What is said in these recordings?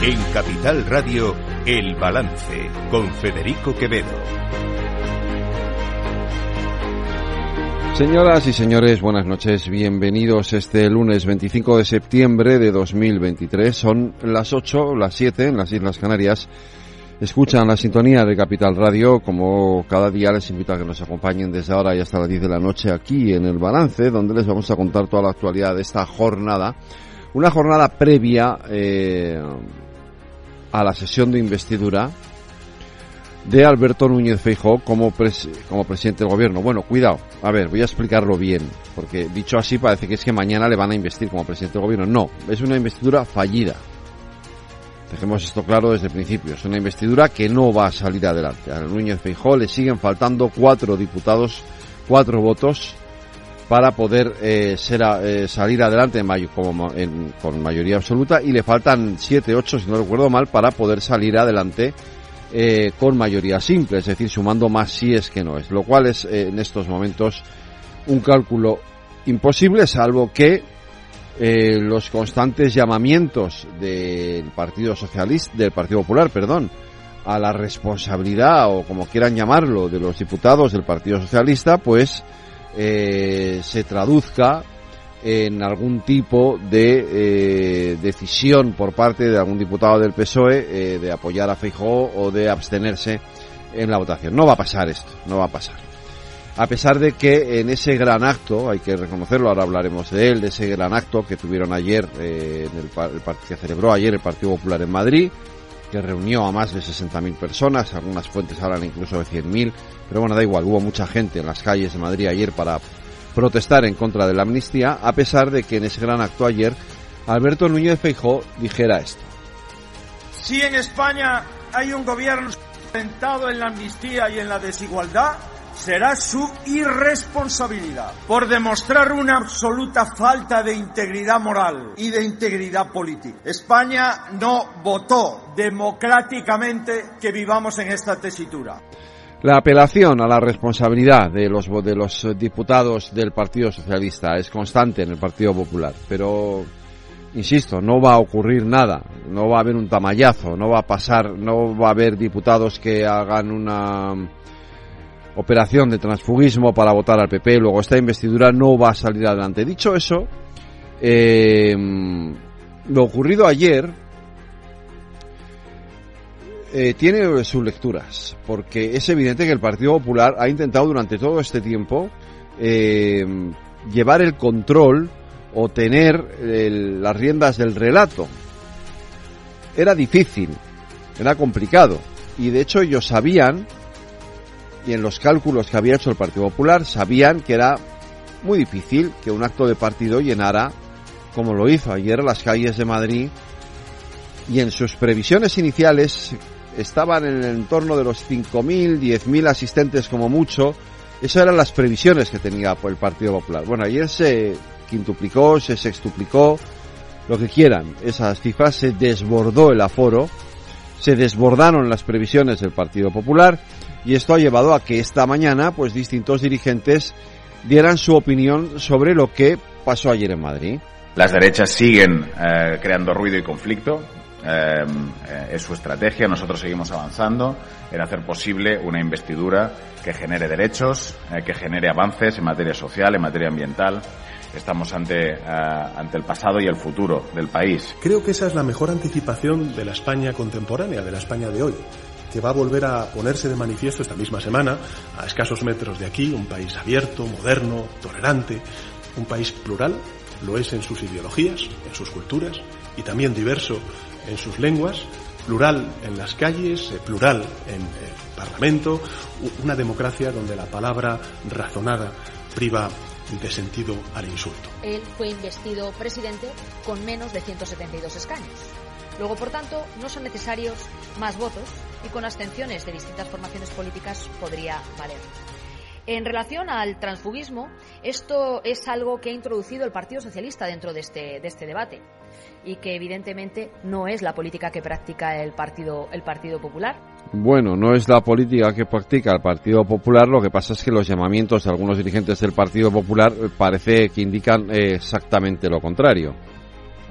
En Capital Radio, El Balance, con Federico Quevedo. Señoras y señores, buenas noches. Bienvenidos este lunes 25 de septiembre de 2023. Son las 8, las 7 en las Islas Canarias. Escuchan la sintonía de Capital Radio. Como cada día les invito a que nos acompañen desde ahora y hasta las 10 de la noche aquí en El Balance, donde les vamos a contar toda la actualidad de esta jornada. Una jornada previa eh, a la sesión de investidura de Alberto Núñez Feijóo como, como presidente del gobierno. Bueno, cuidado, a ver, voy a explicarlo bien, porque dicho así parece que es que mañana le van a investir como presidente del gobierno. No, es una investidura fallida. Dejemos esto claro desde el principio. Es una investidura que no va a salir adelante. A Núñez Feijóo le siguen faltando cuatro diputados, cuatro votos para poder eh, ser eh, salir adelante en como con mayoría absoluta y le faltan siete, ocho, si no recuerdo mal, para poder salir adelante eh, con mayoría simple, es decir, sumando más si es que no es, lo cual es eh, en estos momentos un cálculo imposible, salvo que los constantes llamamientos del Partido Socialista, del Partido Popular, perdón, a la responsabilidad o como quieran llamarlo de los diputados del Partido Socialista, pues se traduzca en algún tipo de eh, decisión por parte de algún diputado del PSOE eh, de apoyar a Feijóo o de abstenerse en la votación. No va a pasar esto, no va a pasar. A pesar de que en ese gran acto, hay que reconocerlo, ahora hablaremos de él, de ese gran acto que tuvieron ayer, eh, en el, el, que celebró ayer el Partido Popular en Madrid, que reunió a más de 60.000 personas, algunas fuentes hablan incluso de 100.000, pero bueno, da igual, hubo mucha gente en las calles de Madrid ayer para protestar en contra de la amnistía, a pesar de que en ese gran acto ayer Alberto Núñez Feijó dijera esto. Si en España hay un gobierno sentado en la amnistía y en la desigualdad, será su irresponsabilidad por demostrar una absoluta falta de integridad moral y de integridad política. España no votó democráticamente que vivamos en esta tesitura. La apelación a la responsabilidad de los, de los diputados del Partido Socialista es constante en el Partido Popular, pero insisto, no va a ocurrir nada, no va a haber un tamallazo, no va a pasar, no va a haber diputados que hagan una operación de transfugismo para votar al PP, luego esta investidura no va a salir adelante. Dicho eso, eh, lo ocurrido ayer eh, tiene sus lecturas, porque es evidente que el Partido Popular ha intentado durante todo este tiempo eh, llevar el control o tener las riendas del relato. Era difícil, era complicado, y de hecho ellos sabían, y en los cálculos que había hecho el Partido Popular, sabían que era muy difícil que un acto de partido llenara, como lo hizo ayer, las calles de Madrid, y en sus previsiones iniciales estaban en el entorno de los 5.000, 10.000 asistentes como mucho. Esas eran las previsiones que tenía el Partido Popular. Bueno, ayer se quintuplicó, se sextuplicó, lo que quieran. Esas cifras se desbordó el aforo, se desbordaron las previsiones del Partido Popular y esto ha llevado a que esta mañana, pues distintos dirigentes dieran su opinión sobre lo que pasó ayer en Madrid. Las derechas siguen eh, creando ruido y conflicto. Em, eh, es su estrategia. Nosotros seguimos avanzando en hacer posible una investidura que genere derechos, eh, que genere avances en materia social, en materia ambiental. Estamos ante, eh, ante el pasado y el futuro del país. Creo que esa es la mejor anticipación de la España contemporánea, de la España de hoy que va a volver a ponerse de manifiesto esta misma semana, a escasos metros de aquí, un país abierto, moderno, tolerante, un país plural, lo es en sus ideologías, en sus culturas, y también diverso en sus lenguas, plural en las calles, eh, plural en el Parlamento, una democracia donde la palabra razonada priva de sentido al insulto. Él fue investido presidente con menos de 172 escaños. Luego, por tanto, no son necesarios más votos y con abstenciones de distintas formaciones políticas podría valer. En relación al transfugismo, esto es algo que ha introducido el Partido Socialista dentro de este, de este debate y que evidentemente no es la política que practica el Partido, el Partido Popular. Bueno, no es la política que practica el Partido Popular, lo que pasa es que los llamamientos de algunos dirigentes del Partido Popular parece que indican eh, exactamente lo contrario.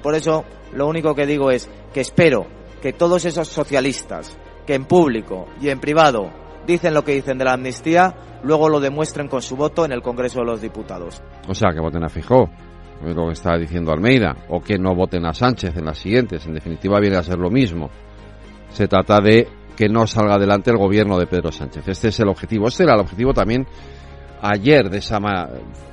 Por eso, lo único que digo es que espero que todos esos socialistas que en público y en privado dicen lo que dicen de la amnistía, luego lo demuestren con su voto en el Congreso de los Diputados. O sea, que voten a Fijó, lo que está diciendo Almeida, o que no voten a Sánchez en las siguientes. En definitiva, viene a ser lo mismo. Se trata de que no salga adelante el gobierno de Pedro Sánchez. Este es el objetivo. Este era el objetivo también ayer de esa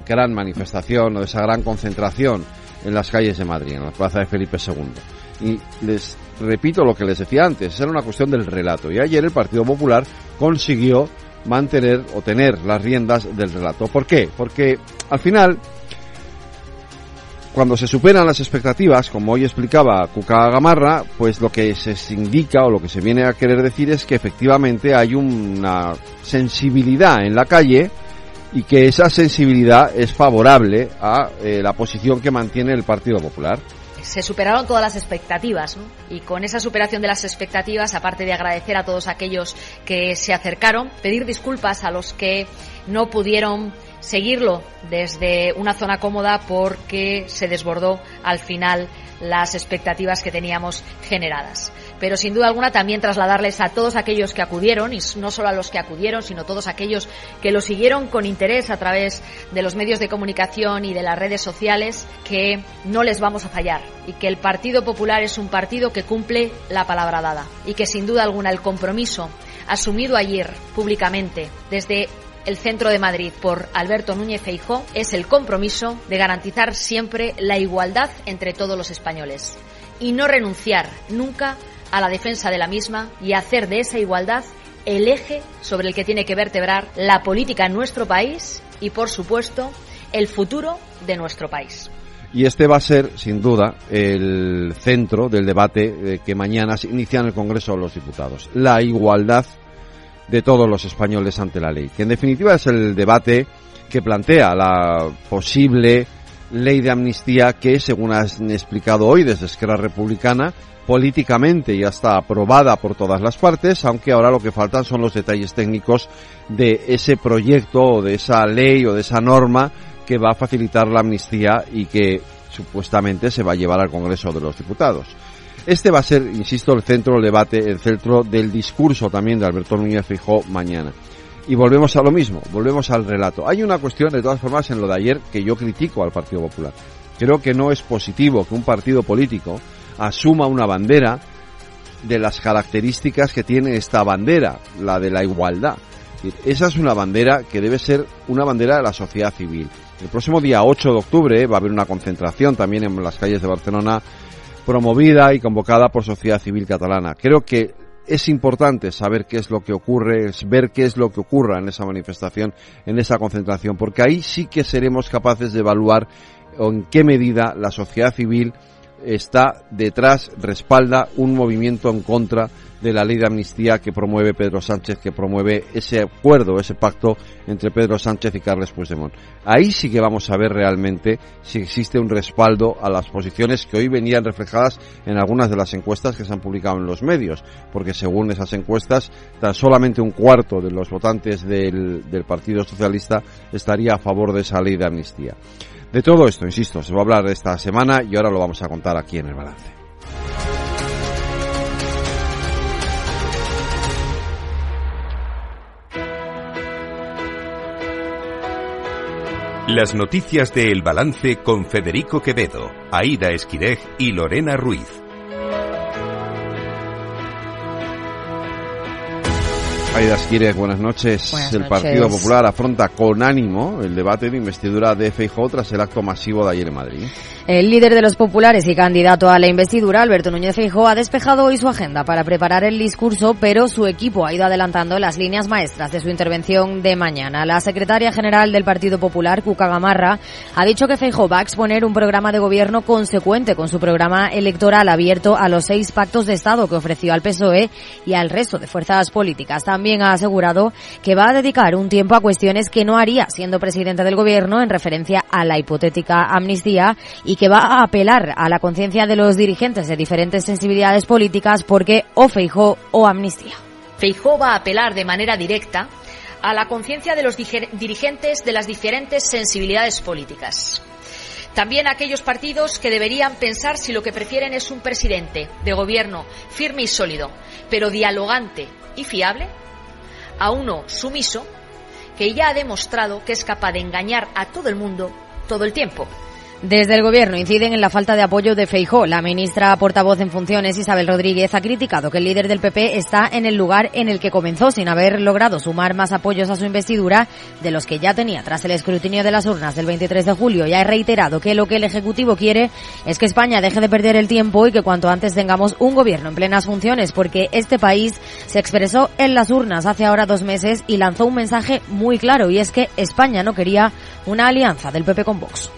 gran manifestación o de esa gran concentración en las calles de Madrid, en la plaza de Felipe II. Y les repito lo que les decía antes, era una cuestión del relato. Y ayer el Partido Popular consiguió mantener o tener las riendas del relato. ¿Por qué? Porque al final, cuando se superan las expectativas, como hoy explicaba Cuca Gamarra, pues lo que se indica o lo que se viene a querer decir es que efectivamente hay una sensibilidad en la calle y que esa sensibilidad es favorable a eh, la posición que mantiene el Partido Popular se superaron todas las expectativas y con esa superación de las expectativas, aparte de agradecer a todos aquellos que se acercaron, pedir disculpas a los que no pudieron seguirlo desde una zona cómoda porque se desbordó al final las expectativas que teníamos generadas. Pero sin duda alguna también trasladarles a todos aquellos que acudieron, y no solo a los que acudieron, sino todos aquellos que lo siguieron con interés a través de los medios de comunicación y de las redes sociales, que no les vamos a fallar y que el Partido Popular es un partido que cumple la palabra dada y que sin duda alguna el compromiso asumido ayer públicamente desde el centro de Madrid por Alberto Núñez Feijó es el compromiso de garantizar siempre la igualdad entre todos los españoles y no renunciar nunca a la defensa de la misma y hacer de esa igualdad el eje sobre el que tiene que vertebrar la política en nuestro país y, por supuesto, el futuro de nuestro país. Y este va a ser, sin duda, el centro del debate que mañana se inicia en el Congreso de los Diputados. La igualdad de todos los españoles ante la ley, que en definitiva es el debate que plantea la posible ley de amnistía que, según han explicado hoy desde Esquerra Republicana, políticamente ya está aprobada por todas las partes, aunque ahora lo que faltan son los detalles técnicos de ese proyecto o de esa ley o de esa norma que va a facilitar la amnistía y que supuestamente se va a llevar al Congreso de los Diputados. Este va a ser, insisto, el centro del debate, el centro del discurso también de Alberto Núñez Fijó mañana. Y volvemos a lo mismo, volvemos al relato. Hay una cuestión, de todas formas, en lo de ayer que yo critico al Partido Popular. Creo que no es positivo que un partido político asuma una bandera de las características que tiene esta bandera, la de la igualdad. Esa es una bandera que debe ser una bandera de la sociedad civil. El próximo día 8 de octubre va a haber una concentración también en las calles de Barcelona promovida y convocada por sociedad civil catalana. Creo que es importante saber qué es lo que ocurre, ver qué es lo que ocurra en esa manifestación, en esa concentración, porque ahí sí que seremos capaces de evaluar en qué medida la sociedad civil está detrás, respalda un movimiento en contra de la ley de amnistía que promueve Pedro Sánchez, que promueve ese acuerdo, ese pacto entre Pedro Sánchez y Carles Puigdemont. Ahí sí que vamos a ver realmente si existe un respaldo a las posiciones que hoy venían reflejadas en algunas de las encuestas que se han publicado en los medios, porque según esas encuestas, tan solamente un cuarto de los votantes del, del Partido Socialista estaría a favor de esa ley de amnistía. De todo esto, insisto, se va a hablar esta semana y ahora lo vamos a contar aquí en el balance. Las noticias de El Balance con Federico Quevedo, Aida Esquirej y Lorena Ruiz. Aida Esquirej, buenas noches. el Partido Popular afronta con ánimo el debate de investidura de FIJ tras el acto masivo de ayer en Madrid. El líder de los populares y candidato a la investidura, Alberto Núñez Feijóo, ha despejado hoy su agenda para preparar el discurso, pero su equipo ha ido adelantando las líneas maestras de su intervención de mañana. La secretaria general del Partido Popular, Cuca Gamarra, ha dicho que Feijóo va a exponer un programa de gobierno consecuente con su programa electoral abierto a los seis pactos de Estado que ofreció al PSOE y al resto de fuerzas políticas. También ha asegurado que va a dedicar un tiempo a cuestiones que no haría siendo presidente del gobierno en referencia a la hipotética amnistía y que va a apelar a la conciencia de los dirigentes de diferentes sensibilidades políticas porque o Feijó o amnistía. Feijó va a apelar de manera directa a la conciencia de los dirigentes de las diferentes sensibilidades políticas. También aquellos partidos que deberían pensar si lo que prefieren es un presidente de gobierno firme y sólido, pero dialogante y fiable, a uno sumiso que ya ha demostrado que es capaz de engañar a todo el mundo todo el tiempo. Desde el Gobierno inciden en la falta de apoyo de Feijó. La ministra portavoz en funciones, Isabel Rodríguez, ha criticado que el líder del PP está en el lugar en el que comenzó, sin haber logrado sumar más apoyos a su investidura de los que ya tenía tras el escrutinio de las urnas del 23 de julio. Y ha reiterado que lo que el Ejecutivo quiere es que España deje de perder el tiempo y que cuanto antes tengamos un Gobierno en plenas funciones, porque este país se expresó en las urnas hace ahora dos meses y lanzó un mensaje muy claro, y es que España no quería una alianza del PP con Vox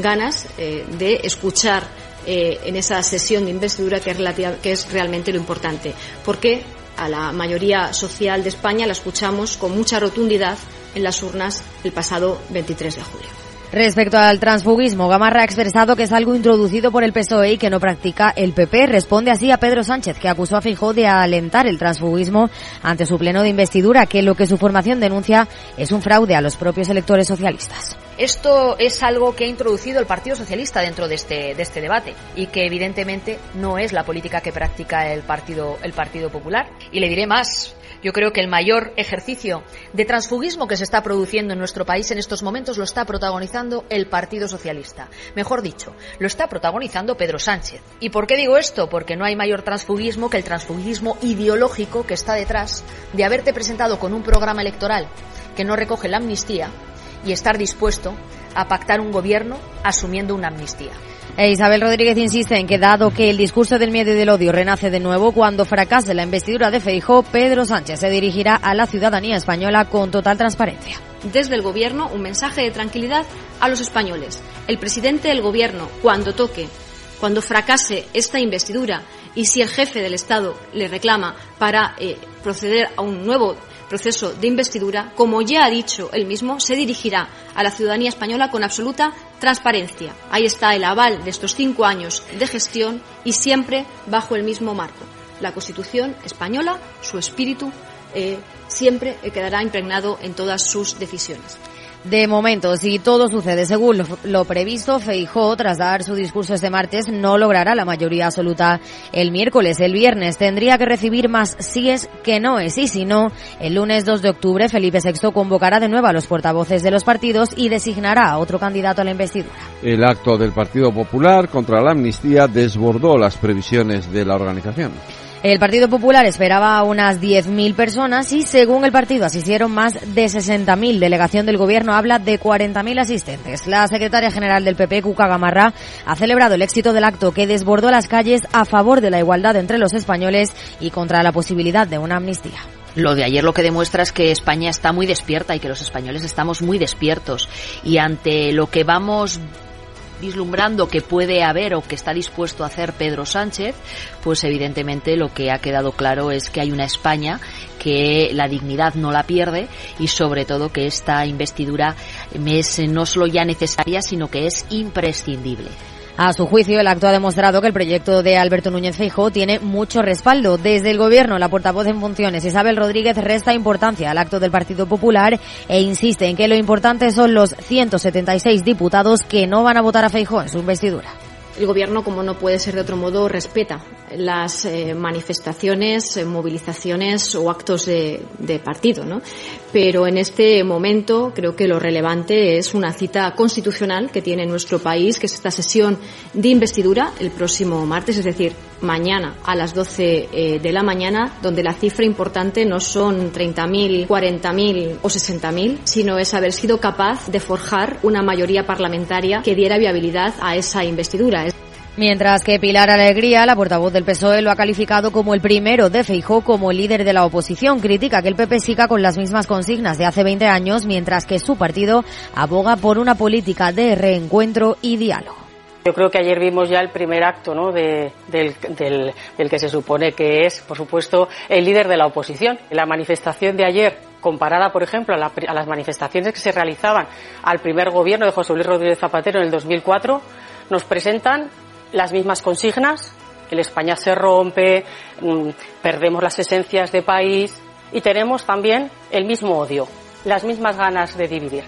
ganas eh, de escuchar eh, en esa sesión de investidura que es, relativa, que es realmente lo importante. Porque a la mayoría social de España la escuchamos con mucha rotundidad en las urnas el pasado 23 de julio. Respecto al transfugismo, Gamarra ha expresado que es algo introducido por el PSOE y que no practica el PP. Responde así a Pedro Sánchez, que acusó a Fijó de alentar el transfugismo ante su pleno de investidura, que lo que su formación denuncia es un fraude a los propios electores socialistas. Esto es algo que ha introducido el Partido Socialista dentro de este, de este debate y que evidentemente no es la política que practica el Partido, el Partido Popular. Y le diré más. Yo creo que el mayor ejercicio de transfugismo que se está produciendo en nuestro país en estos momentos lo está protagonizando el Partido Socialista. Mejor dicho, lo está protagonizando Pedro Sánchez. ¿Y por qué digo esto? Porque no hay mayor transfugismo que el transfugismo ideológico que está detrás de haberte presentado con un programa electoral que no recoge la amnistía y estar dispuesto a pactar un gobierno asumiendo una amnistía. E Isabel Rodríguez insiste en que dado que el discurso del miedo y del odio renace de nuevo cuando fracase la investidura de Feijó, Pedro Sánchez se dirigirá a la ciudadanía española con total transparencia. Desde el gobierno un mensaje de tranquilidad a los españoles. El presidente del gobierno cuando toque, cuando fracase esta investidura y si el jefe del Estado le reclama para eh, proceder a un nuevo proceso de investidura, como ya ha dicho él mismo, se dirigirá a la ciudadanía española con absoluta transparencia. Ahí está el aval de estos cinco años de gestión y siempre bajo el mismo marco. La Constitución española, su espíritu, eh, siempre quedará impregnado en todas sus decisiones. De momento, si todo sucede según lo previsto, Feijó, tras dar su discurso este martes, no logrará la mayoría absoluta el miércoles. El viernes tendría que recibir más síes que noes y si no, el lunes 2 de octubre Felipe VI convocará de nuevo a los portavoces de los partidos y designará a otro candidato a la investidura. El acto del Partido Popular contra la amnistía desbordó las previsiones de la organización. El Partido Popular esperaba a unas 10.000 personas y según el partido asistieron más de 60.000. Delegación del Gobierno habla de 40.000 asistentes. La secretaria general del PP, Cuca Gamarra, ha celebrado el éxito del acto que desbordó las calles a favor de la igualdad entre los españoles y contra la posibilidad de una amnistía. Lo de ayer lo que demuestra es que España está muy despierta y que los españoles estamos muy despiertos. Y ante lo que vamos vislumbrando que puede haber o que está dispuesto a hacer Pedro Sánchez, pues evidentemente lo que ha quedado claro es que hay una España que la dignidad no la pierde y sobre todo que esta investidura es no solo ya necesaria, sino que es imprescindible. A su juicio, el acto ha demostrado que el proyecto de Alberto Núñez Feijóo tiene mucho respaldo. Desde el Gobierno, la portavoz en funciones, Isabel Rodríguez, resta importancia al acto del Partido Popular e insiste en que lo importante son los 176 diputados que no van a votar a Feijóo en su investidura. El Gobierno, como no puede ser de otro modo, respeta las eh, manifestaciones, eh, movilizaciones o actos de, partido, ¿no? Pero en este momento creo que lo relevante es una cita constitucional que tiene nuestro país, que es esta sesión de investidura el próximo martes, es decir, mañana a las 12 eh, de la mañana, donde la cifra importante no son 30.000, 40.000 o 60.000, sino es haber sido capaz de forjar una mayoría parlamentaria que diera viabilidad a esa investidura. Mientras que Pilar Alegría, la portavoz del PSOE, lo ha calificado como el primero de Feijó como líder de la oposición. Critica que el PP siga con las mismas consignas de hace 20 años, mientras que su partido aboga por una política de reencuentro y diálogo. Yo creo que ayer vimos ya el primer acto ¿no? del, que se supone que es, por supuesto, el líder de la oposición. La manifestación de ayer comparada, por ejemplo, a, a, las manifestaciones que se realizaban al primer gobierno de José Luis Rodríguez Zapatero en el 2004, nos presentan las mismas consignas, el España se rompe, mm, perdemos las esencias de país y tenemos también el mismo odio, las mismas ganas de dividir.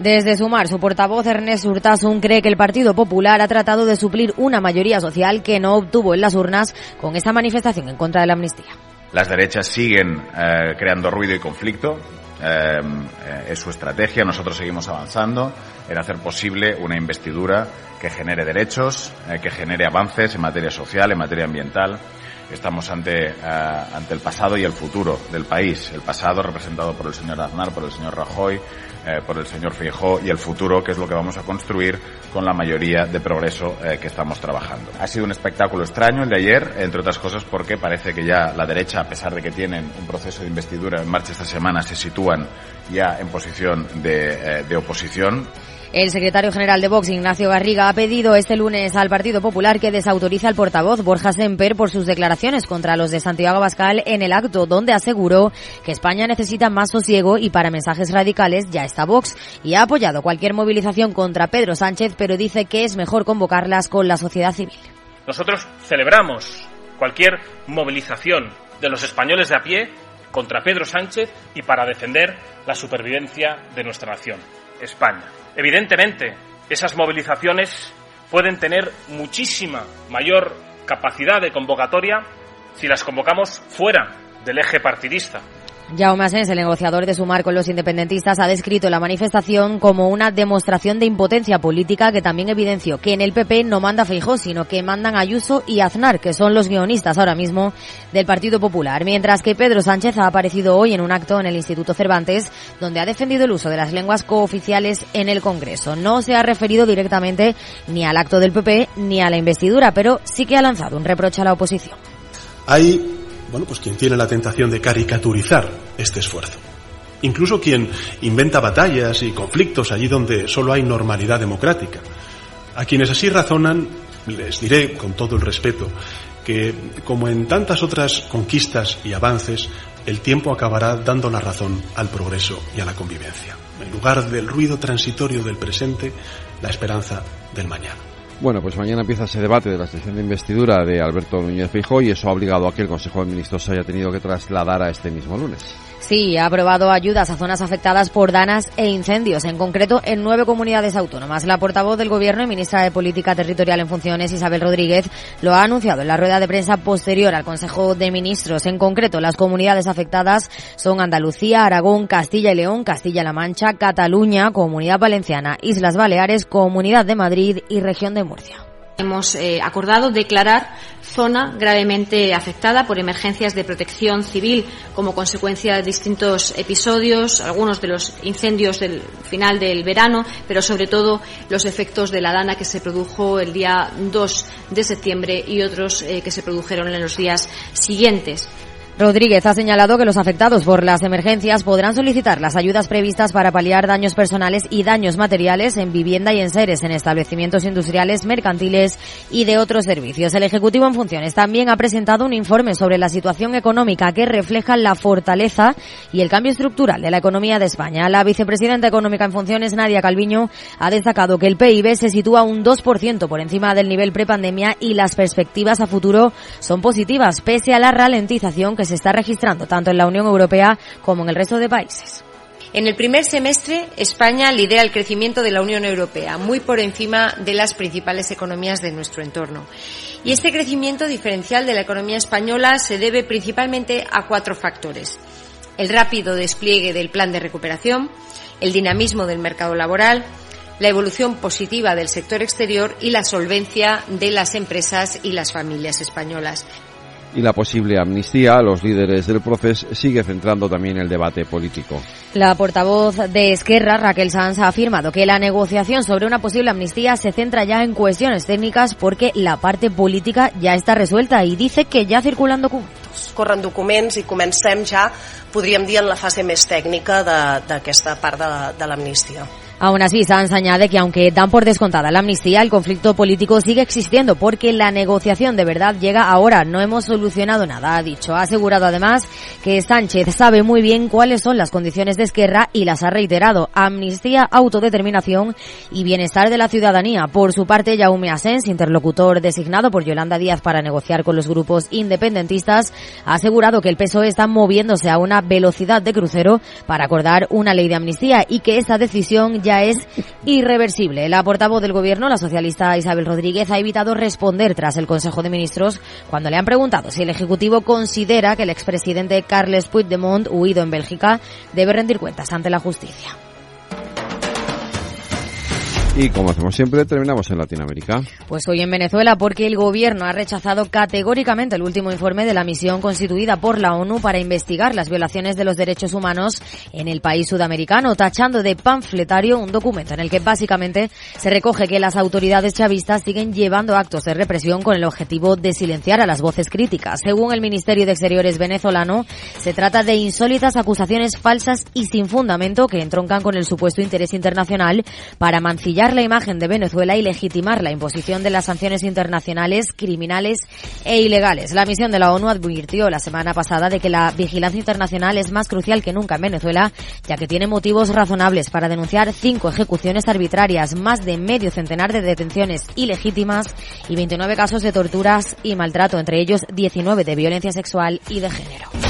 Desde Sumar, su portavoz Ernest Urtasun cree que el Partido Popular ha tratado de suplir una mayoría social que no obtuvo en las urnas con esta manifestación en contra de la amnistía. Las derechas siguen eh, creando ruido y conflicto. Eh, eh, es su estrategia. Nosotros seguimos avanzando en hacer posible una investidura que genere derechos, que genere avances en materia social, en materia ambiental. Estamos ante, ante el pasado y el futuro del país. El pasado representado por el señor Aznar, por el señor Rajoy, eh, por el señor Feijóo y el futuro, que es lo que vamos a construir con la mayoría de progreso eh, que estamos trabajando. Ha sido un espectáculo extraño el de ayer, entre otras cosas porque parece que ya la derecha, a pesar de que tienen un proceso de investidura en marcha esta semana, se sitúan ya en posición de, eh, de oposición. El secretario general de Vox, Ignacio Garriga, ha pedido este lunes al Partido Popular que desautorice al portavoz Borja Semper por sus declaraciones contra los de Santiago Abascal en el acto donde aseguró que España necesita más sosiego y para mensajes radicales ya está Vox y ha apoyado cualquier movilización contra Pedro Sánchez, pero dice que es mejor convocarlas con la sociedad civil. Nosotros celebramos cualquier movilización de los españoles de a pie contra Pedro Sánchez y para defender la supervivencia de nuestra nación, España. Evidentemente, esas movilizaciones pueden tener muchísima mayor capacidad de convocatoria si las convocamos fuera del eje partidista. Jaume Asens, el negociador de Sumar con los independentistas, ha descrito la manifestación como una demostración de impotencia política que también evidenció que en el PP no manda Feijó, sino que mandan Ayuso y Aznar, que son los guionistas ahora mismo del Partido Popular. Mientras que Pedro Sánchez ha aparecido hoy en un acto en el Instituto Cervantes, donde ha defendido el uso de las lenguas cooficiales en el Congreso. No se ha referido directamente ni al acto del PP ni a la investidura, pero sí que ha lanzado un reproche a la oposición. Hay bueno, pues quien tiene la tentación de caricaturizar este esfuerzo. Incluso quien inventa batallas y conflictos allí donde solo hay normalidad democrática. A quienes así razonan, les diré con todo el respeto que, como en tantas otras conquistas y avances, el tiempo acabará dando la razón al progreso y a la convivencia. En lugar del ruido transitorio del presente, la esperanza del mañana. Bueno, pues mañana empieza ese debate de la sesión de investidura de Alberto Núñez Feijóo y eso ha obligado a que el Consejo de Ministros haya tenido que trasladar a este mismo lunes. Sí, ha aprobado ayudas a zonas afectadas por danas e incendios, en concreto en nueve comunidades autónomas. La portavoz del Gobierno y ministra de Política Territorial en funciones, Isabel Rodríguez, lo ha anunciado en la rueda de prensa posterior al Consejo de Ministros. En concreto, las comunidades afectadas son Andalucía, Aragón, Castilla y León, Castilla-La Mancha, Cataluña, Comunidad Valenciana, Islas Baleares, Comunidad de Madrid y Región de Murcia. Hemos eh, acordado declarar zona gravemente afectada por emergencias de protección civil como consecuencia de distintos episodios, algunos de los incendios del final del verano, pero sobre todo los efectos de la dana que se produjo el día 2 de septiembre y otros eh, que se produjeron en los días siguientes. Rodríguez ha señalado que los afectados por las emergencias podrán solicitar las ayudas previstas para paliar daños personales y daños materiales en vivienda y en seres, en establecimientos industriales, mercantiles y de otros servicios. El Ejecutivo en funciones también ha presentado un informe sobre la situación económica que refleja la fortaleza y el cambio estructural de la economía de España. La vicepresidenta económica en funciones, Nadia Calviño, ha destacado que el PIB se sitúa un 2% por encima del nivel prepandemia y las perspectivas a futuro son positivas, pese a la ralentización que se está registrando tanto en la Unión Europea como en el resto de países. En el primer semestre, España lidera el crecimiento de la Unión Europea, muy por encima de las principales economías de nuestro entorno. Y este crecimiento diferencial de la economía española se debe principalmente a cuatro factores. El rápido despliegue del plan de recuperación, el dinamismo del mercado laboral, la evolución positiva del sector exterior y la solvencia de las empresas y las familias españolas y la posible amnistía a los líderes del proceso sigue centrando también el debate político. La portavoz de Esquerra, Raquel Sanz, ha afirmado que la negociación sobre una posible amnistía se centra ya en cuestiones técnicas porque la parte política ya está resuelta y dice que ya circulan documentos. Corren documents i comencem ja, podríem dir, en la fase més tècnica d'aquesta part de, de l'amnistia. Aún así, Sanz añade que aunque dan por descontada la amnistía, el conflicto político sigue existiendo porque la negociación de verdad llega ahora. No hemos solucionado nada, ha dicho. Ha asegurado además que Sánchez sabe muy bien cuáles son las condiciones de Esquerra y las ha reiterado. Amnistía, autodeterminación y bienestar de la ciudadanía. Por su parte, Jaume Asens, interlocutor designado por Yolanda Díaz para negociar con los grupos independentistas, ha asegurado que el PSOE está moviéndose a una velocidad de crucero para acordar una ley de amnistía y que esta decisión ya ya es irreversible. La portavoz del Gobierno, la socialista Isabel Rodríguez, ha evitado responder tras el Consejo de Ministros cuando le han preguntado si el Ejecutivo considera que el expresidente Carles Puigdemont, huido en Bélgica, debe rendir cuentas ante la justicia. Y como hacemos siempre, terminamos en Latinoamérica. Pues hoy en Venezuela, porque el gobierno ha rechazado categóricamente el último informe de la misión constituida por la ONU para investigar las violaciones de los derechos humanos en el país sudamericano, tachando de panfletario un documento en el que básicamente se recoge que las autoridades chavistas siguen llevando actos de represión con el objetivo de silenciar a las voces críticas. Según el Ministerio de Exteriores venezolano, se trata de insólitas acusaciones falsas y sin fundamento que entroncan con el supuesto interés internacional para mancillar la imagen de Venezuela y legitimar la imposición de las sanciones internacionales criminales e ilegales. La misión de la ONU advirtió la semana pasada de que la vigilancia internacional es más crucial que nunca en Venezuela, ya que tiene motivos razonables para denunciar cinco ejecuciones arbitrarias, más de medio centenar de detenciones ilegítimas y 29 casos de torturas y maltrato, entre ellos 19 de violencia sexual y de género.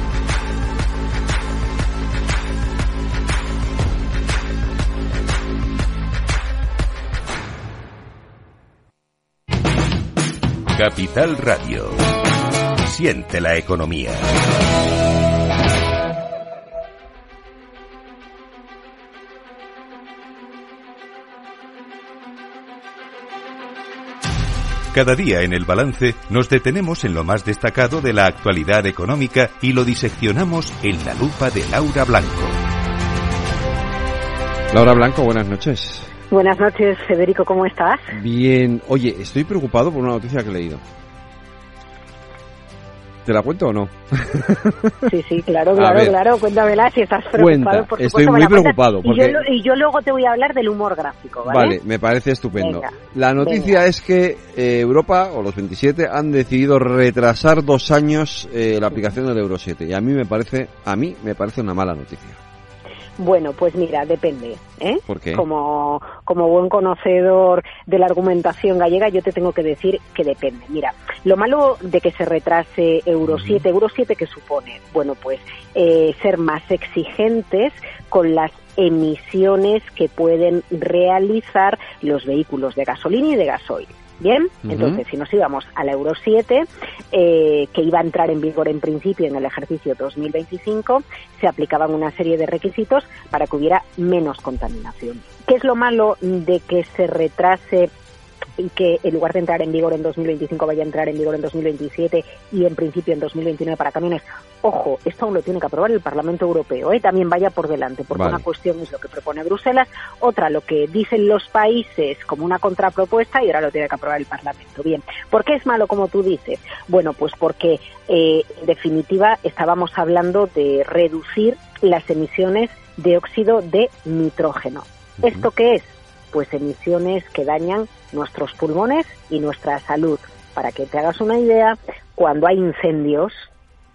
Capital Radio. Siente la economía. Cada día en el balance nos detenemos en lo más destacado de la actualidad económica y lo diseccionamos en la lupa de Laura Blanco. Laura Blanco, buenas noches. Buenas noches, Federico, ¿cómo estás? Bien. Oye, estoy preocupado por una noticia que he leído. ¿Te la cuento o no? Sí, sí, claro, claro, claro. Cuéntamela si estás preocupado. por estoy muy preocupado. Porque... Y, yo, luego te voy a hablar del humor gráfico, ¿vale? Vale, me parece estupendo. la noticia es que eh, Europa, o los 27, han decidido retrasar dos años eh, la aplicación del Euro 7. Y a mí me parece, a mí me parece una mala noticia. Bueno, pues mira, depende. ¿eh? ¿Por qué? Como, como buen conocedor de la argumentación gallega, yo te tengo que decir que depende. Mira, lo malo de que se retrase Euro 7, Euro 7 que supone, bueno, pues eh, ser más exigentes con las emisiones que pueden realizar los vehículos de gasolina y de gasoil. Bien, entonces si nos íbamos a la Euro 7, eh, que iba a entrar en vigor en principio en el ejercicio 2025, se aplicaban una serie de requisitos para que hubiera menos contaminación. ¿Qué es lo malo de que se retrase y que en lugar de entrar en vigor en 2025 vaya a entrar en vigor en 2027 y en principio en 2029 para camiones. Ojo, esto aún lo tiene que aprobar el Parlamento Europeo, ¿eh? también vaya por delante, porque una cuestión es lo que propone Bruselas, otra lo que dicen los países como una contrapropuesta y ahora lo tiene que aprobar el Parlamento. Bien, ¿por qué es malo como tú dices? Bueno, pues porque eh, en definitiva estábamos hablando de reducir las emisiones de óxido de nitrógeno. ¿Esto qué es? Pues emisiones que dañan nuestros pulmones y nuestra salud. Para que te hagas una idea, cuando hay incendios,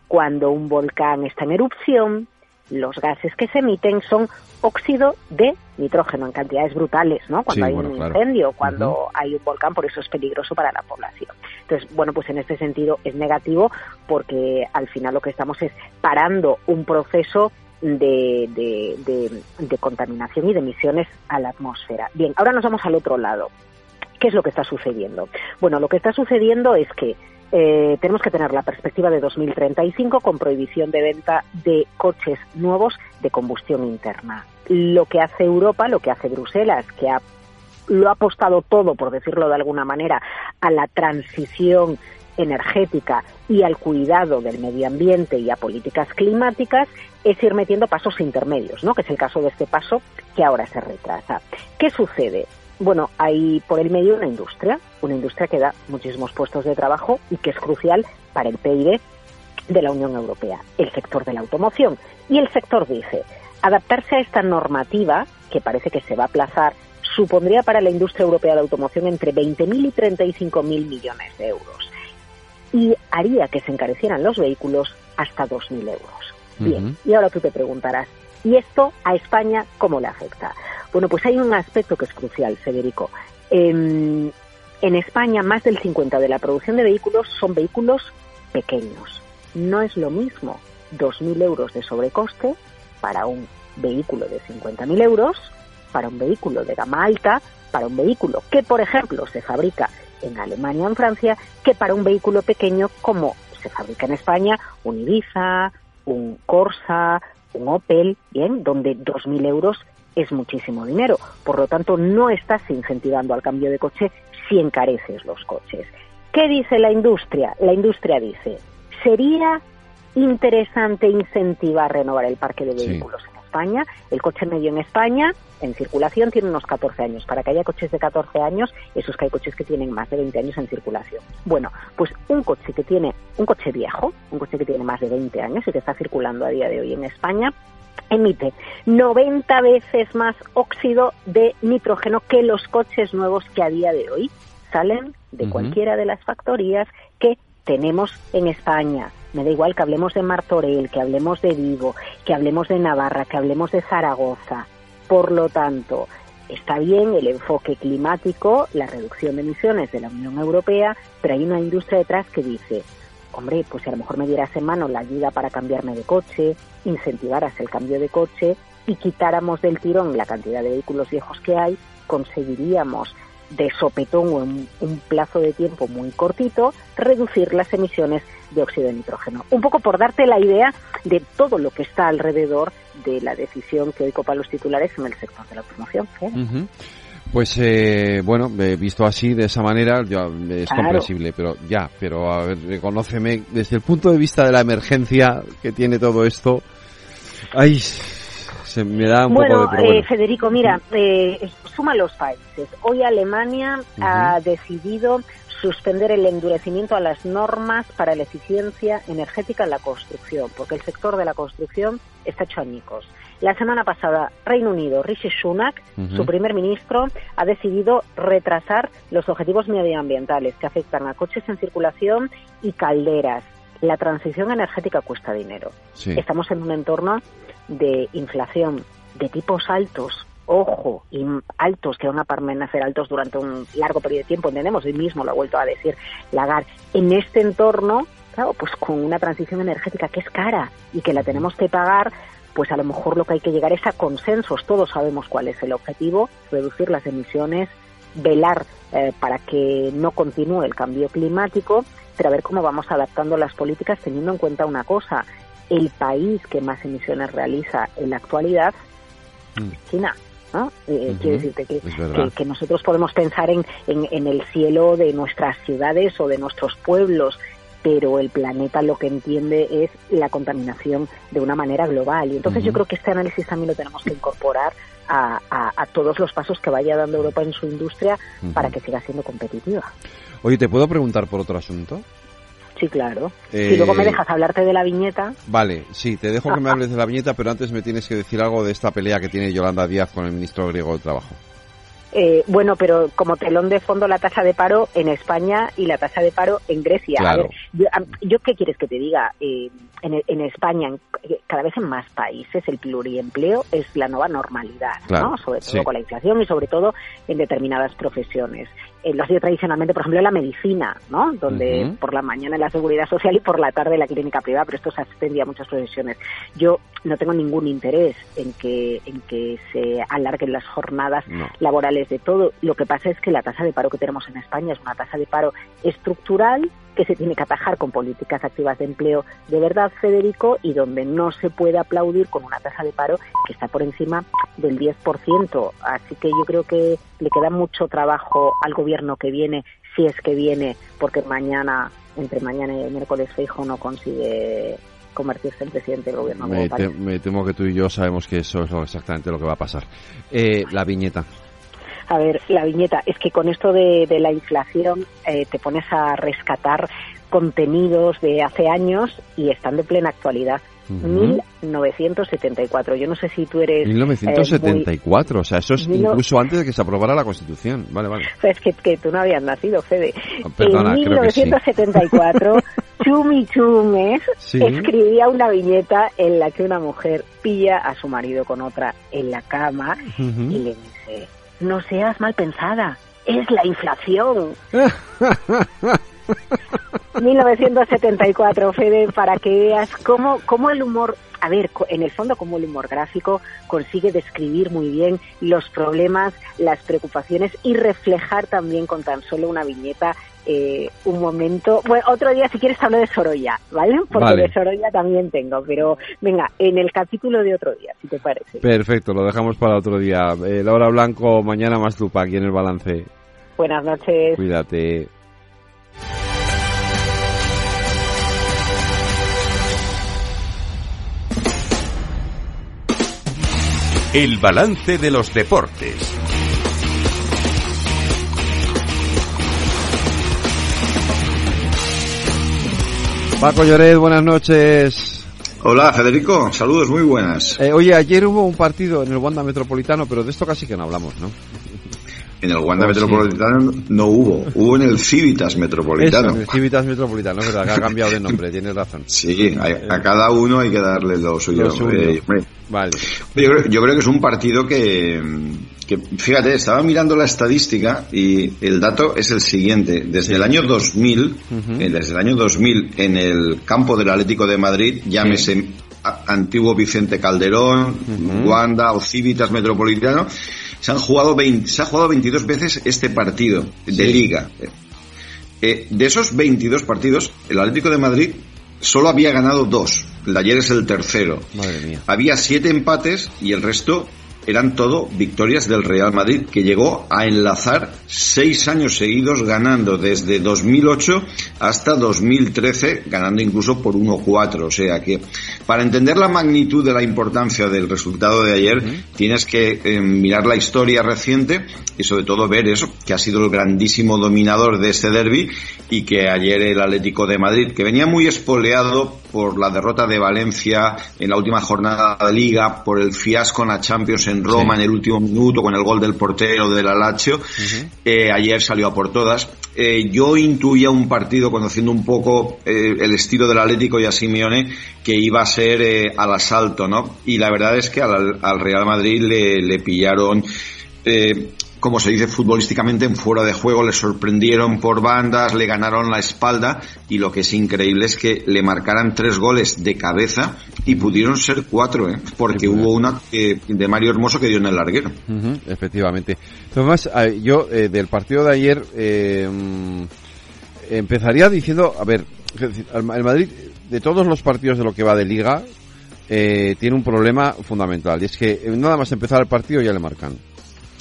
cuando un volcán está en erupción, los gases que se emiten son óxido de nitrógeno en cantidades brutales, ¿no? Cuando hay un incendio, cuando hay un volcán, por eso es peligroso para la población. Entonces, bueno, pues en este sentido es negativo porque al final lo que estamos es parando un proceso de, contaminación y de emisiones a la atmósfera. Bien, ahora nos vamos al otro lado. ¿Qué es lo que está sucediendo? Bueno, lo que está sucediendo es que eh, tenemos que tener la perspectiva de 2035 con prohibición de venta de coches nuevos de combustión interna. Lo que hace Europa, lo que hace Bruselas, que ha, lo ha apostado todo, por decirlo de alguna manera, a la transición energética y al cuidado del medio ambiente y a políticas climáticas es ir metiendo pasos intermedios, ¿no? Que es el caso de este paso que ahora se retrasa. ¿Qué sucede? Bueno, hay por el medio una industria, una industria que da muchísimos puestos de trabajo y que es crucial para el PIB de la Unión Europea, el sector de la automoción. Y el sector dice, adaptarse a esta normativa, que parece que se va a aplazar, supondría para la industria europea de automoción entre 20.000 y 35.000 millones de euros y haría que se encarecieran los vehículos hasta 2.000 euros. Bien, y ahora tú te preguntarás, ¿y esto a España cómo le afecta? Bueno, pues hay un aspecto que es crucial, Federico. En, en España, más del 50% de la producción de vehículos son vehículos pequeños. No es lo mismo 2.000 euros de sobrecoste para un vehículo de 50.000 euros, para un vehículo de gama alta, para un vehículo que, por ejemplo, se fabrica en Alemania o en Francia, que para un vehículo pequeño como se fabrica en España, un Ibiza, un Corsa, un Opel, bien, donde 2.000 euros es muchísimo dinero. Por lo tanto, no estás incentivando al cambio de coche si encareces los coches. ¿Qué dice la industria? La industria dice, sería interesante incentivar renovar el parque de vehículos España. El coche medio en España, en circulación, tiene unos 14 años. Para que haya coches de 14 años, esos que hay coches que tienen más de 20 años en circulación. Bueno, pues un coche que tiene, un coche viejo, un coche que tiene más de 20 años y que está circulando a día de hoy en España, emite 90 veces más óxido de nitrógeno que los coches nuevos que a día de hoy salen de cualquiera de las factorías que tenemos en España. Me da igual que hablemos de Martorell, que hablemos de Vigo, que hablemos de Navarra, que hablemos de Zaragoza. Por lo tanto, está bien el enfoque climático, la reducción de emisiones de la Unión Europea, pero hay una industria detrás que dice, hombre, pues si a lo mejor me dieras en mano la ayuda para cambiarme de coche, incentivaras el cambio de coche y quitáramos del tirón la cantidad de vehículos viejos que hay, conseguiríamos de sopetón o en un plazo de tiempo muy cortito, reducir las emisiones de óxido de nitrógeno. Un poco por darte la idea de todo lo que está alrededor de la decisión que hoy copa los titulares en el sector de la automoción. Pues eh, bueno, visto así, de esa manera, es comprensible, pero ya, pero a ver, reconóceme, desde el punto de vista de la emergencia que tiene todo esto, ay, se me da un bueno, poco de... Bueno, eh, Federico, mira, eh, suma los países. Hoy Alemania ha decidido suspender el endurecimiento a las normas para la eficiencia energética en la construcción, porque el sector de la construcción está hecho añicos. La semana pasada, Reino Unido, Rishi Sunak, su primer ministro, ha decidido retrasar los objetivos medioambientales que afectan a coches en circulación y calderas. La transición energética cuesta dinero. Estamos en un entorno de inflación de tipos altos, ojo, y altos que van a permanecer altos durante un largo periodo de tiempo, entendemos, hoy mismo lo ha vuelto a decir Lagarde, en este entorno, claro, pues con una transición energética que es cara y que la tenemos que pagar, pues a lo mejor lo que hay que llegar es a consensos, todos sabemos cuál es el objetivo, reducir las emisiones, velar eh, para que no continúe el cambio climático, pero a ver cómo vamos adaptando las políticas teniendo en cuenta una cosa, el país que más emisiones realiza en la actualidad mm. es China. ¿No? Eh, quiero decirte que, que, nosotros podemos pensar en, en, el cielo de nuestras ciudades o de nuestros pueblos, pero el planeta lo que entiende es la contaminación de una manera global. Y entonces yo creo que este análisis también lo tenemos que incorporar a, a, todos los pasos que vaya dando Europa en su industria para que siga siendo competitiva. Oye, ¿te puedo preguntar por otro asunto? Sí, claro. y luego me eh, dejas hablarte de la viñeta. Vale, sí, te dejo que me hables de la viñeta, pero antes me tienes que decir algo de esta pelea que tiene Yolanda Díaz con el ministro griego de Trabajo. Eh, bueno, pero como telón de fondo la tasa de paro en España y la tasa de paro en Grecia. yo, qué quieres que te diga? Eh, en, España, cada vez en más países, el pluriempleo es la nueva normalidad, ¿no? Sobre todo con la inflación y sobre todo en determinadas profesiones. Eh, lo ha sido tradicionalmente, por ejemplo, la medicina, ¿no? Donde por la mañana la seguridad social y por la tarde la clínica privada, pero esto se extendía a muchas profesiones. Yo no tengo ningún interés en que, en que se alarguen las jornadas laborales de todo. Lo que pasa es que la tasa de paro que tenemos en España es una tasa de paro estructural que se tiene que atajar con políticas activas de empleo de verdad, Federico, y donde no se puede aplaudir con una tasa de paro que está por encima del 10%. Así que yo creo que le queda mucho trabajo al gobierno que viene, si es que viene, porque mañana entre mañana y el miércoles Feijo no consigue convertirse en presidente del gobierno. Me, me, temo que tú y yo sabemos que eso es exactamente lo que va a pasar. Eh, la viñeta. A ver, la viñeta, es que con esto de, la inflación eh, te pones a rescatar contenidos de hace años y están de plena actualidad. 1974. Yo no sé si tú eres... 1974, eh, o sea, eso es incluso antes de que se aprobara la Constitución. Vale, vale. Pues que, que tú no habías nacido, Fede. en 1974, Chumi Chumes escribía una viñeta en la que una mujer pilla a su marido con otra en la cama y le dice, no seas mal pensada, es la inflación. 1974, Fede, para que veas cómo, cómo el humor, a ver, en el fondo cómo el humor gráfico consigue describir muy bien los problemas, las preocupaciones y reflejar también con tan solo una viñeta eh, un momento. Bueno, otro día si quieres hablo de Sorolla, ¿vale? Porque de Sorolla también tengo, pero venga, en el capítulo de otro día, si te parece. Perfecto, lo dejamos para otro día. Eh, Laura Blanco, mañana más lupa aquí en el balance. Buenas noches. Cuídate. El balance de los deportes. Paco Lloret, buenas noches. Hola Federico, saludos muy buenas. Eh, oye, ayer hubo un partido en el Wanda Metropolitano, pero de esto casi que no hablamos, ¿no? En el Wanda oh, Metropolitano no hubo, hubo en el Civitas Metropolitano. en el Civitas Metropolitano, verdad, que ha cambiado de nombre, tienes razón. Sí, a, cada uno hay que darle lo suyo. Eh, vale. Yo creo, que es un partido que, que, fíjate, estaba mirando la estadística y el dato es el siguiente. Desde el año 2000, eh, desde el año 2000, en el campo del Atlético de Madrid, llámese antiguo Vicente Calderón, Wanda o Civitas Metropolitano, se han jugado 20, se ha jugado 22 veces este partido de liga. Eh, de esos 22 partidos, el Atlético de Madrid solo había ganado dos. El de ayer es el tercero. Madre mía. Había siete empates y el resto eran todo victorias del Real Madrid, que llegó a enlazar seis años seguidos ganando desde 2008 hasta 2013, ganando incluso por 1-4. O sea que para entender la magnitud de la importancia del resultado de ayer, tienes que eh, mirar la historia reciente y sobre todo ver eso, que ha sido el grandísimo dominador de este derby y que ayer el Atlético de Madrid, que venía muy espoleado por la derrota de Valencia en la última jornada de liga, por el fiasco en la Champions en Roma en el último minuto con el gol del portero de la Lazio, eh, ayer salió a por todas. Eh, yo intuía un partido conociendo un poco eh, el estilo del Atlético y a Simeone que iba a ser al asalto, ¿no? Y la verdad es que al, Real Madrid le, le pillaron como se dice futbolísticamente, en fuera de juego, le sorprendieron por bandas, le ganaron la espalda y lo que es increíble es que le marcaran tres goles de cabeza y pudieron ser cuatro, ¿eh? porque hubo una de Mario Hermoso que dio en el larguero. efectivamente. Tomás, yo eh, del partido de ayer eh, empezaría diciendo, a ver, el Madrid de todos los partidos de lo que va de liga tiene un problema fundamental y es que nada más empezar el partido ya le marcan.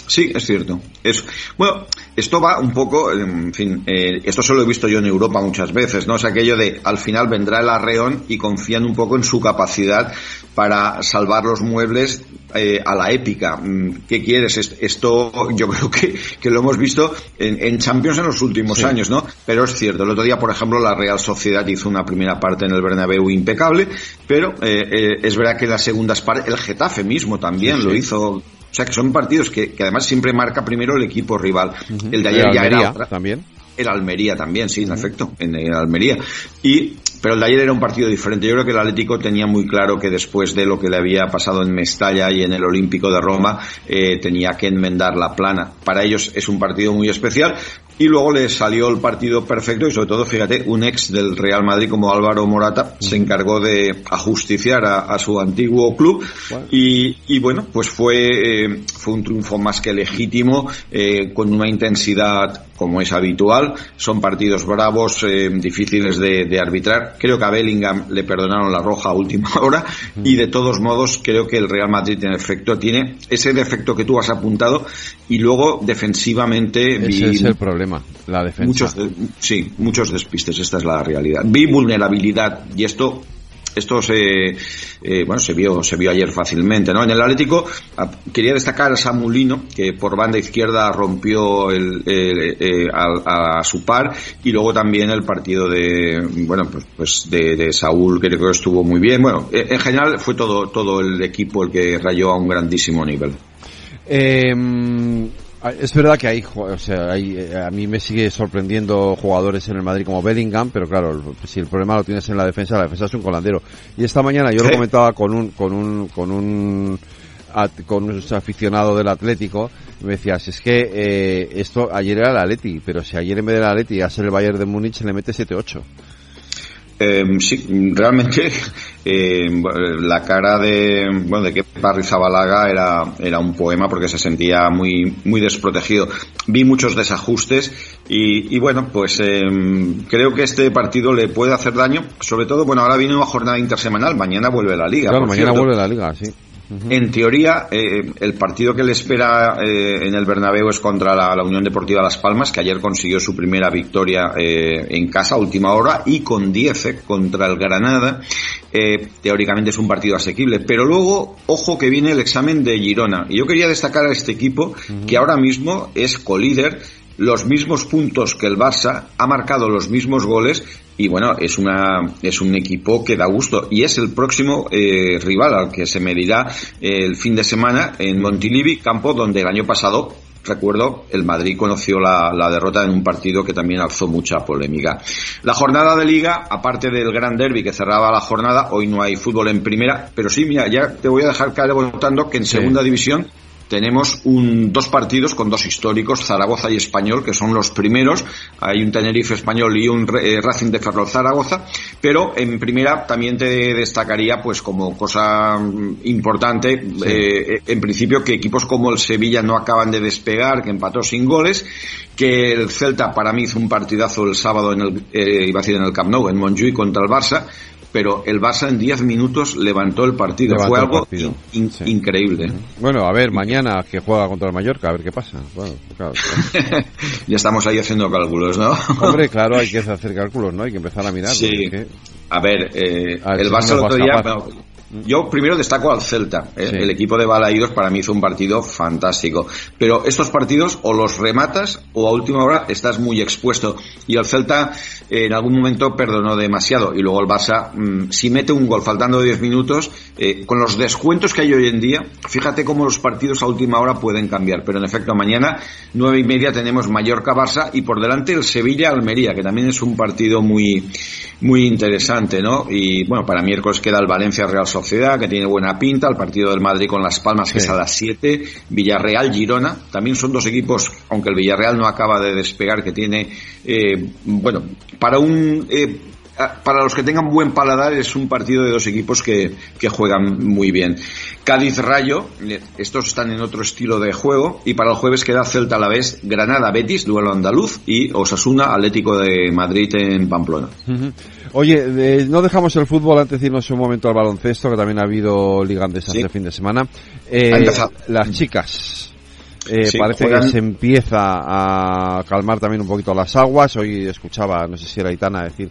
Sí, es cierto. Es, bueno, esto va un poco, en fin, eh, esto solo he visto yo en Europa muchas veces, ¿no? Es aquello de al final vendrá el arreón y confían un poco en su capacidad para salvar los muebles eh, a la épica. Mm, ¿Qué quieres? Esto yo creo que, que lo hemos visto en, Champions en los últimos años, ¿no? Pero es cierto. El otro día, por ejemplo, la Real Sociedad hizo una primera parte en el Bernabéu impecable, pero eh, es verdad que las segundas partes, el Getafe mismo también lo hizo sea, que son partidos que, además siempre marca primero el equipo rival. El de ayer ya era también. El Almería también, sí, en efecto, en, el Almería. Y, pero el de ayer era un partido diferente. Yo creo que el Atlético tenía muy claro que después de lo que le había pasado en Mestalla y en el Olímpico de Roma, eh, tenía que enmendar la plana. Para ellos es un partido muy especial, y luego le salió el partido perfecto y sobre todo, fíjate, un ex del Real Madrid como Álvaro Morata se encargó de ajusticiar a, su antiguo club. Y, y, bueno, pues fue, eh, fue un triunfo más que legítimo, eh, con una intensidad como es habitual. Son partidos bravos, eh, difíciles de, arbitrar. Creo que a Bellingham le perdonaron la roja a última hora. Y de todos modos creo que el Real Madrid en efecto tiene ese defecto que tú has apuntado. Y luego defensivamente... Ese es el problema problema, la defensa. Muchos, sí, muchos despistes, esta es la realidad. Vi vulnerabilidad y esto esto se eh, bueno se vio se vio ayer fácilmente no en el Atlético quería destacar a Samulino que por banda izquierda rompió el, eh, a, su par y luego también el partido de bueno pues, pues de, de, Saúl que creo que estuvo muy bien bueno en general fue todo todo el equipo el que rayó a un grandísimo nivel eh, es verdad que hay, o sea, hay, eh, a mí me sigue sorprendiendo jugadores en el Madrid como Bellingham, pero claro, si el problema lo tienes en la defensa, la defensa es un colandero. Y esta mañana yo lo comentaba con un, con un, con un, con un aficionado del Atlético, me decías, es que eh, esto ayer era el Atleti, pero si ayer en vez del Atleti a ser el Bayern de Múnich le mete 7-8. Eh, sí, realmente eh, la cara de bueno de que Zabalaga era era un poema porque se sentía muy muy desprotegido. Vi muchos desajustes y, y bueno pues eh, creo que este partido le puede hacer daño. Sobre todo bueno ahora viene una jornada intersemanal. Mañana vuelve la liga. Claro, mañana vuelve la liga, sí. En teoría, eh, el partido que le espera eh, en el Bernabéu es contra la, Unión Deportiva Las Palmas, que ayer consiguió su primera victoria eh, en casa, última hora, y con 10 contra el Granada. teóricamente es un partido asequible. Pero luego, ojo que viene el examen de Girona. Y yo quería destacar a este equipo, que ahora mismo es colíder los mismos puntos que el Barça, ha marcado los mismos goles y bueno, es una es un equipo que da gusto y es el próximo eh, rival al que se medirá el fin de semana en Montilivi, campo donde el año pasado recuerdo, el Madrid conoció la, la, derrota en un partido que también alzó mucha polémica. La jornada de liga, aparte del gran derby que cerraba la jornada, hoy no hay fútbol en primera, pero sí, mira, ya te voy a dejar caer votando que en segunda división tenemos un, dos partidos con dos históricos, Zaragoza y Español, que son los primeros. Hay un Tenerife Español y un eh, Racing de Ferrol Zaragoza. Pero en primera también te destacaría, pues como cosa mm, importante, eh, en principio que equipos como el Sevilla no acaban de despegar, que empató sin goles, que el Celta para mí hizo un partidazo el sábado en el, eh, iba a decir en el Camp Nou, en Montjuic contra el Barça, pero el Barça en 10 minutos levantó el partido. Fue algo increíble. Bueno, a ver, mañana que juega contra el Mallorca, a ver qué pasa. ya estamos ahí haciendo cálculos, ¿no? Hombre, claro, hay que hacer cálculos, ¿no? Hay que empezar a mirar. Sí. A ver, eh, el Barça el otro día... Yo primero destaco al Celta. ¿eh? El equipo de Balaídos para mí hizo un partido fantástico. Pero estos partidos o los rematas o a última hora estás muy expuesto. Y el Celta eh, en algún momento perdonó demasiado. Y luego el Barça, mm, si mete un gol faltando 10 minutos, eh, con los descuentos que hay hoy en día, fíjate cómo los partidos a última hora pueden cambiar. Pero en efecto, mañana, nueve y media, tenemos Mallorca-Barça y por delante el Sevilla-Almería, que también es un partido muy, muy interesante, ¿no? Y bueno, para miércoles queda el Valencia-Real Sociedad, que tiene buena pinta, el partido del Madrid con Las Palmas, que es a las 7, Villarreal-Girona, también son dos equipos, aunque el Villarreal no acaba de despegar, que tiene, eh, bueno, para un... Eh, para los que tengan buen paladar es un partido de dos equipos que, que juegan muy bien. Cádiz Rayo, eh, estos están en otro estilo de juego y para el jueves queda Celta a la vez, Granada Betis, duelo andaluz y Osasuna Atlético de Madrid en Pamplona. Oye, no dejamos el fútbol antes de irnos un momento al baloncesto, que también ha habido ligantes este fin de semana. Eh, las chicas. Eh, parece que se empieza a calmar también un poquito las aguas. Hoy escuchaba, no sé si era Itana, decir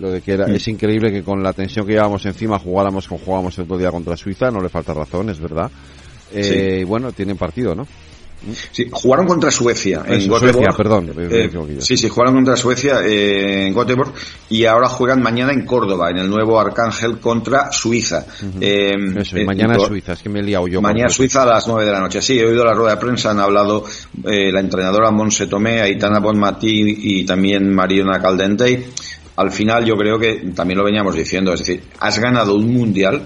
lo de que era, es increíble que con la tensión que llevábamos encima jugáramos como jugábamos el otro día contra Suiza, no le falta razón, es verdad. Eh, Bueno, tienen partido, ¿no? Sí, jugaron contra Suecia en Suecia, perdón. Eh, sí, sí, jugaron contra Suecia eh, en Göteborg y ahora juegan mañana en Córdoba, en el nuevo Arcángel contra Suiza. eh, Eso, mañana Suiza, es que me he liado yo. Mañana Suiza a las 9 de la noche. Sí, he oído la rueda de prensa, han hablado eh, la entrenadora Monse Tomé, Aitana Bonmatí y también Mariona Caldente al final yo creo que también lo veníamos diciendo, es decir, has ganado un mundial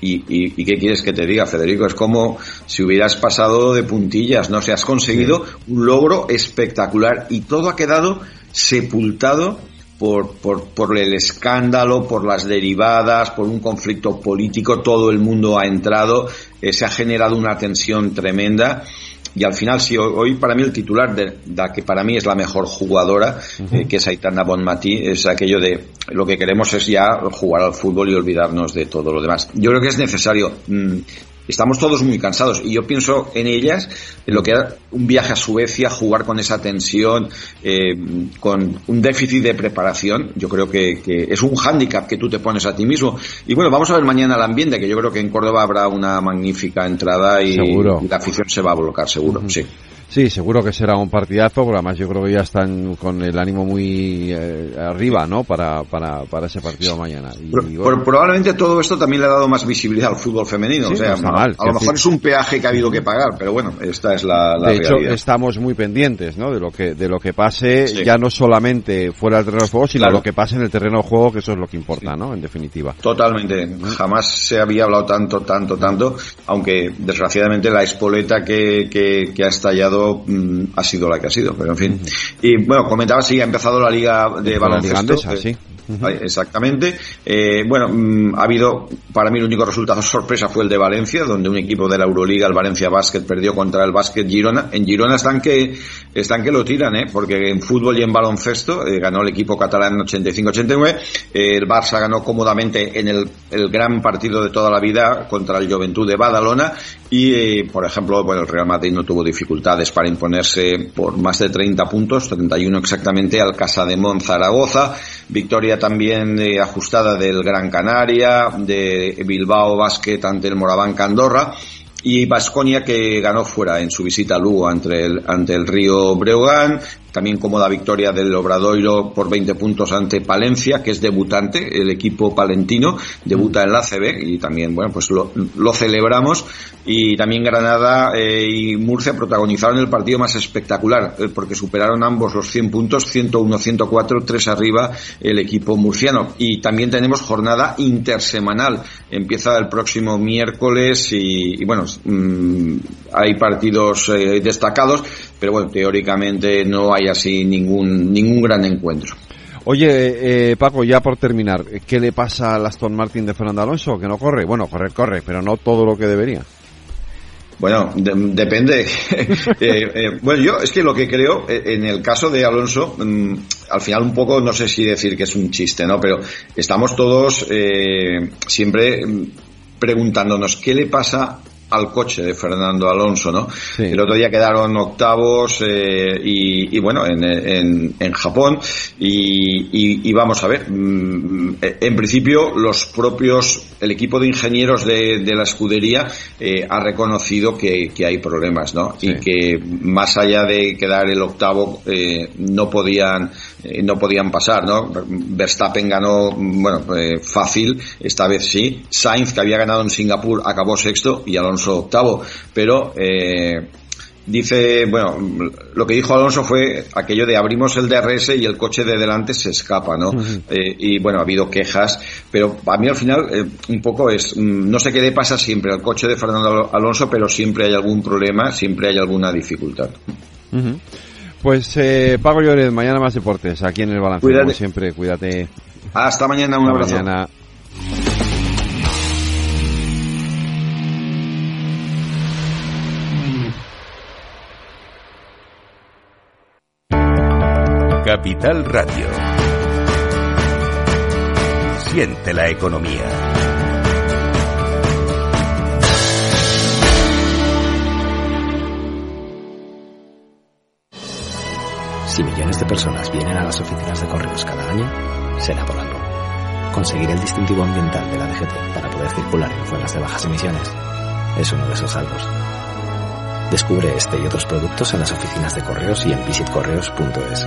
y, y, qué quieres que te diga, Federico, es como si hubieras pasado de puntillas, no se has conseguido un logro espectacular y todo ha quedado sepultado por, por, por, el escándalo, por las derivadas, por un conflicto político, todo el mundo ha entrado, eh, se ha generado una tensión tremenda y al final, sí, hoy para mí el titular de la que para mí es la mejor jugadora, eh, que es Aitana Bonmatí, es aquello de lo que queremos es ya jugar al fútbol y olvidarnos de todo lo demás. Yo creo que es necesario. Mm, estamos todos muy cansados y yo pienso en ellas, en lo que era un viaje a Suecia, jugar con esa tensión, eh, con un déficit de preparación, yo creo que, es un hándicap que tú te pones a ti mismo. Y bueno, vamos a ver mañana el ambiente, que yo creo que en Córdoba habrá una magnífica entrada y, la afición se va a bloquear, seguro, sí. Sí, seguro que será un partidazo, porque además yo creo que ya están con el ánimo muy eh, arriba, ¿no? Para, para, para ese partido mañana. probablemente todo esto también le ha dado más visibilidad al fútbol femenino. o sea, a, lo mejor es un peaje que ha habido que pagar, pero bueno, esta es la, la De hecho, estamos muy pendientes, ¿no? De lo que, de lo que pase, ya no solamente fuera del terreno de juego, sino lo que pase en el terreno de juego, que eso es lo que importa, ¿no? En definitiva. Totalmente. Jamás se había hablado tanto, tanto, tanto, aunque desgraciadamente la espoleta que, que, que ha estallado Mm, ha sido la que ha sido, pero en fin. Y bueno, comentaba si ha empezado la liga de baloncesto. sí. Exactamente. Eh, bueno, mm, ha habido, para mí el único resultado sorpresa fue el de Valencia, donde un equipo de la Euroliga, el Valencia Basket, perdió contra el Basket Girona. En Girona están que, están que lo tiran, ¿eh? porque en fútbol y en baloncesto eh, ganó el equipo catalán 85-89. el Barça ganó cómodamente en el, el, gran partido de toda la vida contra el Juventud de Badalona. Y, eh, por ejemplo, bueno, el Real Madrid no tuvo dificultades para imponerse por más de 30 puntos, 31 exactamente, al Casa de Zaragoza. Victoria también eh, ajustada del Gran Canaria, de Bilbao Basket ante el Moraván Candorra y Vasconia que ganó fuera en su visita a Lugo ante el, ante el Río Breogán, también cómoda victoria del Obradoiro por 20 puntos ante Palencia, que es debutante, el equipo palentino, debuta en la CB y también, bueno, pues lo, lo celebramos. Y también Granada eh, y Murcia protagonizaron el partido más espectacular, eh, porque superaron ambos los 100 puntos, 101-104, tres arriba el equipo murciano. Y también tenemos jornada intersemanal, empieza el próximo miércoles y, bueno, mm, hay partidos eh, destacados, pero bueno, teóricamente no hay así ningún, ningún gran encuentro. Oye, eh, Paco, ya por terminar, ¿qué le pasa al Aston Martin de Fernando Alonso? Que no corre. Bueno, correr, corre, pero no todo lo que debería. Bueno, depende. Eh, eh, bueno, yo es que lo que creo, eh, en el caso de Alonso, mm, al final un poco, no sé si decir que es un chiste, ¿no? Pero estamos todos siempre mm, preguntándonos qué le pasa al coche de Fernando Alonso, ¿no? El otro día quedaron octavos eh, y, bueno, en, en, Japón y, y, vamos a ver, mm, en principio los propios, el equipo de ingenieros de, de la escudería eh, ha reconocido que, que, hay problemas, ¿no? Y que más allá de quedar el octavo eh, no podían eh, no podían pasar, ¿no? Verstappen ganó, bueno, eh, fácil, esta vez sí. Sainz, que había ganado en Singapur, acabó sexto y Alonso octavo. Pero, eh, dice, bueno, lo que dijo Alonso fue aquello de abrimos el DRS y el coche de delante se escapa, ¿no? y bueno, ha habido quejas, pero a mí al final un poco es, mm, no sé qué le pasa siempre al coche de Fernando Alonso, pero siempre hay algún problema, siempre hay alguna dificultad. Pues eh, Pago Lloret, mañana más deportes, aquí en el balance. Como siempre, cuídate. Hasta mañana, un abrazo. Mañana. Capital Radio. Siente la economía. Si millones de personas vienen a las oficinas de correos cada año, será por algo. Conseguir el distintivo ambiental de la DGT para poder circular en zonas de bajas emisiones es uno de esos saldos. Descubre este y otros productos en las oficinas de correos y en visitcorreos.es.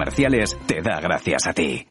te da gracias a ti.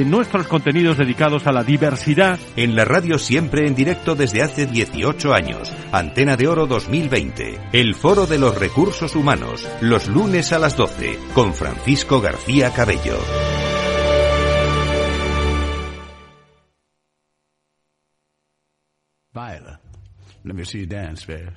en nuestros contenidos dedicados a la diversidad. En la radio siempre en directo desde hace 18 años. Antena de Oro 2020. El Foro de los Recursos Humanos. Los lunes a las 12. Con Francisco García Cabello. Viola, let me see you dance, babe.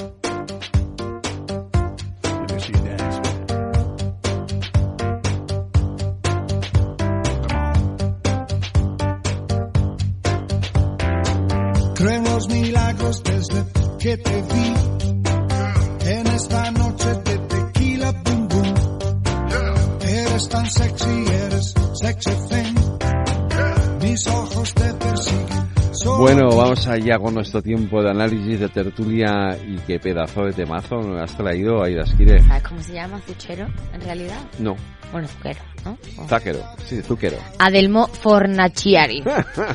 Allá con nuestro tiempo de análisis de tertulia y qué pedazo de temazo me has traído, Aida Esquire. ¿Sabes cómo se llama? ¿Zuchero, en realidad? No, Bueno, zuquero, ¿no? O- Záquero, sí, Zuquero. Adelmo Fornaciari.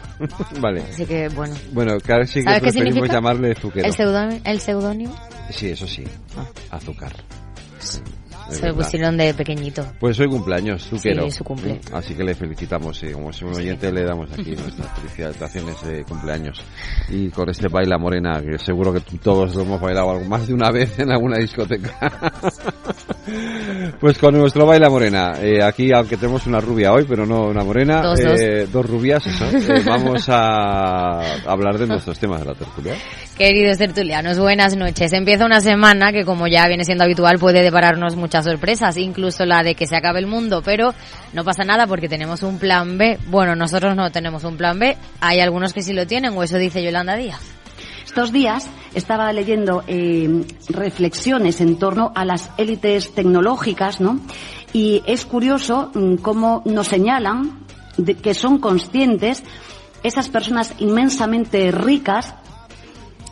vale. Así que, bueno. Bueno, sí que ¿Sabes qué preferimos llamarle Zuquero. ¿El seudónimo? ¿El seudónimo? Sí, eso sí. Azúcar. Es Se lo verdad. pusieron de pequeñito. Pues hoy cumpleaños, Zuquero. Sí, su cumple. Así que le felicitamos, y como es un oyente le damos aquí nuestras felicitaciones de cumpleaños. Y con este baila morena, que seguro que todos lo hemos bailado algo- más de una vez en alguna discoteca. pues con nuestro baila morena, eh, aquí aunque tenemos una rubia hoy, pero no una morena, Dos, eh, dos rubias, eso, eh, vamos a hablar de nuestros temas de la tertulia. Queridos tertulianos, buenas noches. Empieza una semana que, como ya viene siendo habitual, puede depararnos muchas sorpresas, incluso la de que se acabe el mundo, pero no pasa nada porque tenemos un plan B. Bueno, nosotros no tenemos un plan B, hay algunos que sí lo tienen, o eso dice Yolanda Díaz. Estos días estaba leyendo eh, reflexiones en torno a las élites tecnológicas, ¿no? Y es curioso mm, cómo nos señalan que son conscientes esas personas inmensamente ricas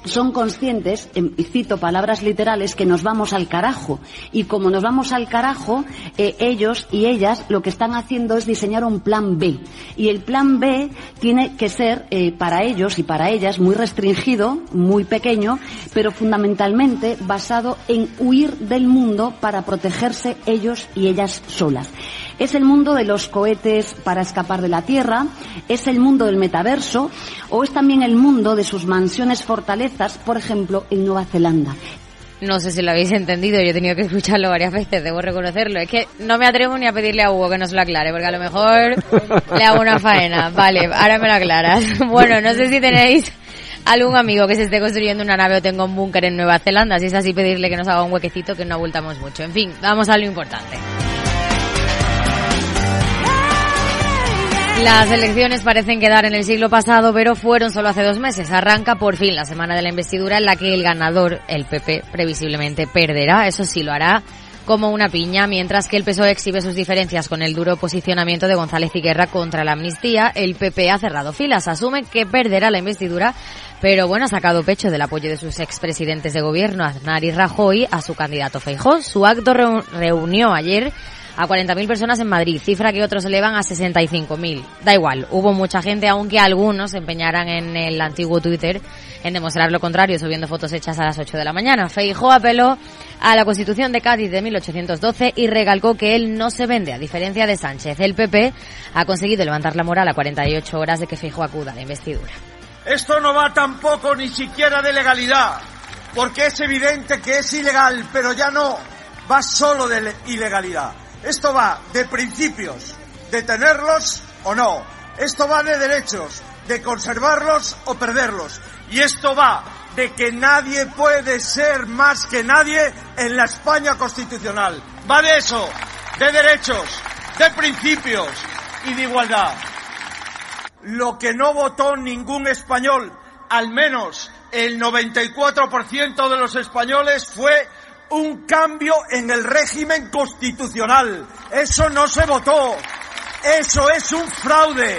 son conscientes, em, y cito palabras literales, que nos vamos al carajo. Y como nos vamos al carajo, eh, ellos y ellas lo que están haciendo es diseñar un plan B. Y el plan B tiene que ser eh, para ellos y para ellas muy restringido, muy pequeño, pero fundamentalmente basado en huir del mundo para protegerse ellos y ellas solas. Es el mundo de los cohetes para escapar de la Tierra, es el mundo del metaverso o es también el mundo de sus mansiones fortalezas, por ejemplo, en Nueva Zelanda. No sé si lo habéis entendido, yo he tenido que escucharlo varias veces, debo reconocerlo. Es que no me atrevo ni a pedirle a Hugo que nos lo aclare, porque a lo mejor le hago una faena. Vale, ahora me lo aclaras. Bueno, no sé si tenéis algún amigo que se esté construyendo una nave o tenga un búnker en Nueva Zelanda. Si es así, pedirle que nos haga un huequecito que no abultamos mucho. En fin, vamos a lo importante. Las elecciones parecen quedar en el siglo pasado, pero fueron solo hace dos meses. Arranca por fin la semana de la investidura en la que el ganador, el PP, previsiblemente perderá. Eso sí, lo hará como una piña, mientras que el PSOE exhibe sus diferencias con el duro posicionamiento de González y Guerra contra la amnistía. El PP ha cerrado filas, asume que perderá la investidura, pero bueno, ha sacado pecho del apoyo de sus expresidentes de gobierno, Aznar y Rajoy, a su candidato Feijóo. Su acto reu- reunió ayer a 40.000 personas en Madrid, cifra que otros elevan a 65.000. Da igual, hubo mucha gente, aunque algunos se empeñaran en el antiguo Twitter en demostrar lo contrario, subiendo fotos hechas a las 8 de la mañana. Feijó apeló a la Constitución de Cádiz de 1812 y recalcó que él no se vende, a diferencia de Sánchez. El PP ha conseguido levantar la moral a 48 horas de que Feijó acuda a la investidura. Esto no va tampoco ni siquiera de legalidad, porque es evidente que es ilegal, pero ya no va solo de le- ilegalidad. Esto va de principios, de tenerlos o no. Esto va de derechos, de conservarlos o perderlos. Y esto va de que nadie puede ser más que nadie en la España constitucional. Va de eso, de derechos, de principios y de igualdad. Lo que no votó ningún español, al menos el 94% de los españoles, fue un cambio en el régimen constitucional. Eso no se votó. Eso es un fraude.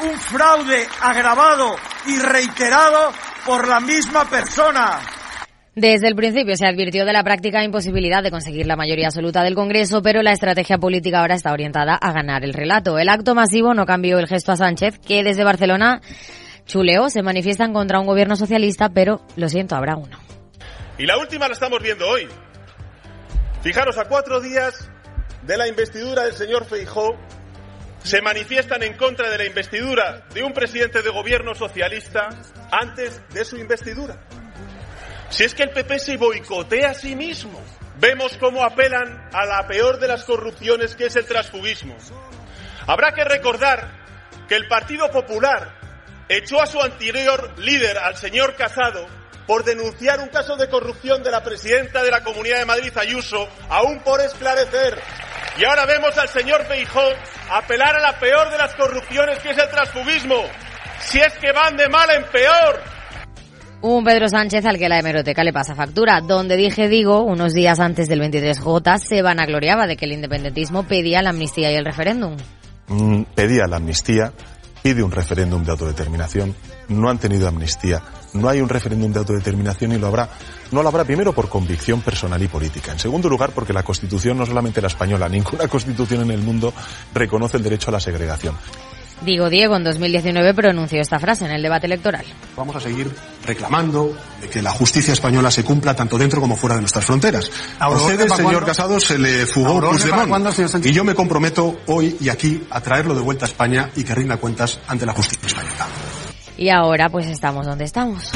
Un fraude agravado y reiterado por la misma persona. Desde el principio se advirtió de la práctica imposibilidad de conseguir la mayoría absoluta del Congreso, pero la estrategia política ahora está orientada a ganar el relato. El acto masivo no cambió el gesto a Sánchez, que desde Barcelona chuleó, se manifiestan contra un gobierno socialista, pero lo siento, habrá uno. Y la última la estamos viendo hoy. Fijaros, a cuatro días de la investidura del señor Feijó, se manifiestan en contra de la investidura de un presidente de gobierno socialista antes de su investidura. Si es que el PP se boicotea a sí mismo. Vemos cómo apelan a la peor de las corrupciones que es el transfugismo. Habrá que recordar que el Partido Popular echó a su anterior líder, al señor Casado, por denunciar un caso de corrupción de la presidenta de la Comunidad de Madrid, Ayuso, aún por esclarecer. Y ahora vemos al señor Feijó apelar a la peor de las corrupciones que es el transfugismo. Si es que van de mal en peor. Un Pedro Sánchez al que la hemeroteca le pasa factura. Donde dije digo, unos días antes del 23J, se vanagloriaba de que el independentismo pedía la amnistía y el referéndum. Mm, pedía la amnistía, pide un referéndum de autodeterminación, no han tenido amnistía, no hay un referéndum de autodeterminación y lo habrá. No lo habrá primero por convicción personal y política. En segundo lugar, porque la Constitución, no solamente la española, ninguna Constitución en el mundo reconoce el derecho a la segregación. Digo Diego en 2019 pronunció esta frase en el debate electoral. Vamos a seguir reclamando de que la justicia española se cumpla tanto dentro como fuera de nuestras fronteras. A usted, señor Casado, se le fugó Puigdemont. Y yo me comprometo hoy y aquí a traerlo de vuelta a España y que rinda cuentas ante la justicia española. Y ahora pues estamos donde estamos.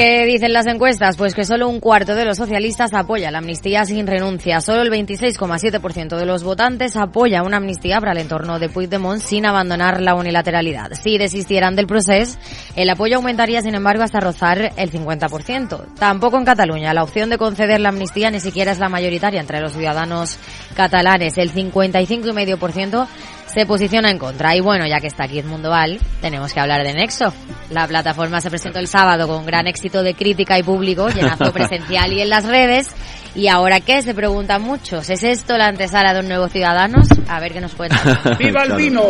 ¿Qué dicen las encuestas? Pues que solo un cuarto de los socialistas apoya la amnistía sin renuncia. Solo el 26,7% de los votantes apoya una amnistía para el entorno de Puigdemont sin abandonar la unilateralidad. Si desistieran del proceso, el apoyo aumentaría, sin embargo, hasta rozar el 50%. Tampoco en Cataluña. La opción de conceder la amnistía ni siquiera es la mayoritaria entre los ciudadanos catalanes. El 55,5% se posiciona en contra. Y bueno, ya que está aquí Edmundo Val, tenemos que hablar de Nexo. La plataforma se presentó el sábado con gran éxito de crítica y público, llenazo presencial y en las redes. ¿Y ahora qué? Se preguntan muchos. ¿Es esto la antesala de un nuevo Ciudadanos? A ver qué nos cuentan. ¡Viva el vino!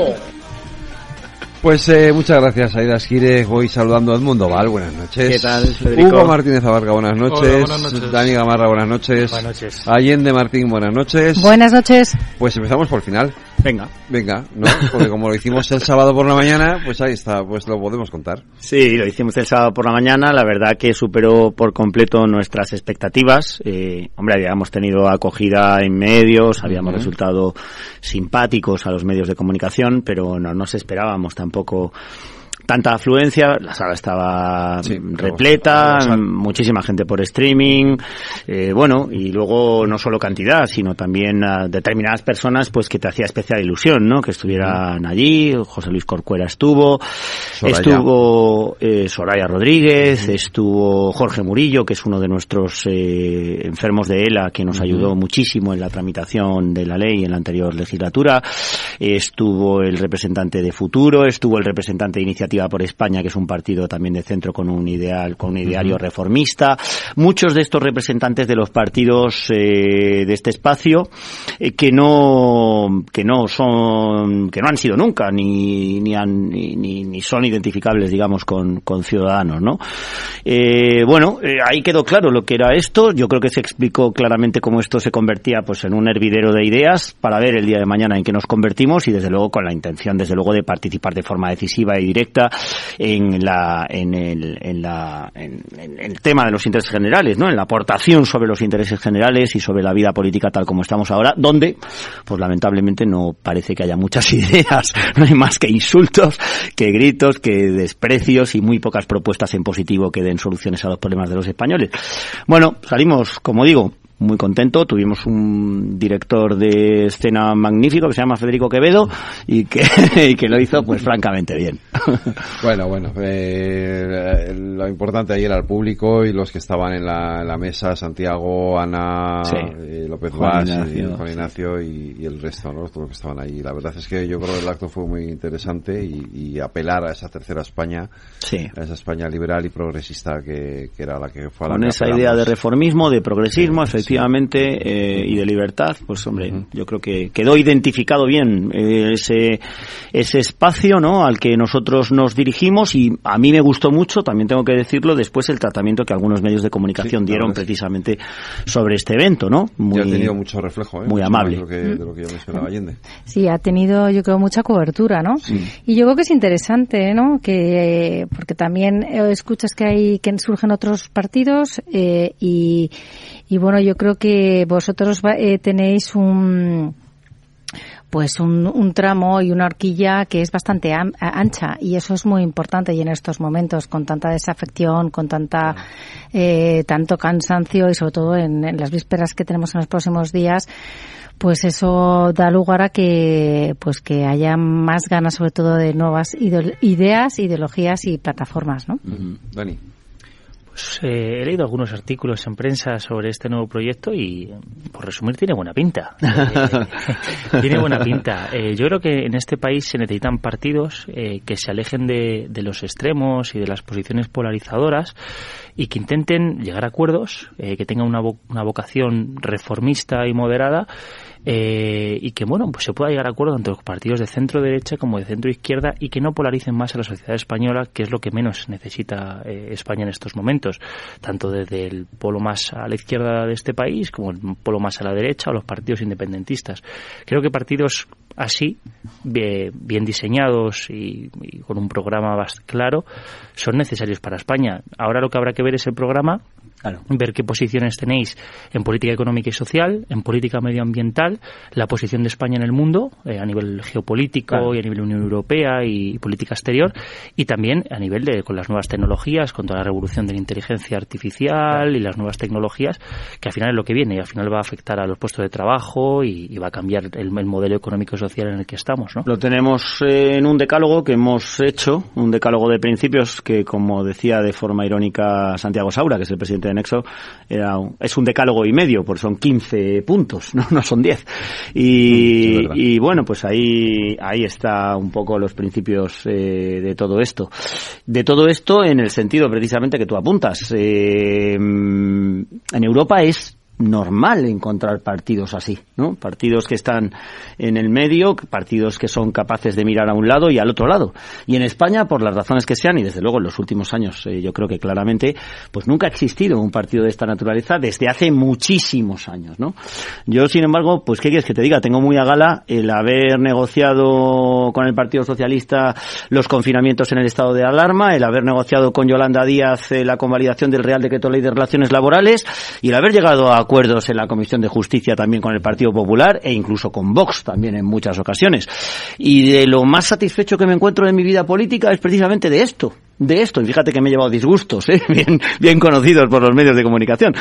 Pues eh, muchas gracias, Aida Esquire. Voy saludando a Edmundo Val. Buenas noches. ¿Qué tal, Federico? Hugo Martínez Abarca, buenas noches. Hola, buenas noches. Dani Gamarra, buenas noches. Buenas noches. Allende Martín, buenas noches. Buenas noches. Pues empezamos por el final. Venga. Venga, ¿no? Porque como lo hicimos el sábado por la mañana, pues ahí está, pues lo podemos contar. Sí, lo hicimos el sábado por la mañana. La verdad que superó por completo nuestras expectativas. Eh, hombre, habíamos tenido acogida en medios, habíamos resultado simpáticos a los medios de comunicación, pero no nos esperábamos tampoco tanta afluencia, la sala estaba repleta, muchísima gente por streaming, eh, bueno, y luego no solo cantidad, sino también a determinadas personas pues que te hacía especial ilusión, ¿no? Que estuvieran allí, José Luis Corcuera estuvo, Soraya. estuvo eh, Soraya Rodríguez, estuvo Jorge Murillo, que es uno de nuestros eh, enfermos de ELA, que nos ayudó muchísimo en la tramitación de la ley en la anterior legislatura, estuvo el representante de Futuro, estuvo el representante de Iniciativa por España, que es un partido también de centro con un ideal, con un ideario reformista. Muchos de estos representantes de los partidos eh, de este espacio eh, que no que no son que no han sido nunca ni ni, han- ni, ni- ni son identificables digamos con, con ciudadanos no Eh, bueno eh, ahí quedó claro lo que era esto. Yo creo que se explicó claramente cómo esto se convertía pues en un hervidero de ideas para ver el día de mañana en qué nos convertimos y desde luego con la intención desde luego de participar de forma decisiva y directa en la en el en la en, el tema de los intereses generales no en la aportación sobre los intereses generales y sobre la vida política tal como estamos ahora donde pues lamentablemente no parece que haya muchas ideas no hay más que insultos que gritos que desprecios y muy pocas propuestas en positivo que den soluciones a los problemas de los españoles. Bueno salimos como digo muy contento. Tuvimos un director de escena magnífico que se llama Federico Quevedo y que, y que lo hizo pues francamente bien. Bueno, bueno, eh, lo importante ahí era el público y los que estaban en la, en la mesa, Santiago, Ana, Sí. eh, López Juan Vaz, y Ignacio, Juan Ignacio y, y el resto, ¿no? Todos los que estaban ahí. La verdad es que yo creo que el acto fue muy interesante y, y apelar a esa tercera España, a esa España liberal y progresista que, que era la que fue a la Con que esa idea de reformismo, de progresismo, efectivamente, eh, y de libertad, pues hombre, yo creo que quedó identificado bien eh, ese, ese espacio ¿no? al que nosotros nos dirigimos y a mí me gustó mucho, también tengo que decirlo, después el tratamiento que algunos medios de comunicación dieron precisamente sobre este evento, ¿no? Ya ha tenido mucho reflejo, ¿eh? muy Mucho amable. más De lo, que, de lo que yo me esperaba Allende. Sí, ha tenido, yo creo, mucha cobertura, ¿no? Y yo creo que es interesante, ¿no? Que porque también eh, escuchas que hay que surgen otros partidos eh, y y bueno, yo creo que vosotros eh, tenéis un pues un, un tramo y una horquilla que es bastante am- ancha y eso es muy importante y en estos momentos con tanta desafección, con tanta eh, tanto cansancio y sobre todo en, en las vísperas que tenemos en los próximos días, pues eso da lugar a que pues que haya más ganas sobre todo de nuevas ideas, ideologías y plataformas, ¿no? Dani. Pues, eh, he leído algunos artículos en prensa sobre este nuevo proyecto y, por resumir, tiene buena pinta. Eh, tiene buena pinta. Eh, yo creo que en este país se necesitan partidos eh, que se alejen de, de los extremos y de las posiciones polarizadoras y que intenten llegar a acuerdos, eh, que tengan una, vo- una vocación reformista y moderada eh, y que bueno pues se pueda llegar a acuerdo entre los partidos de centro derecha como de centro izquierda y que no polaricen más a la sociedad española que es lo que menos necesita eh, España en estos momentos. Tanto desde el polo más a la izquierda de este país como el polo más a la derecha o los partidos independentistas. Creo que partidos así bien, diseñados y, y con un programa bast- claro son necesarios para España. Ahora lo que habrá que ver es el programa ver qué posiciones tenéis en política económica y social, en política medioambiental, la posición de España en el mundo, eh, a nivel geopolítico Claro. y a nivel Unión Europea y política exterior, y también a nivel de con las nuevas tecnologías, con toda la revolución de la inteligencia artificial y las nuevas tecnologías, que al final es lo que viene y al final va a afectar a los puestos de trabajo y, y va a cambiar el, el modelo económico y social en el que estamos, ¿no? Lo tenemos eh, en un decálogo que hemos hecho, un decálogo de principios que, como decía de forma irónica Santiago Saura, que es el presidente de Nexo, era un- es un decálogo y medio, porque son 15 puntos, no, no son 10. Y, verdad. y bueno, pues ahí, ahí está un poco los principios eh, de todo esto. De todo esto en el sentido precisamente que tú apuntas. Eh, en Europa es normal encontrar partidos así, ¿no? Partidos que están en el medio, partidos que son capaces de mirar a un lado y al otro lado. Y en España, por las razones que sean, y desde luego en los últimos años, eh, yo creo que claramente, pues nunca ha existido un partido de esta naturaleza desde hace muchísimos años, ¿no? Yo, sin embargo, pues qué quieres que te diga, tengo muy a gala el haber negociado con el Partido Socialista los confinamientos en el estado de alarma, el haber negociado con Yolanda Díaz eh, la convalidación del Real Decreto Ley de Relaciones Laborales y el haber llegado a acuerdos en la Comisión de Justicia también con el Partido Popular e incluso con Vox también en muchas ocasiones. Y de lo más satisfecho que me encuentro en mi vida política es precisamente de esto, de esto. Y fíjate que me he llevado disgustos, ¿eh? bien, bien conocidos por los medios de comunicación.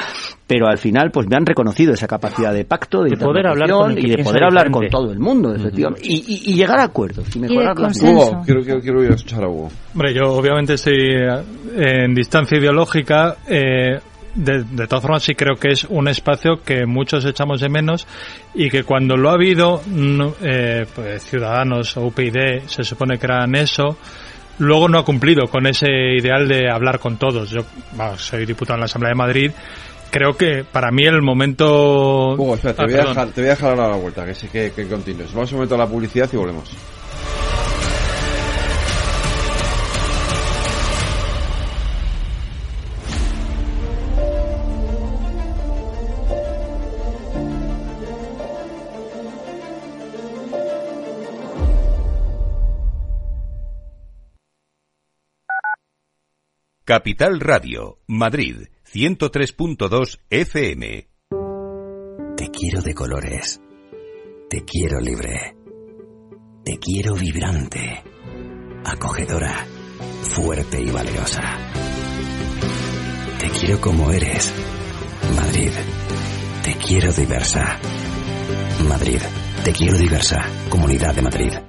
Pero al final, pues me han reconocido esa capacidad de pacto, de, De poder hablar con y de poder hablar con todo el mundo, efectivamente. Y, y- y llegar a acuerdos y mejorar las Hugo, quiero, quiero, quiero ir a escuchar a Hugo. Hombre, yo obviamente estoy eh, en distancia ideológica. eh, de, de todas formas, sí creo que es un espacio que muchos echamos de menos y que cuando lo ha habido, no, eh, pues, Ciudadanos o UPyD se supone que eran eso, luego no ha cumplido con ese ideal de hablar con todos. Yo soy diputado en la Asamblea de Madrid. Creo que para mí el momento. Hugo, espera, te, Ah, voy a dejar, te voy a dejar ahora la vuelta, que sí que, que continúes. Vamos un momento a la publicidad y volvemos. Capital Radio, Madrid, 103.2 FM. Te quiero de colores. Te quiero libre. Te quiero vibrante. Acogedora. Fuerte y valerosa. Te quiero como eres. Madrid. Te quiero diversa. Madrid. Te quiero diversa. Comunidad de Madrid.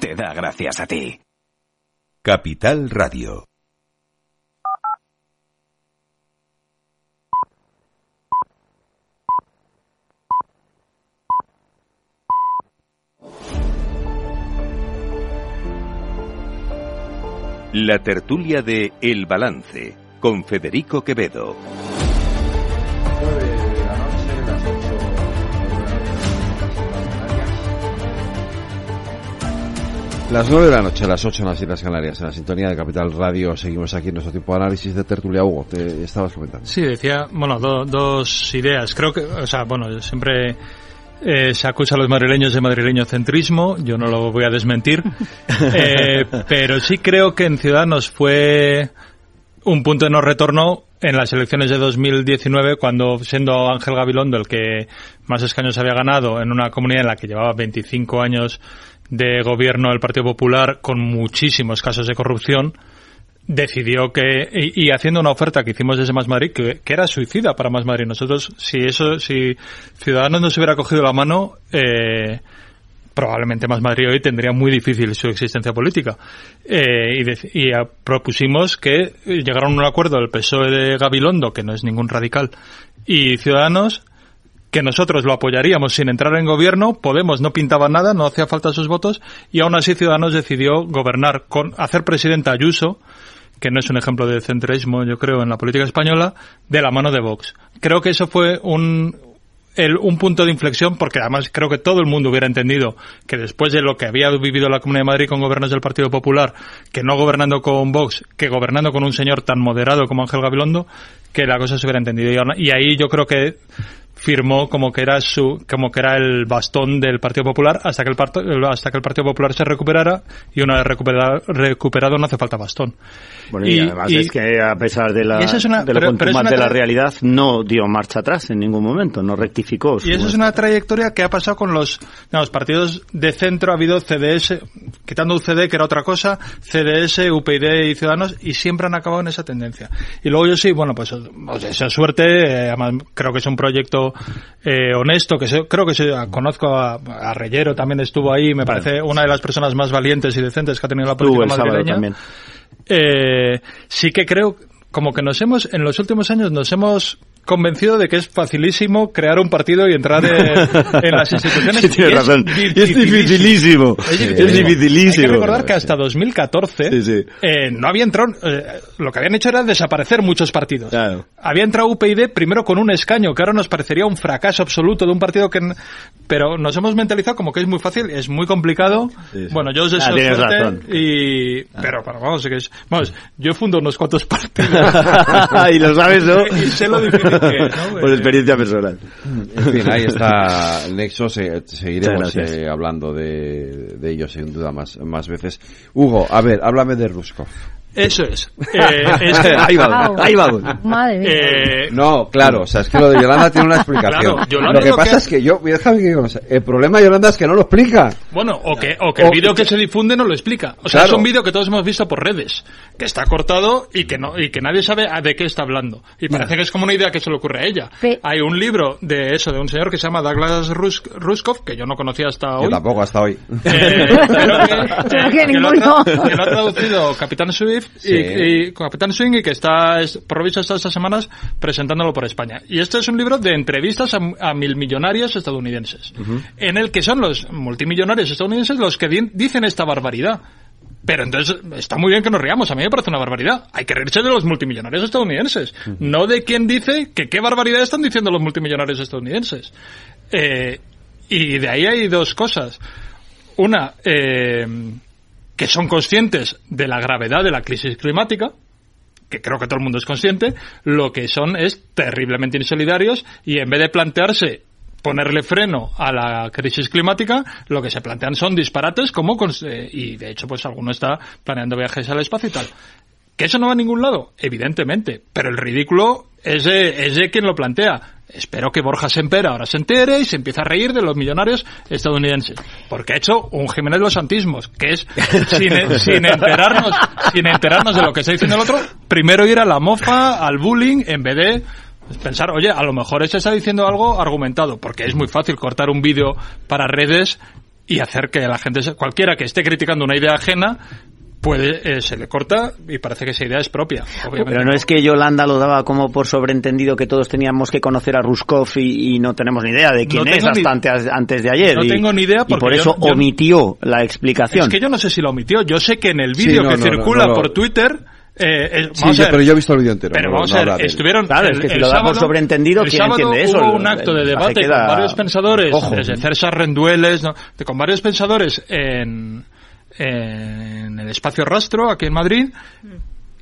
te da gracias a ti. Capital Radio. La tertulia de El Balance con Federico Quevedo. Las 9 de la noche, las 8 en las Islas Canarias, en la sintonía de Capital Radio. Seguimos aquí en nuestro tiempo de análisis de tertulia. Hugo, te estabas comentando. Sí, decía, bueno, do- dos ideas. Creo que, o sea, bueno, siempre eh, se acusa a los madrileños de madrileño centrismo. Yo no lo voy a desmentir. Eh, pero sí creo que en Ciudadanos fue un punto de no retorno en las elecciones de 2019 cuando siendo Ángel Gabilondo el que más escaños había ganado en una comunidad en la que llevaba 25 años de gobierno del Partido Popular con muchísimos casos de corrupción decidió que y, haciendo una oferta que hicimos desde Más Madrid que, era suicida para Más Madrid nosotros si eso si Ciudadanos nos hubiera cogido la mano eh, probablemente Más Madrid hoy tendría muy difícil su existencia política. Eh, y propusimos que llegaron a un acuerdo el PSOE de Gabilondo, que no es ningún radical, y Ciudadanos, que nosotros lo apoyaríamos sin entrar en gobierno, Podemos no pintaba nada, no hacía falta sus votos, y aún así Ciudadanos decidió gobernar, con hacer presidenta Ayuso, que no es un ejemplo de centrismo, yo creo, en la política española, de la mano de Vox. Creo que eso fue un, el- un punto de inflexión, porque además creo que todo el mundo hubiera entendido que después de lo que había vivido la Comunidad de Madrid con gobiernos del Partido Popular, que no gobernando con Vox, que gobernando con un señor tan moderado como Ángel Gabilondo, que la cosa se hubiera entendido. Y ahí yo creo que firmó como que era su como que era el bastón del Partido Popular hasta que el parto- hasta que el Partido Popular se recuperara y una vez recupera- recuperado no hace falta bastón Bueno, y, además es que a pesar de la, esa es una- de lo pero- pero es una de la realidad, no dio marcha atrás en ningún momento, no rectificó. Y eso es una trayectoria que ha pasado con los, los partidos de centro. Ha habido CDS, quitando UCD, que era otra cosa, CDS, UPyD y Ciudadanos, y siempre han acabado en esa tendencia. Y luego yo sí, bueno, pues, pues esa suerte, eh, además creo que es un proyecto eh, honesto, que se- creo que se, conozco a, a Reyero, también estuvo ahí, me parece una de las personas más valientes y decentes que ha tenido la política madrileña. también. Eh, sí que creo como que nos hemos en los últimos años nos hemos convencido de que es facilísimo crear un partido y entrar en, en las instituciones Sí, tienes Y razón. es dificilísimo. Es Sí, dificilísimo. es dificilísimo. Hay que recordar que hasta 2014 eh, no había entrado eh, lo que habían hecho era desaparecer muchos partidos había entrado UPyD primero con un escaño que ahora nos parecería un fracaso absoluto de un partido que pero nos hemos mentalizado como que es muy fácil es muy complicado Sí, sí. bueno yo os deseo Ah, tienes suerte razón. y pero, pero vamos que es vamos yo fundo unos cuantos partidos y lo sabes, ¿no? y sé lo difícil es ¿no? Por experiencia personal. En fin, ahí está nexo. se- seguiremos Muchas gracias. eh, hablando de, de ello sin duda más, más veces. Hugo, a ver, háblame de Ruskov. Eso es Eh, es que- Ahí vamos, ahí vamos. Madre mía. Eh, No, claro, o sea, es que lo de Yolanda tiene una explicación. Claro, Yolanda lo que lo pasa es que yo, déjame que el problema de Yolanda es que no lo explica. Bueno, o que, o que el vídeo que se difunde no lo explica. O sea, Claro. es un vídeo que todos hemos visto por redes, que está cortado y que no y que nadie sabe de qué está hablando. Y parece que es como una idea que se le ocurre a ella. Pe- Hay un libro de eso, de un señor que se llama Douglas Rus- Ruskov, que yo no conocía hasta hoy. Yo tampoco hasta hoy. Eh, pero que, eh, que que lo, tra- lo ha traducido Capitán Swift Sí. y, y Capitán Swing y que está, es- por lo visto, está estas semanas presentándolo por España. Y este es un libro de entrevistas a, a mil millonarios estadounidenses, en el que son los multimillonarios estadounidenses los que di- dicen esta barbaridad. Pero entonces está muy bien que nos riamos, a mí me parece una barbaridad. Hay que reírse de los multimillonarios estadounidenses, no de quien dice que qué barbaridad están diciendo los multimillonarios estadounidenses. Eh, y de ahí hay dos cosas. Una, eh, que son conscientes de la gravedad de la crisis climática, que creo que todo el mundo es consciente, lo que son es terriblemente insolidarios y en vez de plantearse ponerle freno a la crisis climática, lo que se plantean son disparates como eh, y de hecho pues alguno está planeando viajes al espacio y tal. ¿Que eso no va a ningún lado? Evidentemente. Pero el ridículo es de, es de quien lo plantea. Espero que Borja Semper ahora se entere y se empiece a reír de los millonarios estadounidenses. Porque ha hecho un Jiménez Los Santismos, que es, sin, sin enterarnos, sin enterarnos de lo que está diciendo el otro, primero ir a la mofa, al bullying, en vez de pensar, oye, a lo mejor ese está diciendo algo argumentado. Porque es muy fácil cortar un vídeo para redes y hacer que la gente, se- cualquiera que esté criticando una idea ajena, puede, eh, se le corta y parece que esa idea es propia. Obviamente. Pero no es que Yolanda lo daba como por sobreentendido que todos teníamos que conocer a Ruskov y, y no tenemos ni idea de quién No es hasta ni- antes, antes de ayer. No y, tengo ni idea y porque por yo- eso yo- omitió la explicación. Es que yo no sé si lo omitió. Yo sé que en el Sí, vídeo no, que no, no, circula por Twitter. Eh, eh, Sí, yo- pero yo he visto el vídeo entero. Pero no- vamos a ver, estuvieron. Claro, es el- que si lo da por sábado- sobreentendido, ¿quién entiende eso? Hubo un acto de debate queda con varios pensadores, cojo. desde César Rendueles, ¿no? de- con varios pensadores en, en el espacio Rastro, aquí en Madrid,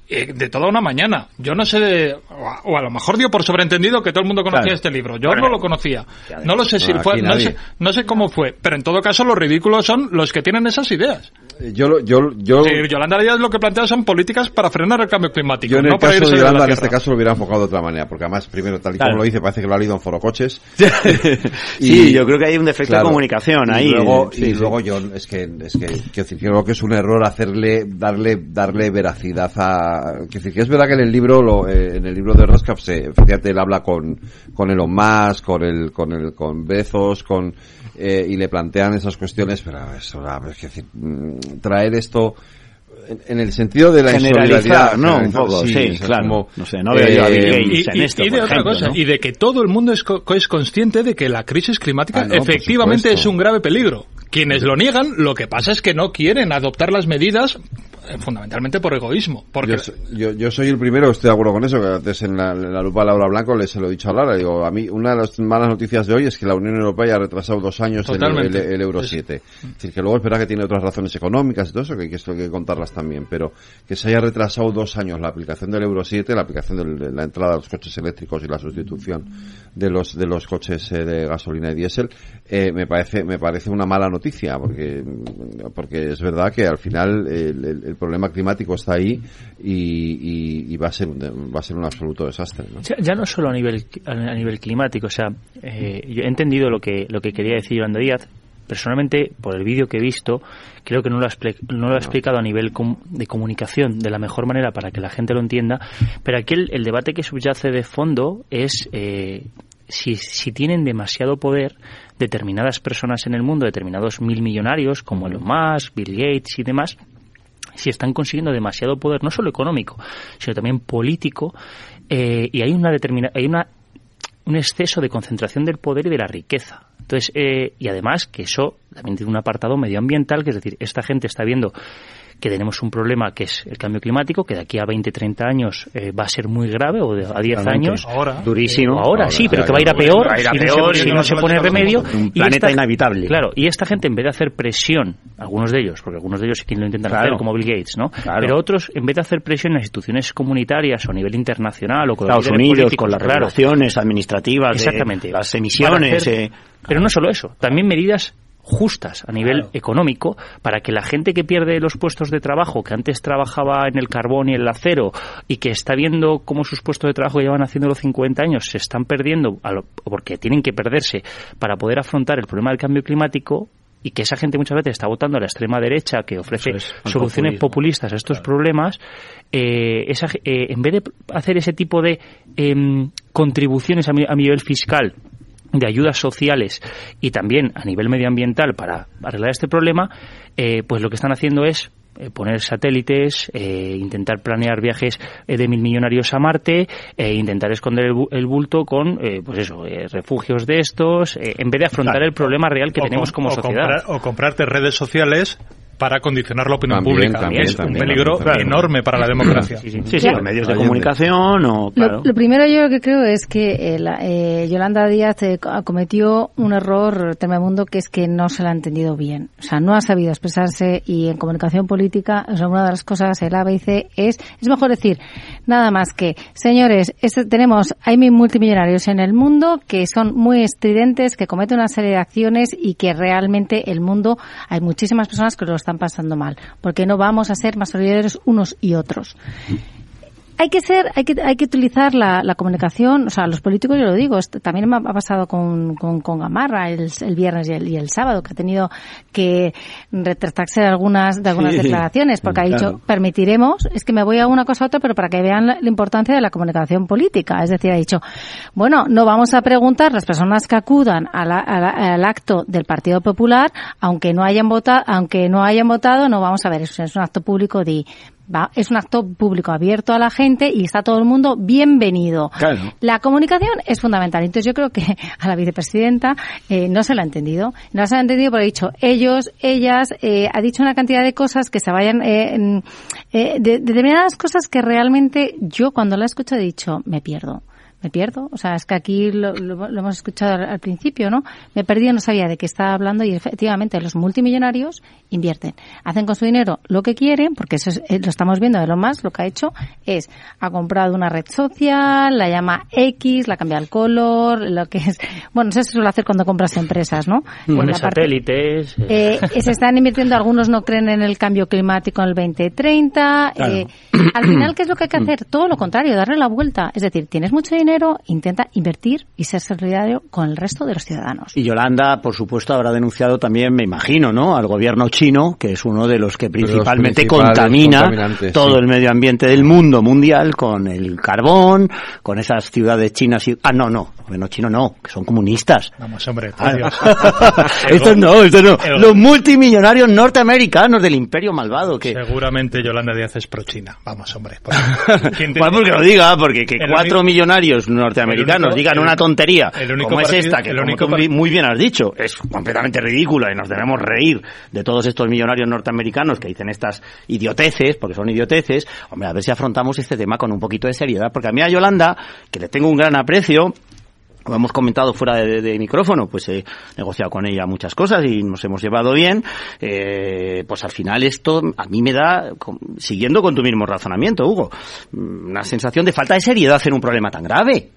eh, de toda una mañana. Yo no sé, de- o, a, o a lo mejor dio por sobreentendido que todo el mundo conocía Claro. este libro. Yo Bueno, no lo conocía. No lo sé si No, fue, no sé, no sé cómo fue, pero en todo caso los ridículos son los que tienen esas ideas. Eh, Yo, lo- yo, yo, Sí, Yolanda Díaz lo que plantea son políticas para frenar el cambio climático, yo en el no para caso irse de de la Yolanda, en este caso lo hubiera enfocado de otra manera, porque además, primero, tal y Claro. como lo dice, parece que lo ha leído en Forocoches. Sí, yo creo que hay un defecto de comunicación y ahí. Luego, Sí, y sí. luego yo, es que, es que, quiero decir, creo que es un error hacerle, darle, darle veracidad a, quiero decir, que es verdad que en el libro, lo, eh, en el libro de Roscaf se, efectivamente él habla con, con Elon Musk, con el, con el, con Bezos, con, eh, y le plantean esas cuestiones, pero eso, es decir, mm, traer esto, en, el sentido de la insolidaridad, ¿no? Un poco, sí, es claro. como, No sé, no veo yo a Bill eh, Gates y, en y- esto, y de por otra ejemplo, cosa, ¿no? y de que todo el mundo es, co- es consciente de que la crisis climática Ah, no, efectivamente es un grave peligro. Quienes lo niegan, lo que pasa es que no quieren adoptar las medidas eh, fundamentalmente por egoísmo. Porque Yo, yo, yo soy el primero, estoy de acuerdo con eso, que antes en la, en la lupa de Laura Blanco les se lo he dicho a Lara, digo, a mí una de las malas noticias de hoy es que la Unión Europea ha retrasado dos años el, el- el Euro Es- 7. Es decir, que luego es verdad que tiene otras razones económicas y todo eso, que hay que, esto hay que contarlas también, pero que se haya retrasado dos años la aplicación del Euro 7, la aplicación de la entrada a los coches eléctricos y la sustitución de los de los coches eh, de gasolina y diésel, eh, me parece me parece una mala noticia, porque porque es verdad que al final el, problema climático está ahí y, y- va a ser va a ser un absoluto desastre. ya no solo a nivel a nivel climático, o sea, eh, yo he entendido lo que lo que quería decir Yolanda Díaz. Personalmente, por el vídeo que he visto, creo que no lo ha, no lo ha explicado a nivel com- de comunicación de la mejor manera para que la gente lo entienda. Pero aquí el, el debate que subyace de fondo es eh, si, si tienen demasiado poder determinadas personas en el mundo, determinados mil millonarios como Elon Musk, Bill Gates y demás, si están consiguiendo demasiado poder, no solo económico, sino también político, eh, y hay una determina, hay una un exceso de concentración del poder y de la riqueza. Entonces, eh, y además que eso también tiene un apartado medioambiental, que es decir, esta gente está viendo que tenemos un problema que es el cambio climático, que de aquí a 20, 30 años eh, va a ser muy grave, o de, a 10 Realmente. años. Ahora. Durísimo. Ahora, Ahora, sí, pero que va a ir a peor, va a ir a si, peor no se, si no no pone remedio. un Y planeta inhabitable. Claro, y esta gente en vez de hacer presión, algunos de ellos, porque algunos de ellos sí lo intentan Claro. hacer, como Bill Gates, ¿no? Claro. Pero otros, en vez de hacer presión en las instituciones comunitarias o a nivel internacional o con los Estados Unidos, con las claro, regulaciones administrativas, de Exactamente. las emisiones. hacer- eh, Pero no solo eso, también medidas justas a nivel económico para que la gente que pierde los puestos de trabajo, que antes trabajaba en el carbón y el acero y que está viendo cómo sus puestos de trabajo que llevan haciéndolo 50 años se están perdiendo a lo- porque tienen que perderse para poder afrontar el problema del cambio climático y que esa gente muchas veces está votando a la extrema derecha que ofrece es, soluciones populismo. populistas a estos problemas, eh, esa eh, en vez de hacer ese tipo de em, contribuciones a, mi- a nivel fiscal de ayudas sociales y también a nivel medioambiental para arreglar este problema, eh, pues lo que están haciendo es eh, poner satélites, eh, intentar planear viajes eh, de mil millonarios a Marte, e intentar esconder el, bu- el bulto con, eh, pues eso, eh, refugios de estos, eh, en vez de afrontar Claro. el problema real que O tenemos com- como o sociedad. comprar- o comprarte redes sociales para condicionar la opinión También, pública, también, es también, un peligro también. enorme para la democracia. Sí, sí, sí, los medios de comunicación o... Lo, Claro. lo primero yo lo que creo es que eh, la- eh, Yolanda Díaz eh, co- cometió un error tremendo que es que no se la ha entendido bien. O sea, no ha sabido expresarse y en comunicación política, o sea, una de las cosas, el A, B y C, es, es mejor decir nada más que, señores, este- tenemos, hay mil multimillonarios en el mundo que son muy estridentes, que cometen una serie de acciones y que realmente el mundo, hay muchísimas personas que lo están pasando mal, porque no vamos a ser más solidarios unos y otros hay que ser, hay que, hay que utilizar la, la comunicación, o sea, los políticos, yo lo digo, esto también me ha pasado con, con, con Gamarra el, el viernes y el, y el sábado, que ha tenido que retractarse de algunas, de algunas Sí, declaraciones, porque ha dicho, permitiremos, es que me voy a una cosa a otra, pero para que vean la, la importancia de la comunicación política. Es decir, ha dicho, bueno, no vamos a preguntar las personas que acudan a la- a al acto del Partido Popular, aunque no hayan votado, aunque no hayan votado, no vamos a ver, es un acto público de, va, es un acto público abierto a la gente y está todo el mundo bienvenido. Claro. La comunicación es fundamental. Entonces yo creo que a la vicepresidenta eh, no se la ha entendido. No se la ha entendido porque ha dicho ellos, ellas, eh, ha dicho una cantidad de cosas que se vayan, eh, eh, de, de determinadas cosas que realmente yo cuando la escucho he dicho, me pierdo. Me pierdo, o sea, es que aquí lo, lo- lo hemos escuchado al, al principio, ¿no? Me he perdido, no sabía de qué estaba hablando y efectivamente los multimillonarios invierten, hacen con su dinero lo que quieren, porque eso es- eh, lo estamos viendo de lo más, lo que ha hecho es, ha comprado una red social, la llama X, la cambia el color, lo que es, bueno, eso se suele hacer cuando compras empresas, ¿no? Parte- satélites. eh, eh, se están invirtiendo, algunos no creen en el cambio climático en el 2030. Claro. eh, al final, ¿qué es lo que hay que hacer? Todo lo contrario, darle la vuelta. Es decir, tienes mucho dinero, intenta invertir y ser solidario con el resto de los ciudadanos. Y Yolanda, por supuesto, habrá denunciado también, me imagino, ¿no? Al gobierno chino, que es uno de los que principalmente contamina todo sí. el medio ambiente del mundo mundial con el carbón, con esas ciudades chinas y... Ah, no, no, el gobierno chino no, que son comunistas. Vamos, hombre, por Ah, Dios. no, estos no. El- Los multimillonarios norteamericanos del imperio malvado que... Seguramente Yolanda Díaz es pro-China. Vamos, hombre. por- ¿Quién te- Pues porque lo diga, porque que cuatro único- norteamericanos único- digan el- una tontería el único como es esta, que el como único tú muy bien has dicho, es completamente ridícula y nos debemos reír de todos estos millonarios norteamericanos que dicen estas idioteces, porque son idioteces, hombre, a ver si afrontamos este tema con un poquito de seriedad, porque a mí a Yolanda, que le tengo un gran aprecio, como hemos comentado fuera de, micrófono, pues he negociado con ella muchas cosas y nos hemos llevado bien. Eh, pues al final esto a mí me da, siguiendo con tu mismo razonamiento, Hugo, mm, una sensación de falta de seriedad en un problema tan grave.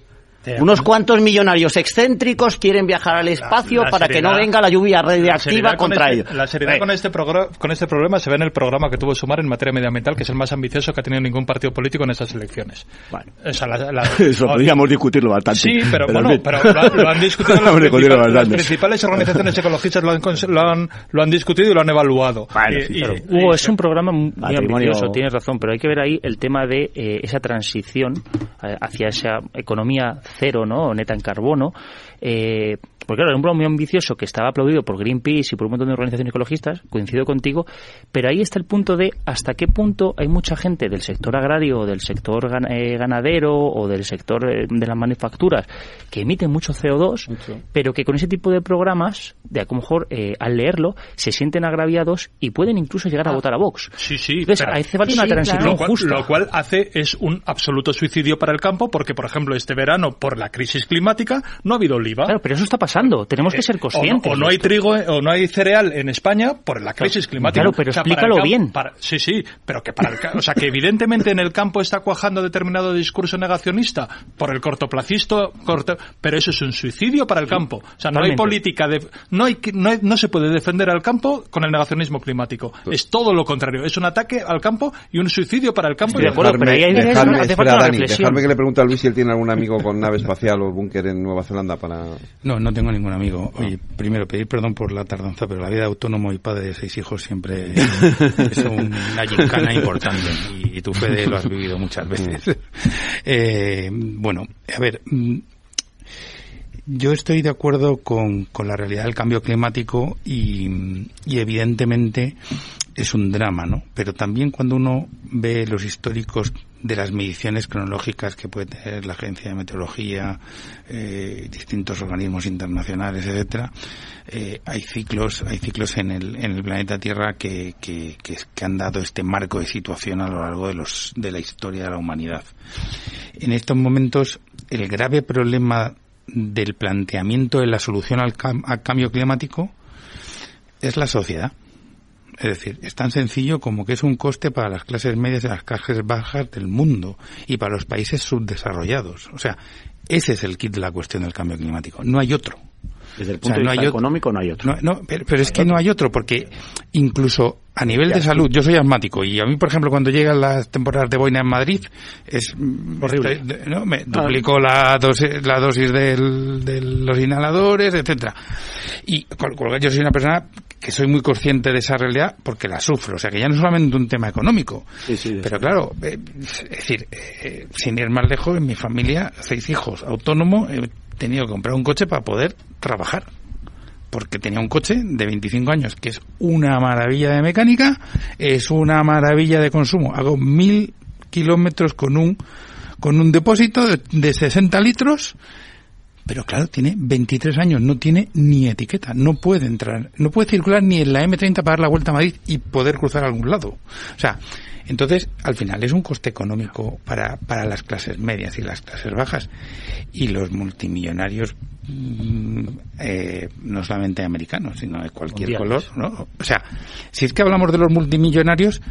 Unos cuantos millonarios excéntricos quieren viajar al espacio la para que no venga la lluvia La radiactiva con contra este- ellos. La seriedad Eh, con este, con este problema se ve en el programa que tuvo Sumar en materia medioambiental, que es el más ambicioso que ha tenido ningún partido político en estas elecciones. O sea, la- la- Eso podríamos discutirlo bastante. Sí, pero, en bueno, pero lo, han- lo han discutido las, principales, las bastante. principales organizaciones ecologistas lo han, lo han, lo han discutido y lo han evaluado. Y- y- Hugo, es un programa muy Patrimonio- ambicioso, tienes razón, pero hay que ver ahí el tema de eh, esa transición eh, hacia esa economía cero, ¿no? O neta en carbono. Eh, porque claro, era un programa muy ambicioso que estaba aplaudido por Greenpeace y por un montón de organizaciones ecologistas, coincido contigo, pero ahí está el punto de hasta qué punto hay mucha gente del sector agrario, o del sector eh, ganadero o del sector eh, de las manufacturas que emiten mucho CO2, pero que con ese tipo de programas, de a lo mejor eh, al leerlo, se sienten agraviados y pueden incluso llegar a votar a Vox. Sí, sí. Entonces, pero- hace falta una transición lo cual, justa. Lo cual hace es un absoluto suicidio para el campo porque, por ejemplo, este verano, por la crisis climática, no ha habido oliva. Claro, pero eso está pasando. Tenemos que ser conscientes. O no, o no hay trigo eh, o no hay cereal en España por la crisis climática. Claro, pero explícalo campo- bien. para- sí, sí, pero que para el ca- o sea, que evidentemente en el campo está cuajando determinado discurso negacionista por el cortoplacisto, corto, pero eso es un suicidio para el campo. O sea, no hay política de no hay no, hay- no se puede defender al campo con el negacionismo climático. Pues Es todo lo contrario, es un ataque al campo y un suicidio para el campo. y- dejarme, dejarme- hace espera, falta Dani, dejarme que le pregunte a Luis si él tiene algún amigo con nave espacial o búnker en Nueva Zelanda para... No, no tengo ningún amigo. Oye, primero pedir perdón por la tardanza, pero la vida de autónomo y padre de seis hijos siempre es una gincana importante y, tú, Fede, lo has vivido muchas veces. Eh, bueno, a ver, mm, yo estoy de acuerdo con, con la realidad del cambio climático y, y evidentemente es un drama, ¿no? Pero también cuando uno ve los históricos de las mediciones cronológicas que puede tener la Agencia de Meteorología, eh, distintos organismos internacionales, etcétera, eh, hay ciclos, hay ciclos en el, en el planeta Tierra que, que, que, que han dado este marco de situación a lo largo de los, de la historia de la humanidad. En estos momentos, el grave problema del planteamiento de la solución al, cam- al cambio climático es la sociedad. Es decir, es tan sencillo como que es un coste para las clases medias y las clases bajas del mundo y para los países subdesarrollados. O sea, ese es el kit de la cuestión del cambio climático. No hay otro. Desde el O punto de no vista económico no hay otro. No, no, pero, pero es que no hay otro, porque incluso a nivel de salud, yo soy asmático y a mí, por ejemplo, cuando llegan las temporadas de boina en Madrid, es horrible. ¿no? Me duplico la dosis, la dosis del- de los inhaladores, etcétera. Y con, con yo soy una persona que soy muy consciente de esa realidad porque la sufro. O sea, que ya no es solamente un tema económico. pero claro, eh, es decir, eh, sin ir más lejos, en mi familia, seis hijos, autónomo, he tenido que comprar un coche para poder trabajar porque tenía un coche de 25 años que es una maravilla de mecánica, es una maravilla de consumo. Hago mil kilómetros con un con un depósito de, de 60 litros, pero claro, tiene 23 años, no tiene ni etiqueta, no puede entrar, no puede circular ni en la M30 para dar la vuelta a Madrid y poder cruzar a algún lado. O sea, entonces, al final es un coste económico para, para las clases medias y las clases bajas. Y los multimillonarios, mm, eh, no solamente americanos, sino de cualquier Mundiales. color, ¿no? O sea, si es que hablamos de los multimillonarios,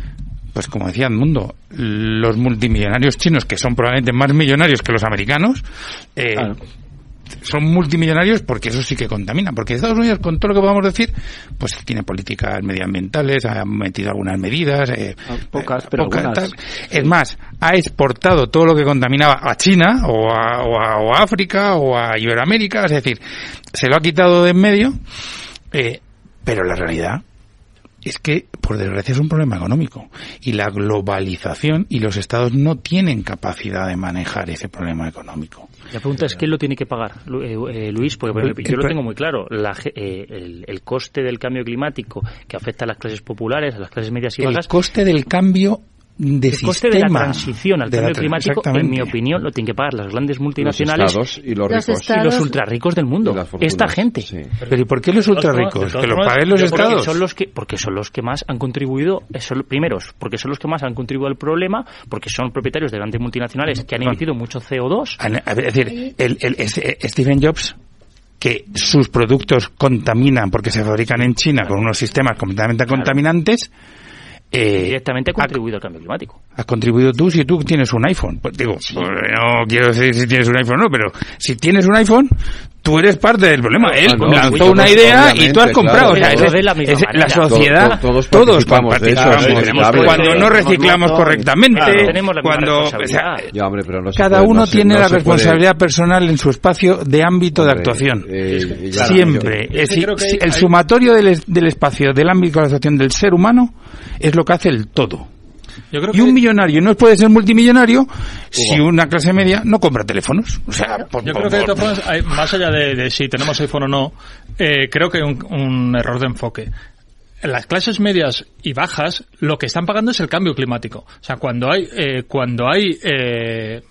pues como decía Edmundo, los multimillonarios chinos, que son probablemente más millonarios que los americanos, eh, son multimillonarios porque eso sí que contamina. Porque Estados Unidos, con todo lo que podamos decir, pues tiene políticas medioambientales, ha metido algunas medidas. eh, Pocas, eh, pero pocas, algunas. tal. Es más, ha exportado todo lo que contaminaba a China o a, o a- o a África o a Iberoamérica. Es decir, se lo ha quitado de en medio. eh, pero la realidad es que, por desgracia, es un problema económico. Y la globalización y los estados no tienen capacidad de manejar ese problema económico. La pregunta es quién lo tiene que pagar, eh, eh, Luis, porque El- yo el lo tengo muy claro. La eh, el, el coste del cambio climático que afecta a las clases populares, a las clases medias y El bajas, coste del cambio de el coste de la sistema. transición al la cambio climático, en mi opinión, lo tienen que pagar las grandes multinacionales estados y los Los ricos. estados- y los ultrarricos del mundo. Esta gente. Pero ¿y por qué los ultrarricos? Que lo todas paguen los estados. Son los que, porque son los que más han contribuido, son, primeros, porque son los que más han contribuido al problema, porque son propietarios de grandes multinacionales que han emitido mucho CO2. A ver, Es decir, el, el- es- eh, Stephen Jobs que sus productos contaminan porque se fabrican en China con unos sistemas completamente contaminantes, eh, Directamente ha contribuido al cambio climático. has contribuido tú si tú tienes un iPhone. Pues digo, pues, no quiero decir si tienes un iPhone o no, pero si tienes un iPhone, tú eres parte del problema. Él no, lanzó una idea y tú has comprado. claro, O sea, todos es- de la misma es- la manera. sociedad, To- to- todos todos participamos de eso. Cuando no reciclamos correctamente, cuando o responsabilidad. sea, Ya, hombre, pero no se cada puede- uno no tiene la se puede- responsabilidad personal en su espacio de ámbito de actuación. eh, Siempre. yo- el sumatorio del, es- del espacio del ámbito de actuación del ser humano es lo que hace el todo. Yo creo y un millonario no puede ser multimillonario si una clase media no compra teléfonos. O sea, por- Yo por- creo que de por- todas formas, hay- más allá de, de si tenemos iPhone o no, eh, creo que hay un, un error de enfoque. En las clases medias y bajas, lo que están pagando es el cambio climático. O sea, cuando hay, eh, cuando hay, eh,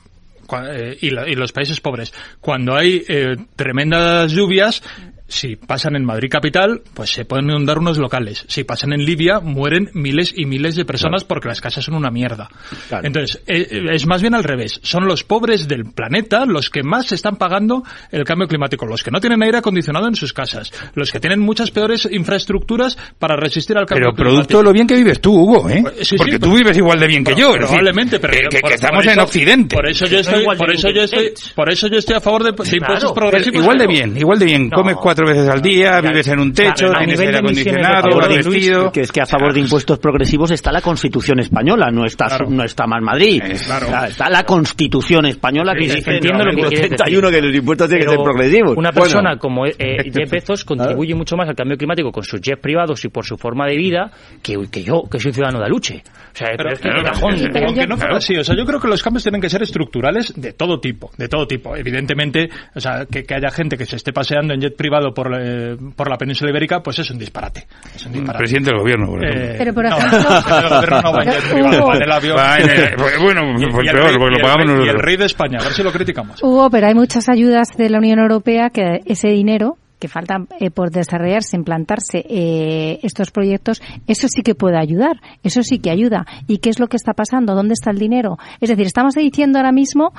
eh, y, la- y los países pobres, cuando hay eh, tremendas lluvias, si pasan en Madrid capital, pues se pueden inundar unos locales. Si pasan en Libia, mueren miles y miles de personas porque las casas son una mierda. Entonces, eh, eh, es más bien al revés. Son los pobres del planeta los que más están pagando el cambio climático. Los que no tienen aire acondicionado en sus casas. Los que tienen muchas peores infraestructuras para resistir al cambio Pero climático. producto de lo bien que vives tú, Hugo, ¿eh? Sí, sí, Porque pero- tú vives igual de bien que yo. decir, Probablemente, pero que, yo- que- por- que estamos en Occidente. Por eso yo estoy, por eso yo estoy, por eso yo estoy a favor de, de impuestos progresivos. Igual de pero- bien, igual de bien. No. Comes cuatro veces al día, vives en un techo, Claro, a tienes nivel aire de emisiones de acondicionado, CO2, vas Luis, vestido. que es que a favor de impuestos progresivos está la Constitución española, no está no está más Madrid. Está, está la Constitución española que Sí, dice entiendo en el lo que quieres decir. 81 que los impuestos tienen que ser progresivos. Una Bueno. persona como eh, eh, Jeff Bezos contribuye mucho más al cambio climático con sus jets privados y por su forma de vida que, que yo, que soy ciudadano de Aluche. O sea, pero, es que cajón. No fuera así, o sea, yo creo que los cambios tienen que ser estructurales de todo tipo, de todo tipo. Evidentemente, o sea, que, que haya gente que se esté paseando en jet privado por, eh, por la península ibérica, pues es un disparate. Es un disparate. Presidente del gobierno, por ejemplo. Eh, Pero, por ejemplo- el gobierno no va en jet privado, va en el avión. Va en el- bueno, pues peor, rey- porque lo pagamos rey- Y el nosotros. rey de España, a ver si lo criticamos. Hugo, pero hay muchas ayudas de la Unión Europea que ese dinero que falta eh, por desarrollarse, implantarse eh, estos proyectos, eso sí que puede ayudar, eso sí que ayuda. ¿Y qué es lo que está pasando? ¿Dónde está el dinero? Es decir, estamos diciendo ahora mismo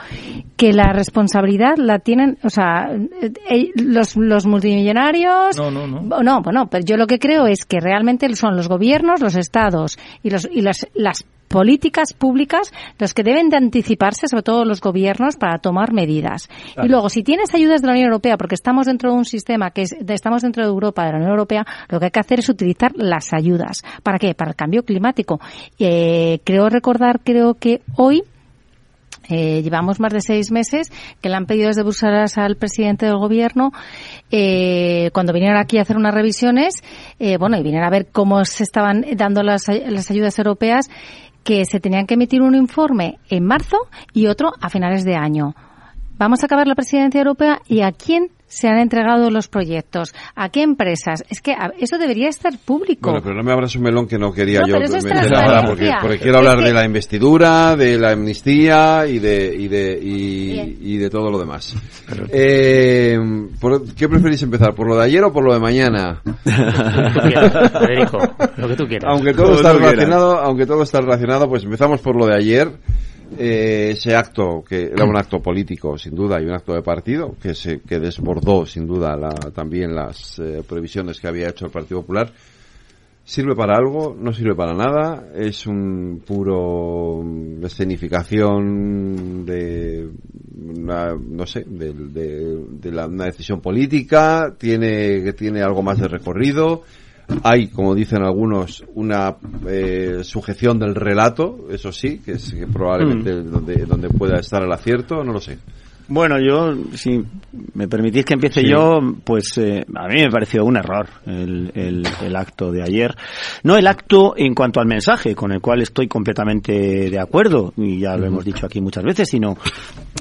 que la responsabilidad la tienen, o sea, eh, eh, los, los multimillonarios. No, no, no. No, bueno, pero yo lo que creo es que realmente son los gobiernos, los estados y, los, y las, las políticas públicas los que deben de anticiparse, sobre todo los gobiernos, para tomar medidas. Claro. Y luego, si tienes ayudas de la Unión Europea, porque estamos dentro de un sistema que es, de- estamos dentro de Europa, de la Unión Europea, lo que hay que hacer es utilizar las ayudas. ¿Para qué? Para el cambio climático. Eh, creo recordar, creo que hoy eh, llevamos más de seis meses que le han pedido desde Bruselas al presidente del gobierno eh, cuando vinieron aquí a hacer unas revisiones, eh, bueno, y vinieron a ver cómo se estaban dando las, las ayudas europeas, que se tenían que emitir un informe en marzo y otro a finales de año. Vamos a acabar la presidencia europea y a quién se han entregado los proyectos, a qué empresas. Es que a- eso debería estar público. Bueno, pero no me abras un melón que no quería No, yo pero eso es porque, porque quiero Es hablar que- de la investidura, de la amnistía y de y de y, y de todo lo demás. Eh, ¿por ¿Qué preferís empezar? ¿Por lo de ayer o por lo de mañana? Federico, lo que tú quieras. Aunque todo Como está quieras. relacionado, aunque todo está relacionado, pues empezamos por lo de ayer. Eh, ese acto que era un acto político sin duda y un acto de partido que se que desbordó sin duda la- también las eh, previsiones que había hecho el Partido Popular ¿Sirve para algo? ¿No sirve para nada? ¿Es un puro mm, escenificación de una, no sé, de, de- la- una decisión política? ¿Tiene, que tiene algo más de recorrido? Hay, como dicen algunos, una eh, sujeción del relato, eso sí, que es que probablemente donde, donde pueda estar el acierto, no lo sé. Bueno, yo, si me permitís que empiece Sí. yo, pues eh, a mí me pareció un error el, el- el acto de ayer. No el acto en cuanto al mensaje, con el cual estoy completamente de acuerdo, y ya lo hemos dicho aquí muchas veces, sino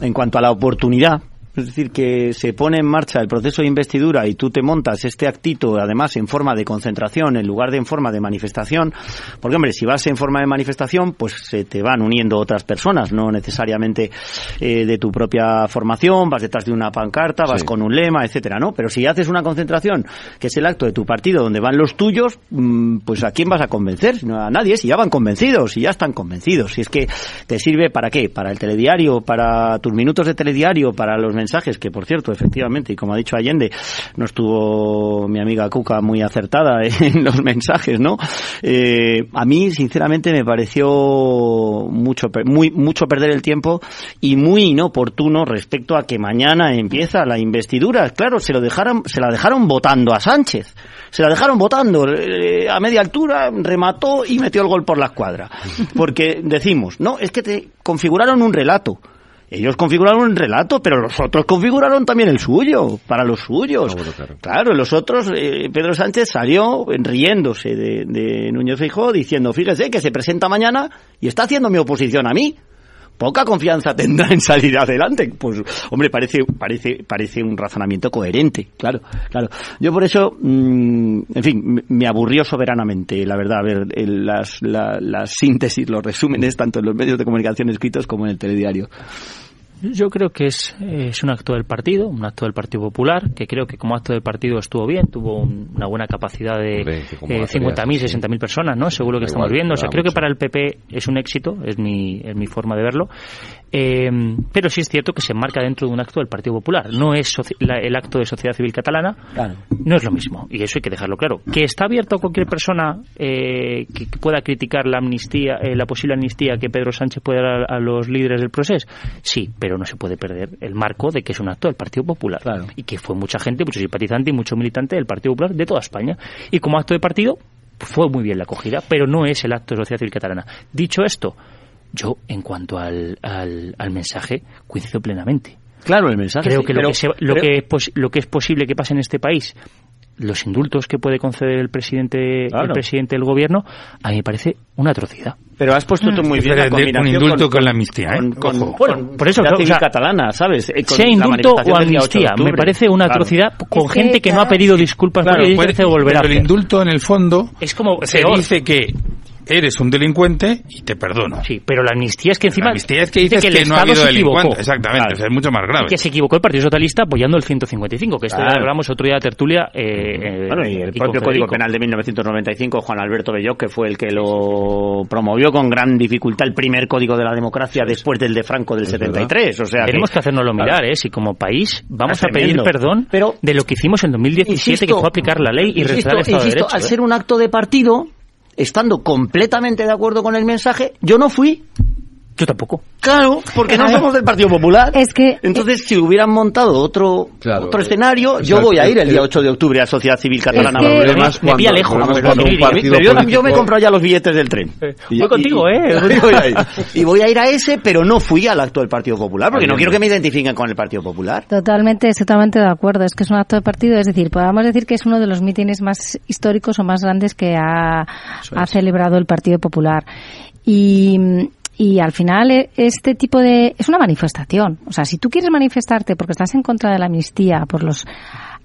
en cuanto a la oportunidad. Es decir, que se pone en marcha el proceso de investidura y tú te montas este actito, además en forma de concentración en lugar de en forma de manifestación, porque hombre, si vas en forma de manifestación, pues se te van uniendo otras personas, no necesariamente eh, de tu propia formación, vas detrás de una pancarta, vas Sí. con un lema, etcétera, ¿no? Pero si haces una concentración, que es el acto de tu partido donde van los tuyos, mm, pues a quién vas a convencer? No a nadie, si ya van convencidos, si ya están convencidos. Si es que te sirve para qué? Para el telediario, para tus minutos de telediario, para los mensajes, que por cierto, efectivamente, y como ha dicho Allende, no estuvo mi amiga Cuca muy acertada en los mensajes, ¿no? Eh, a mí, sinceramente, me pareció mucho, muy, mucho perder el tiempo y muy inoportuno respecto a que mañana empieza la investidura. Claro, se lo dejaron, se la dejaron votando a Sánchez. Se la dejaron votando eh, a media altura, remató y metió el gol por la escuadra. Porque decimos, no, es que te configuraron un relato. Ellos configuraron un relato, pero los otros configuraron también el suyo, para los suyos. claro. los otros, eh, Pedro Sánchez salió riéndose de, de Núñez Feijóo diciendo, fíjese que se presenta mañana y está haciendo mi oposición a mí. Poca confianza tendrá en salir adelante. Pues, hombre, parece, parece, parece un razonamiento coherente, claro, claro. Yo por eso, mm, en fin, me- aburrió soberanamente, la verdad, ver el- las, la, las síntesis, los resúmenes, tanto en los medios de comunicación escritos como en el telediario. Yo creo que es, es un acto del partido, un acto del Partido Popular, que creo que como acto del partido estuvo bien, tuvo un- una buena capacidad de eh, la feria, 50.000, sí. 60.000 personas, ¿no? Seguro que estamos viendo. O sea, creo que para el PP es un éxito, es mi, es mi forma de verlo. Eh, pero sí es cierto que se enmarca dentro de un acto del Partido Popular. No es la- el acto de sociedad civil catalana, no es lo mismo. Y eso hay que dejarlo claro. Que está abierto a cualquier persona eh, que, que pueda criticar la amnistía, eh, la posible amnistía que Pedro Sánchez puede dar a, a los líderes del proceso. Sí, pero no se puede perder el marco de que es un acto del Partido Popular. Y que fue mucha gente, mucho simpatizante y mucho militante del Partido Popular de toda España. Y como acto de partido, fue muy bien la acogida, pero no es el acto de sociedad civil catalana. Dicho esto, yo, en cuanto al, al, al mensaje, coincido plenamente. Claro, el mensaje. Creo sí, que, lo, pero- que se- lo, pero- que es pos- lo que es posible que pase en este país los indultos que puede conceder el presidente, el presidente del gobierno, a mí me parece una atrocidad. Pero has puesto tú muy bien la combinación un indulto con, con- la amnistía, ¿eh? con- con- por eso, la o sea, catalana, ¿sabes? Eh, con sea la indulto manifestación o del día 8 de amnistía, me parece una Claro. atrocidad con Es gente que no ha pedido disculpas Claro, porque puede- dice volver a pero el hacer. indulto en el fondo Es como se peor. dice que eres un delincuente y te perdono. Sí, pero la amnistía es que encima La amnistía es que dice que, el no ha Estado habido se equivocó. delincuente. Exactamente, o sea, es mucho más grave. que se equivocó el Partido Socialista apoyando el 155, que esto ya Claro. hablamos otro día de tertulia. eh, eh, Bueno, y el propio Código Federico. Penal de 1995, Juan Alberto Belloc, que fue el que lo promovió con gran dificultad el primer Código de la Democracia después del de Franco del 73. O sea, Tenemos que, hacernoslo Claro. mirar, ¿eh? Si como país vamos Es a pedir perdón Pero- de lo que hicimos en 2017, que Insisto, fue aplicar la ley y respetar el Estado insisto, de Derecho. al ¿eh? ser un acto de partido, estando completamente de acuerdo con el mensaje, yo no fui. Yo tampoco. Claro, porque no somos del Partido Popular. Es que Entonces, si hubieran montado otro, Claro. otro escenario, yo voy a ir el día El- 8 de octubre a Sociedad Civil Catalana. que- me pilla cuando- lejos. yo, yo me comprado ya los billetes del tren. voy contigo, ¿eh? Y voy, a ir. Y voy a ir a ese, pero no fui al acto del Partido Popular, porque no quiero que me identifiquen con el Partido Popular. Totalmente, totalmente de acuerdo. Es que es un acto de partido, es decir, podemos decir que es uno de los mítines más históricos o más grandes que ha, ha celebrado el Partido Popular. Y, y al final eh, este tipo de es una manifestación. O sea, si tú quieres manifestarte porque estás en contra de la amnistía, por los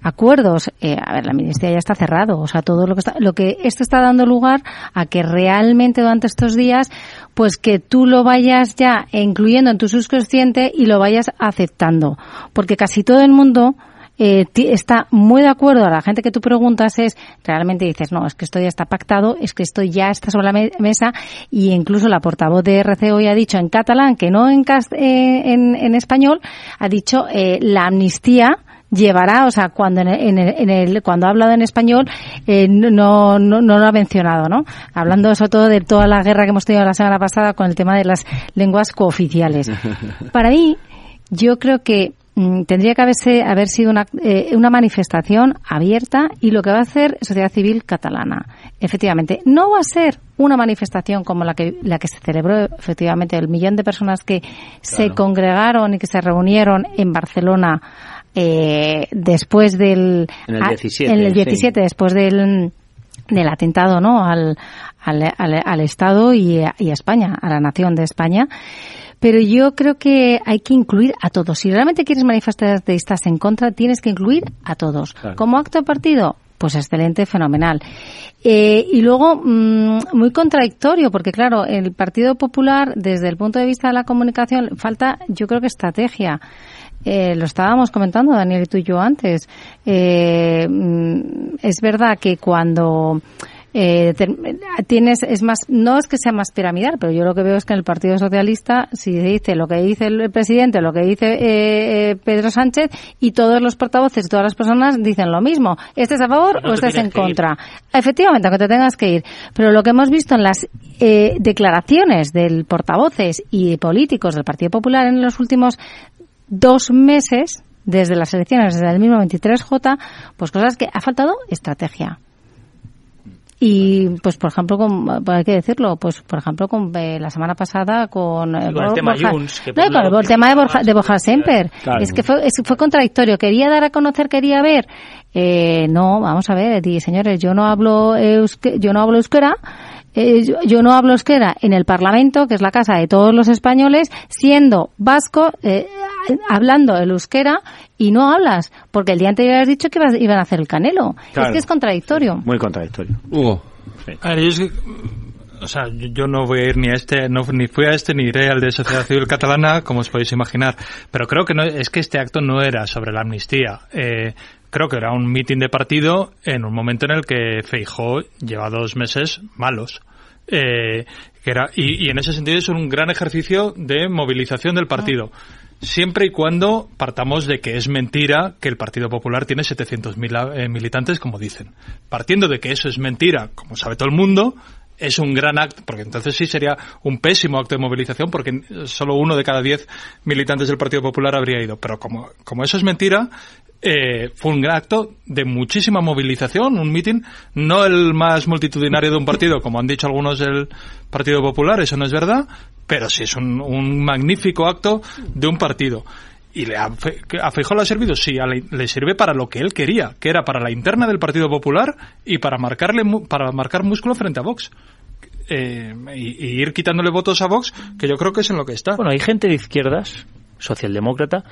acuerdos, eh, a ver, la amnistía ya está cerrado, o sea, todo lo que está, lo que esto está dando lugar a que realmente durante estos días, pues que tú lo vayas ya incluyendo en tu subconsciente y lo vayas aceptando, porque casi todo el mundo eh, está muy de acuerdo a la gente que tú preguntas es realmente dices no es que esto ya está pactado es que esto ya está sobre la me- mesa y incluso la portavoz de RC hoy ha dicho en catalán que no en eh, en, en español ha dicho eh, la amnistía llevará, o sea, cuando en el, en el- en el- cuando ha hablado en español eh, no, no, no lo ha mencionado, ¿no? Hablando sobre todo de toda la guerra que hemos tenido la semana pasada con el tema de las lenguas cooficiales. Para mí, yo creo que tendría que haberse, haber sido una, eh, una manifestación abierta y lo que va a hacer Sociedad Civil Catalana. Efectivamente, no va a ser una manifestación como la que, la que se celebró, efectivamente, el millón de personas que se congregaron y que se reunieron en Barcelona eh, después del... En el a- 17, en el sí. 17, después del del atentado no al, al, al- al Estado y a, y a España, a la nación de España. Pero yo creo que hay que incluir a todos. Si realmente quieres manifestarte y estás en contra, tienes que incluir a todos. Claro. Como acto de partido, pues excelente, fenomenal. Eh, y luego, mm, muy contradictorio, porque claro, el Partido Popular, desde el punto de vista de la comunicación, falta, yo creo que estrategia. Eh, lo estábamos comentando, Daniel y tú y yo antes. Eh, mm, es verdad que cuando eh, ter- tienes, es más, no es que sea más piramidal, pero yo lo que veo es que en el Partido Socialista, si se dice lo que dice el presidente, lo que dice eh, eh, Pedro Sánchez, y todos los portavoces y todas las personas dicen lo mismo. ¿Estés a favor No o te estás en contra? Efectivamente, aunque te tengas que ir. Pero lo que hemos visto en las eh, declaraciones del portavoces y políticos del Partido Popular en los últimos dos meses, desde las elecciones, desde el mismo 23J, pues cosas que ha faltado estrategia. Y, pues, por ejemplo, con, hay que decirlo, pues, por ejemplo, con eh, la semana pasada con, eh, el tema Borja- Junts, que No, por un con lado el tema de Borja, de Borja Semper. Claro. Es que fue, es- fue contradictorio. Quería dar a conocer, quería ver. Eh, no, vamos a ver, señores, yo no hablo euske- yo no hablo euskera. Eh, yo, yo no hablo euskera en el Parlamento, que es la casa de todos los españoles, siendo vasco, eh, hablando el euskera y no hablas, porque el día anterior has dicho que ibas- iban a hacer el canelo. Claro. Es que es contradictorio. Muy contradictorio. Hugo. A ver, yo es que, o sea, yo, yo no voy a ir ni a este, no, ni fui a este ni iré al de Sociedad Civil Catalana, como os podéis imaginar. Pero creo que no, es que este acto no era sobre la amnistía. Eh, creo que era un mitin de partido en un momento en el que Feijó lleva dos meses malos. Eh, que era, y, en ese sentido es un gran ejercicio de movilización del partido. Siempre y cuando partamos de que es mentira que el Partido Popular tiene 700.000 eh, militantes, como dicen. Partiendo de que eso es mentira, como sabe todo el mundo, es un gran acto, porque entonces sí sería un pésimo acto de movilización, porque solo uno de cada diez militantes del Partido Popular habría ido. Pero como, como eso es mentira, eh, fue un gran acto de muchísima movilización, un mitin, no el más multitudinario de un partido, como han dicho algunos del Partido Popular, eso no es verdad, pero sí es un, un magnífico acto de un partido. Y le que a Feijóo le ha servido, sí, a le, sirve para lo que él quería, que era para la interna del Partido Popular y para marcarle para marcar músculo frente a Vox. Eh, y, y ir quitándole votos a Vox, que yo creo que es en lo que está. Bueno, hay gente de izquierdas, socialdemócrata,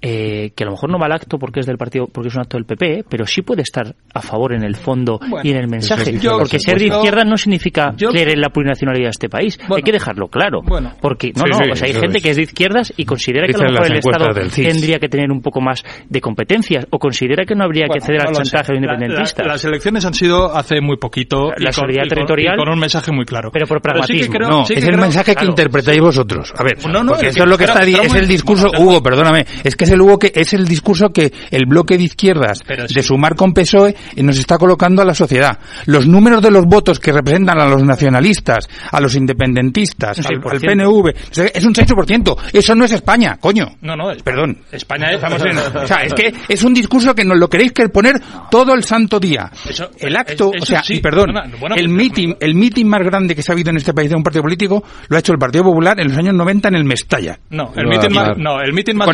eh, que a lo mejor no va al acto porque es del partido, porque es un acto del PP, ¿eh? pero sí puede estar a favor en el fondo Bueno, y en el mensaje. eso sí, yo- porque ser de izquierda no significa yo- creer en la plurinacionalidad de este país. hay que dejarlo claro. Bueno. porque no, Sí, no, sí, o sea, hay gente es. que es de izquierdas y considera que a lo mejor el Estado tendría que tener un poco más de competencias o considera que no habría Bueno, que ceder no al chantaje de La- independentistas. la- las elecciones han sido hace muy poquito La y, con, con- territorial, y con un mensaje muy claro. pero por sí que pragmatismo. creo- No, que es el creo- mensaje que claro. interpretáis vosotros. A ver, No, eso es lo que está es el discurso, Hugo, perdóname, es que es el Hugo que es el discurso que el bloque de izquierdas Pero sí. de sumar con PSOE nos está colocando a la sociedad. Los números de los votos que representan a los nacionalistas, a los independentistas, al, al 6%. PNV, o sea, es un 6%. Eso no es España, coño. No, no, es- Perdón. España es- Estamos en- o sea, es que es un discurso que nos lo queréis que poner todo el santo día. Eso- el acto, eso o sea, sí, y perdón, bueno, bueno, el pues- meeting, el meeting más grande que se ha habido en este país de un partido político lo ha hecho el Partido Popular en los años 90 en el Mestalla. No, el No, mitin más, Aznar. no, el mitin más,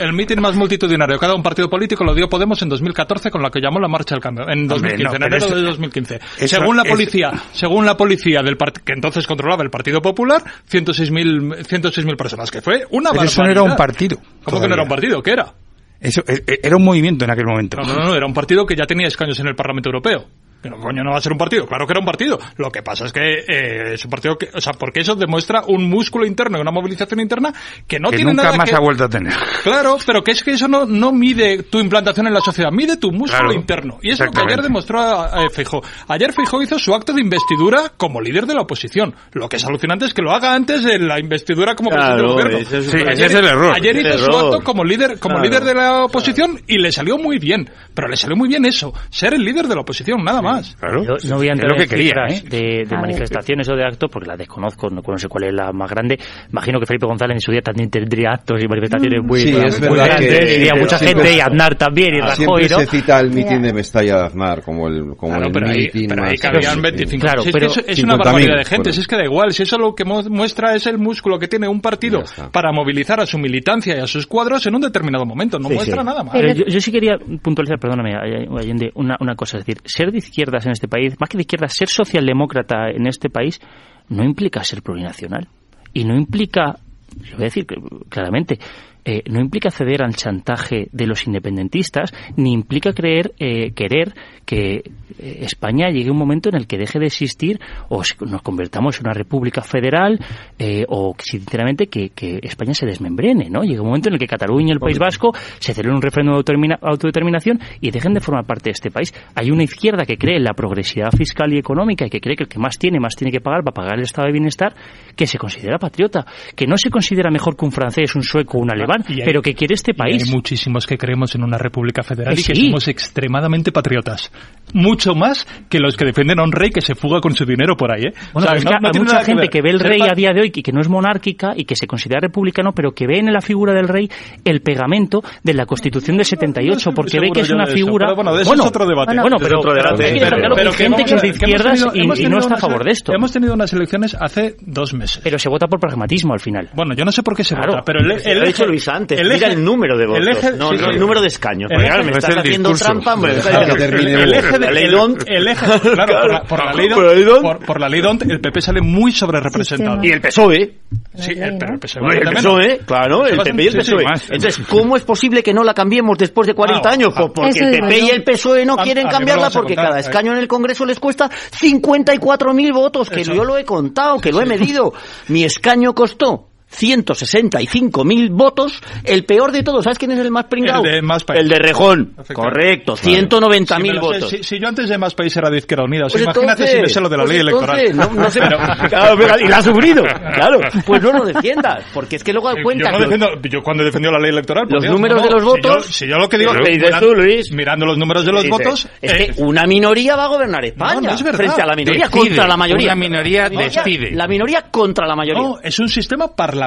el mitin más multitudinario cada un partido político lo dio Podemos en 2014 con la que llamó la marcha del cambio en 2015, no, en enero eso- de 2015. eso según la policía, según la policía del que entonces controlaba el Partido Popular, 106.000 106.000 personas, que fue una Pero eso no era un barbaridad. partido. ¿Cómo que no era un partido? ¿Qué era? Eso e- e- era un movimiento en aquel momento. No, no, no, era un partido que ya tenía escaños en el Parlamento Europeo. Pero coño, no va a ser un partido. Claro que era un partido. Lo que pasa es que eh, es un partido que, o sea, porque eso demuestra un músculo interno y una movilización interna que no que tiene nunca nada más que ha vuelto a tener. Claro, pero que es que eso no, no mide tu implantación en la sociedad, mide tu músculo Claro, interno. Y es lo que ayer demostró a, a Feijóo. Ayer Feijóo hizo su acto de investidura como líder de la oposición. Lo que es alucinante es que lo haga antes de la investidura como presidente del gobierno. ese es- Sí, Ayer- ese es el error. Ayer hizo su acto como líder, como Claro. líder de la oposición y le salió muy bien. Pero le salió muy bien eso, ser el líder de la oposición, nada más. Claro. Yo no voy a entrar lo que en quería, cifras ¿eh? de, de manifestaciones o de actos porque la desconozco, no, no sé cuál es la más grande. Imagino que Felipe González en su día también tendría actos y manifestaciones muy, Sí, muy es verdad grandes. que- Iría mucha siempre- gente y Aznar también y Rajoy, Siempre ¿no? se cita el mitin de Mestalla de Aznar como el, como Claro, el pero ahí, mitin pero ahí más... cabían sí. 25. Claro, Si es, pero es una 50.000 barbaridad de gente, fueron. si es que da igual, si eso lo que mu- muestra es el músculo que tiene un partido para movilizar a su militancia y a sus cuadros en un determinado momento, no Sí, muestra sí. nada más. Pero yo, yo sí quería puntualizar, perdóname, Allende, una, una cosa. Es decir, ser de izquierdas en este país, más que de izquierdas, ser socialdemócrata en este país, no implica ser plurinacional. Y no implica, lo voy a decir claramente, eh, no implica ceder al chantaje de los independentistas, ni implica creer, eh, querer que eh, España llegue un momento en el que deje de existir o nos convertamos en una república federal eh, o sinceramente que, que España se desmembrene, ¿no? Llega un momento en el que Cataluña y el País Vasco se celebre un referéndum de autodetermina- autodeterminación y dejen de formar parte de este país. Hay una izquierda que cree en la progresividad fiscal y económica y que cree que el que más tiene, más tiene que pagar para pagar el estado de bienestar, que se considera patriota, que no se considera mejor que un francés, un sueco, un alemán, Hay- pero que quiere este Y país. hay muchísimos que creemos en una república federal y que somos extremadamente patriotas. Mucho más que los que defienden a un rey que se fuga con su dinero por ahí, ¿eh? Bueno, O sea, es no- que no hay mucha gente que, ve el rey a día de hoy y que no es monárquica y que se considera republicano, pero que ve en la figura del rey el pegamento de la Constitución del 78, No porque ve que es una de eso, figura... pero bueno, de eso es otro debate. Bueno, Ese es pero, otro debate. que hay gente que es de izquierdas tenido- y, no está a favor de esto. Hemos tenido unas elecciones hace dos meses. Pero se vota por pragmatismo al final. Bueno, yo no sé por qué se Claro, vota, pero el, el dicho Luis antes, el mira eje- el número de votos, el eje- no, sí, no sí. el número de escaños. El Porque, eje- claro, me es estás haciendo discurso. trampa, hombre. El eje de el- la ley el- Dont. el eje- claro, por la- por la ley Dont. por- por la ley Dont, el PP sale muy sobre representado. Y el PSOE. Sí, el, pero el PSOE, Bueno, el. PSOE, claro, el PP y el PSOE. Entonces, ¿cómo es posible que no la cambiemos después de 40 Ah, años? Pues porque el PP y el PSOE no quieren cambiarla porque cada eh. escaño en el Congreso les cuesta 54.000 votos, que Eso. yo lo he contado, que lo he medido. Mi escaño costó 165.000 votos, el peor de todos. ¿Sabes quién es el más pringado? El de Más País. El de Rejón. Correcto, Si me 190.000 lo sé, votos. Si, si yo antes de Más País era de Izquierda Unida, Pues imagínate entonces, si me sé lo de la pues ley electoral. No, no sé, Pero- claro, pero- y la ha sufrido, claro. Pues no lo defiendas, porque es que luego Yo, cuenta no que los- defiendo- yo cuando defendió la ley electoral... Los Dios, números no, de los si votos- yo- Si yo, lo que digo... ¿Qué dices mirando- tú, Luis? Mirando los números de los votos... Es eh, que una minoría va a gobernar España. No, no es verdad. Frente a la minoría Decide. contra la mayoría. Una minoría decide. La minoría contra la mayoría. No, es un sistema parlamentario,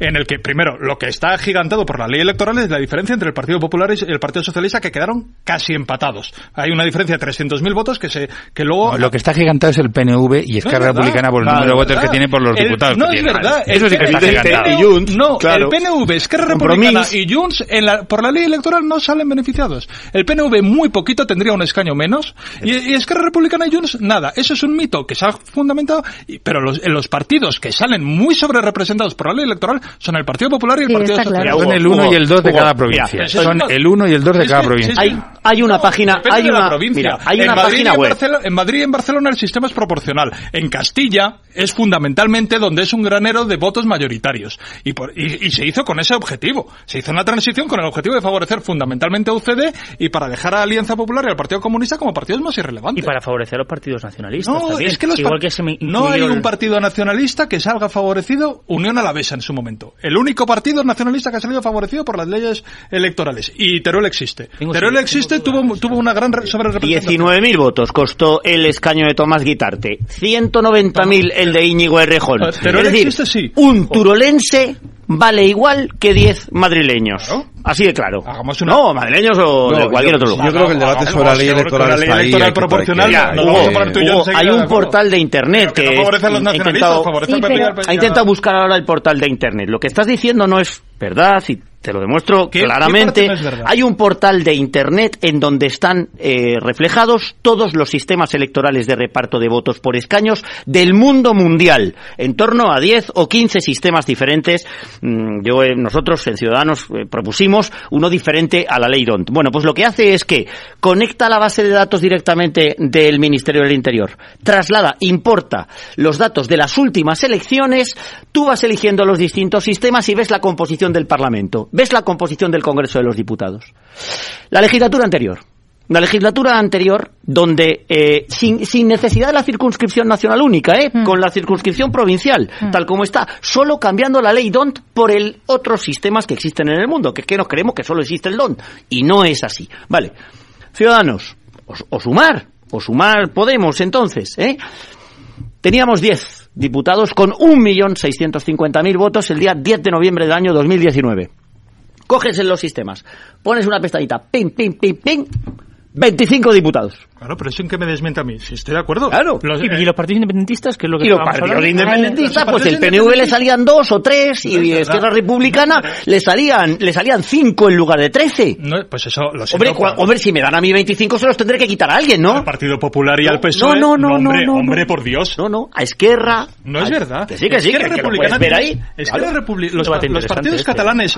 en el que, primero, lo que está agigantado por la ley electoral es la diferencia entre el Partido Popular y el Partido Socialista, que quedaron casi empatados. Hay una diferencia de 300.000 votos que se que luego... No, lo que está gigantado es el PNV y Esquerra No. Republicana por el número de votos verdad. que tiene por los El- diputados. No que es tiene. verdad. Eso sí que está el, gigantado. PNV, no, el PNV, Esquerra Republicana y Junts en la- por la ley electoral no salen beneficiados. El PNV muy poquito tendría un escaño menos y, y Esquerra Republicana y Junts nada. Eso es un mito que se ha fundamentado, y- pero los, en los partidos que salen muy sobre representados por la ley electoral son el Partido Popular y el Sí, Partido está claro. Socialista. Son el uno y el dos de cada provincia. Mira, Son el uno y el dos de es cada provincia. Hay, hay una página, hay una, provincia. mira, hay en una Madrid página y en web. Barcelona- en Madrid y en Barcelona el sistema es proporcional. En Castilla es fundamentalmente donde es un granero de votos mayoritarios. Y, por- y- y se hizo con ese objetivo. Se hizo una transición con el objetivo de favorecer fundamentalmente a UCD y para dejar a Alianza Popular y al Partido Comunista como partidos más irrelevantes. Y para favorecer a los partidos nacionalistas No, también. es que los Igual que se me no hay un el- partido nacionalista que salga favorecido Unión Alavesa en su momento. El único partido nacionalista que ha salido favorecido por las leyes electorales. Y Teruel existe. Teruel existe, tuvo, tuvo una gran re- sobrerepresentación. 19.000 votos costó el escaño de Tomás Guitarte. 190.000 el de Íñigo Errejón. Pero es decir, existe, sí. un turolense vale igual que 10 madrileños. Así de claro. No, madrileños o No, de cualquier yo- otro lugar. yo creo que el debate sobre la ley electoral está ahí, hay que- proporcional, hay que- nos vamos a poner tú y yo Hugo, enseguida hay un portal de internet Pero que que no favorece a los intentado, al PP. ha intentado buscar ahora el portal de internet. Lo que estás diciendo no es verdad y te lo demuestro ¿Qué- qué claramente. no? Hay un portal de internet en donde están eh, reflejados todos los sistemas electorales de reparto de votos por escaños del mundo mundial, en torno a 10 o 15 sistemas diferentes. Mm, Yo, eh, nosotros en Ciudadanos eh, propusimos uno diferente a la ley DONT. Bueno, pues lo que hace es que conecta la base de datos directamente del Ministerio del Interior, traslada, importa los datos de las últimas elecciones, tú vas eligiendo los distintos sistemas y ves la composición del Parlamento, ves la composición del Congreso de los Diputados. La legislatura anterior. La legislatura anterior, donde eh, sin, sin necesidad de la circunscripción nacional única, ¿eh? con la circunscripción provincial, tal como está, solo cambiando la ley DONT por el otros sistemas que existen en el mundo, que es que nos creemos que solo existe el DONT. Y no es así. Vale. Ciudadanos, o, o sumar, o sumar Podemos entonces, ¿eh? Teníamos 10 diputados con 1.650.000 votos el día 10 de noviembre del año 2019. Coges en los sistemas, pones una pestañita, ping, ping, ping, ping, 25 diputados. Claro, pero eso en qué me desmiente a mí. Si estoy de acuerdo. Claro. Los- ¿Y, y los partidos independentistas? que es lo que Y los partidos independentistas, pues el PNV le salían dos o tres y No. Esquerra Republicana le salían, le salían cinco en lugar de 13. No, pues eso lo siento. Hombre, cua- hombre, si me dan a mí 25 se los tendré que quitar a alguien, ¿no? Al Partido Popular y al PSOE. no, no, no, hombre, no, no. hombre, por Dios. No, no, a Esquerra. No es verdad. Que sí, que sí, que, Esquerra que lo Republicana puedes ver ahí. Esquerra Claro. Republi- los, los partidos este. catalanes,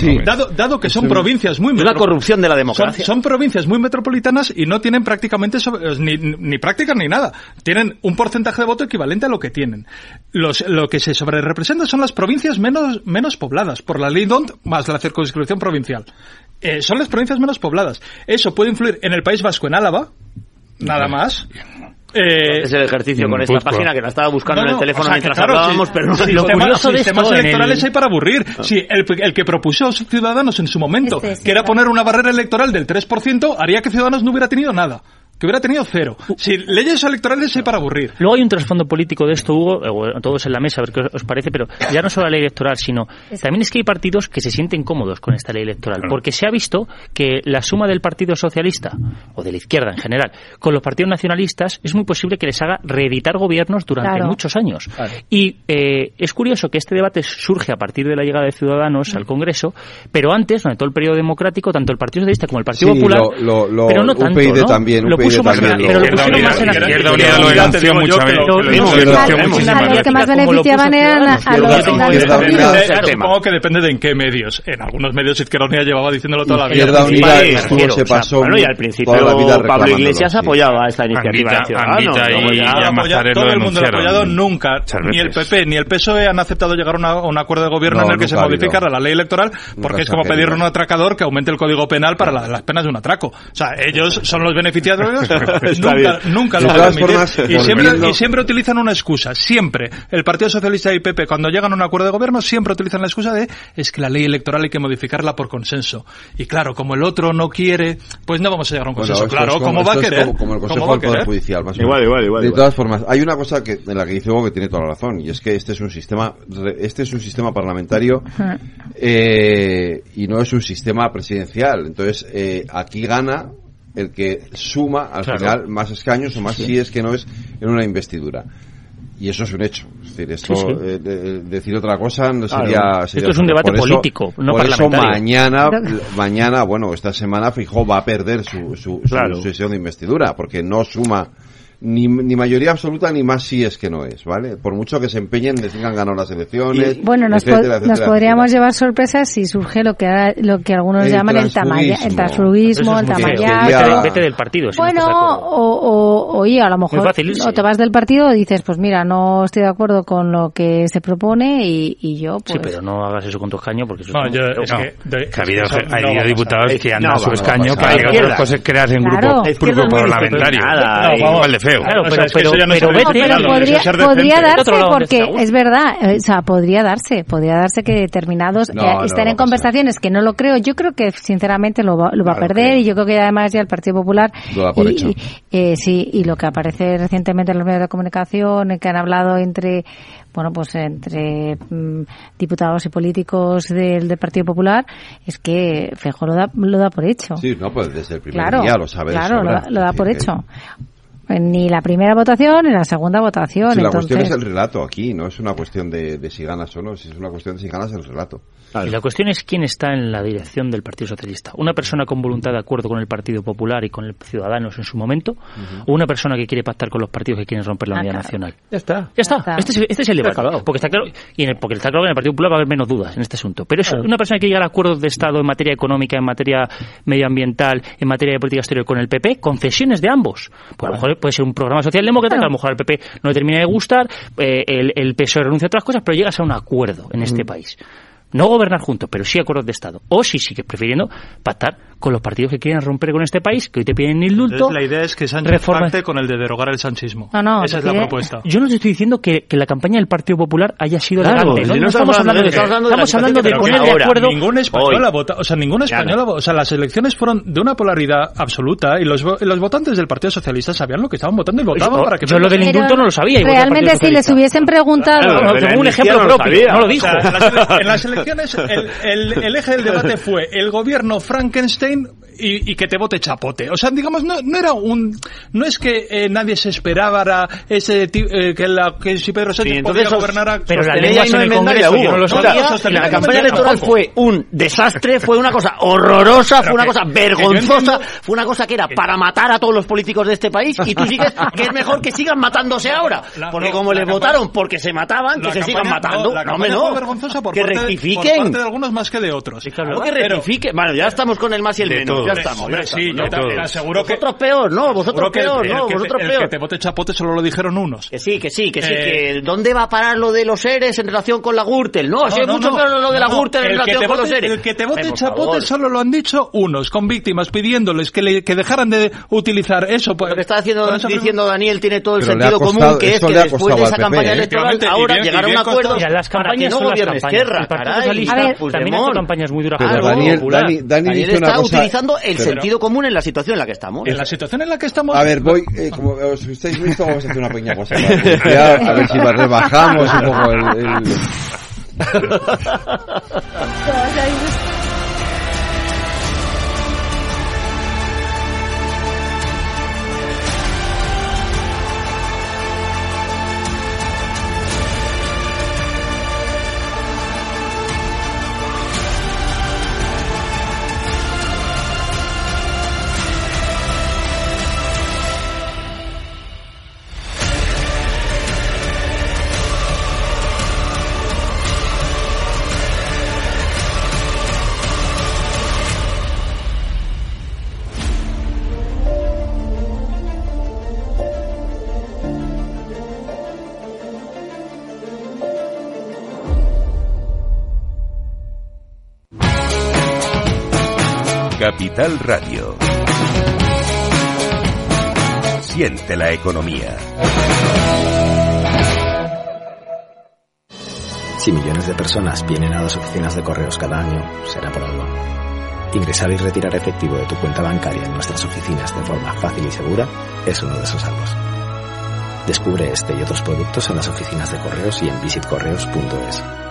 Sí. dado, dado que son provincias muy una metro- corrupción de la son, democracia. son provincias muy metropolitanas y no tienen prácticamente so- eh, ni, ni prácticas ni nada. Tienen un porcentaje de voto equivalente a lo que tienen. Los, lo que se sobrerepresenta son las provincias menos, menos pobladas, por la ley DONT más la circunscripción provincial. Eh, son las provincias menos pobladas. Eso puede influir en el País Vasco, en Álava, nada más. Eh, Es el ejercicio con esta página que la estaba buscando no, en el teléfono o sea, mientras claro, hablábamos, pero no sistemas, lo curioso de sistemas esto electorales el- hay para aburrir. Sí, el, el que propuso Ciudadanos en su momento, Este, sí, que era claro. poner una barrera electoral del 3%, haría que Ciudadanos no hubiera tenido nada. Que hubiera tenido cero. Si leyes electorales hay para aburrir. Luego hay un trasfondo político de esto, Hugo, eh, todos en la mesa, a ver qué os parece, pero ya no solo la ley electoral, sino también es que hay partidos que se sienten cómodos con esta ley electoral, porque se ha visto que la suma del Partido Socialista, o de la izquierda en general, con los partidos nacionalistas, es muy posible que les haga reeditar gobiernos durante Claro. muchos años. Y eh, es curioso que este debate surge a partir de la llegada de Ciudadanos al Congreso, pero antes, durante todo el periodo democrático, tanto el Partido Socialista como el Partido Sí, Popular, lo- lo- lo- pero no tanto, UPyD ¿no? también, lo UPyD puso más, pero lo pusieron más en la- Izquierda Unida lo denunció muchas que veces. los más beneficiaban eran a, los supongo que depende de en qué medios. En algunos medios Izquierda Unida llevaba diciéndolo toda la vida. Izquierda Unida estuvo, se pasó bueno, y al principio toda la vida Pablo Iglesias apoyaba esta iniciativa todo el mundo lo ha apoyado nunca. Ni el. PP ni el PSOE han aceptado llegar a, un acuerdo de gobierno No, en el que se modificara la ley electoral porque es como pedirle a un atracador que aumente el código penal para la- las penas de un atraco. O sea, ellos son los beneficiarios Nunca, bien. nunca De lo van formas, y, siempre, y siempre utilizan una excusa, siempre. El Partido Socialista y PP, cuando llegan a un acuerdo de gobierno, siempre utilizan la excusa de es que la ley electoral hay que modificarla por consenso. Y claro, como el otro no quiere, pues no vamos a llegar a un consenso. claro, como, ¿cómo va a querer? como, como el ¿Cómo Consejo del Poder? Judicial, más o Igual, menos. igual, igual, De igual. todas formas, hay una cosa que, en la que dice Hugo que tiene toda la razón, y es que este es un sistema, re- este es un sistema parlamentario eh, y no es un sistema presidencial. Entonces, eh, aquí gana el que suma al Claro. final más escaños o más Sí. si es que no es en una investidura. Y eso es un hecho. Es decir, esto, Sí, sí. eh, de- decir otra cosa no Claro. sería, Esto sería es un debate Por eso- político, no Por eso mañana, mañana, bueno, esta semana Fijó va a perder su, su, su- Claro. su sesión de investidura, porque no suma ni, ni mayoría absoluta ni más si es que no es, ¿vale? Por mucho que se empeñen que han ganado las elecciones. Bueno, nos, etcétera, pod- etcétera, nos etcétera. podríamos llevar sorpresas si surge lo que ahora- lo que algunos El llaman el tamaya, el transfugismo, el tamayazo. Vete- Vete del partido. si no Bueno, estás de acuerdo. o, o, oye, a lo mejor fácil o te vas del partido y dices, pues mira, no estoy de acuerdo con lo que se propone y, y yo, pues... Sí, pero no hagas eso con tu escaño porque eso No, es yo- es feo. que, de- Que ha habido, ha no habido a diputados que No andan a su escaño para que otras cosas creas en Claro. grupo, grupo no parlamentario. nada, No, igual de feo. Claro, pero, no. No, podría, darse porque es verdad, eh, o sea, podría darse, podría darse que determinados No, eh, no estén en conversaciones que no lo creo. Yo creo que sinceramente lo va, lo va a perder y yo creo que además ya el Partido Popular Lo da por y, hecho. y, eh, sí y lo que aparece recientemente en los medios de comunicación que han hablado entre bueno pues entre mm, diputados y políticos del, del Partido Popular es que Fejo lo da lo da por hecho. Sí, no, pues desde el primer Claro, día lo sabe claro, lo, da- lo da por hecho. Ni la primera votación ni la segunda votación. Sí, la entonces... cuestión es el relato aquí, no es una cuestión de, de si ganas o no, si es una cuestión de si ganas el relato. Y la cuestión es quién está en la dirección del Partido Socialista. Una persona con voluntad de acuerdo con el Partido Popular y con el Ciudadanos en su momento, o una persona que quiere pactar con los partidos que quieren romper la Ah, unidad nacional. Ya está. Ya está. está. Este, es, este es el debate. Porque está claro, y en el, porque está claro que en el Partido Popular va a haber menos dudas en este asunto. Pero es una persona que llegar a acuerdos de Estado en materia económica, en materia medioambiental, en materia de política exterior con el PP, concesiones de ambos. Pues a lo mejor puede ser un programa socialdemócrata que a lo mejor al PP no le termina de gustar, eh, el, el PSOE renuncia a otras cosas, pero llegas a un acuerdo en este país. No gobernar juntos, pero sí acuerdos de Estado. O si sigues prefiriendo pactar con los partidos que quieren romper con este país, que hoy te piden indulto. Entonces, la idea es que Sánchez reforma- pacte con el de derogar el sanchismo. No, no, Esa es la quiere- propuesta. Yo no te estoy diciendo que, que la campaña del Partido Popular haya sido Claro, si No, no no estamos hablando de- de, estamos hablando de estamos hablando de que poner de ahora, acuerdo. Ningún español ha votado, o sea, ningún español o sea, las elecciones fueron de una polaridad absoluta y los, los votantes del Partido Socialista sabían lo que estaban votando y votaban Yo- para que yo lo del indulto no lo sabía. y Realmente si les hubiesen preguntado... Claro, de un ejemplo no lo propio, sabía. no lo dijo. en, las, elecciones el, el- el eje del debate fue el gobierno Frankenstein y, y que te vote chapote. O sea, digamos, no, no era un... No es que eh, nadie se esperaba ese eh, que, la, que si Pedro Sánchez Sí, entonces podía gobernar a... Pero la lengua ahí en no el Congreso, Hugo. no lo O sea, sabía. la no campaña electoral fue un desastre, fue una cosa horrorosa, fue una que- cosa vergonzosa, entiendo- fue una cosa que era para matar a todos los políticos de este país y tú sigues que es mejor que sigan matándose ahora. Porque no, como les votaron porque se mataban, que se sigan matando. No, campaña no. que rectifiquen. de algunos más que de otros. Que rectifiquen. Bueno, ya estamos con el más y el De menos. todos. Ya estamos. Hombre, ya sí, estamos, yo ¿no? también aseguro que... Vosotros peor, no, vosotros seguro que el- peor, el no, que te- vosotros el peor. que te vote chapote solo lo dijeron unos. Que sí, que sí, que sí, Eh, que ¿dónde va a parar lo de los seres en relación con la Gürtel? No, si hay mucho claro lo de la no, Gürtel en relación con los seres. El que te vote chapote favor. solo lo han dicho unos, con víctimas, pidiéndoles que, le- que dejaran de utilizar eso. pues, Lo que está haciendo, diciendo Daniel tiene todo el sentido costado- común, que es que después de esa campaña ¿eh? electoral, ahora llegar a un acuerdo para que campañas no gobierne. Esquerra, El Partido caray. Socialista A ver, también ha hecho campañas muy duras Daniel- dice una cosa- utilizando el pero- sentido común en la situación en la que estamos. En la situación en la que estamos... A ver, voy, eh, como os estáis visto, vamos a hacer una pequeña cosa. a ver si rebajamos un poco el... el- Capital Radio. siente la economía. Si millones de personas vienen a las oficinas de correos cada año, será por algo. Ingresar y retirar efectivo de tu cuenta bancaria en nuestras oficinas de forma fácil y segura es uno de esos algo. Descubre este y otros productos en las oficinas de correos y en visitcorreos.es.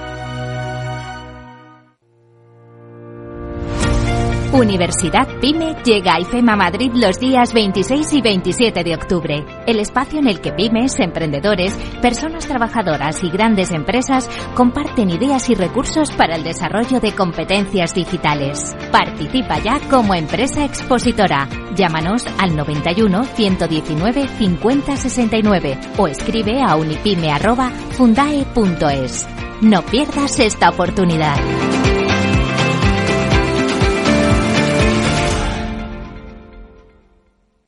Universidad PyME llega a IFEMA Madrid los días 26 y 27 de octubre, el espacio en el que pymes, emprendedores, personas trabajadoras y grandes empresas comparten ideas y recursos para el desarrollo de competencias digitales. Participa ya como empresa expositora. Llámanos al 91 119 50 69 o escribe a unipyme@fundae.es. No pierdas esta oportunidad.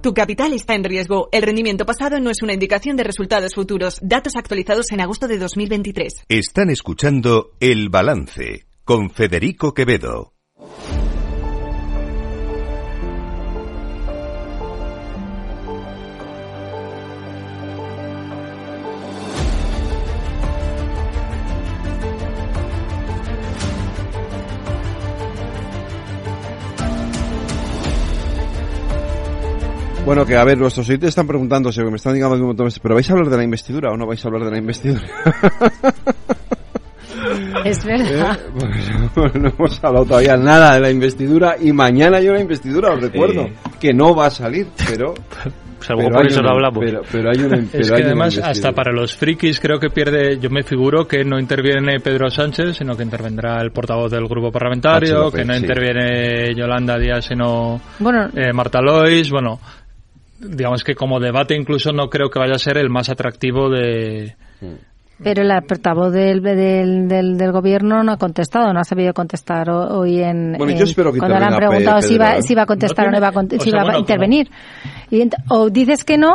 Tu capital está en riesgo. El rendimiento pasado no es una indicación de resultados futuros. Datos actualizados en agosto de 2023. Están escuchando El Balance con Federico Quevedo. Bueno, que a ver, nuestros oyentes están preguntándose, me están diciendo un montón de veces, ¿pero vais a hablar de la investidura o no vais a hablar de la investidura? Es verdad. Eh, pues, no hemos hablado todavía nada de la investidura y mañana hay una investidura, os recuerdo, Eh. que no va a salir, pero... Salvo pero por hay eso una- lo hablamos. Pero, pero hay una, pero Es hay que una además, hasta para los frikis, creo que pierde. Yo me figuro que no interviene Pedro Sánchez, sino que intervendrá el portavoz del grupo parlamentario, López, que no sí. interviene Yolanda Díaz, sino Bueno, eh, Marta Lois. Bueno, digamos que como debate, incluso no creo que vaya a ser el más atractivo de. pero el portavoz del, del, del, del gobierno no ha contestado, no ha sabido contestar ho- hoy en. Bueno, yo espero que Cuando le han intervenga preguntado si, iba, si iba a contestar No o no iba a, cont- o si sea, iba a bueno, intervenir. Y ent- o dices que no,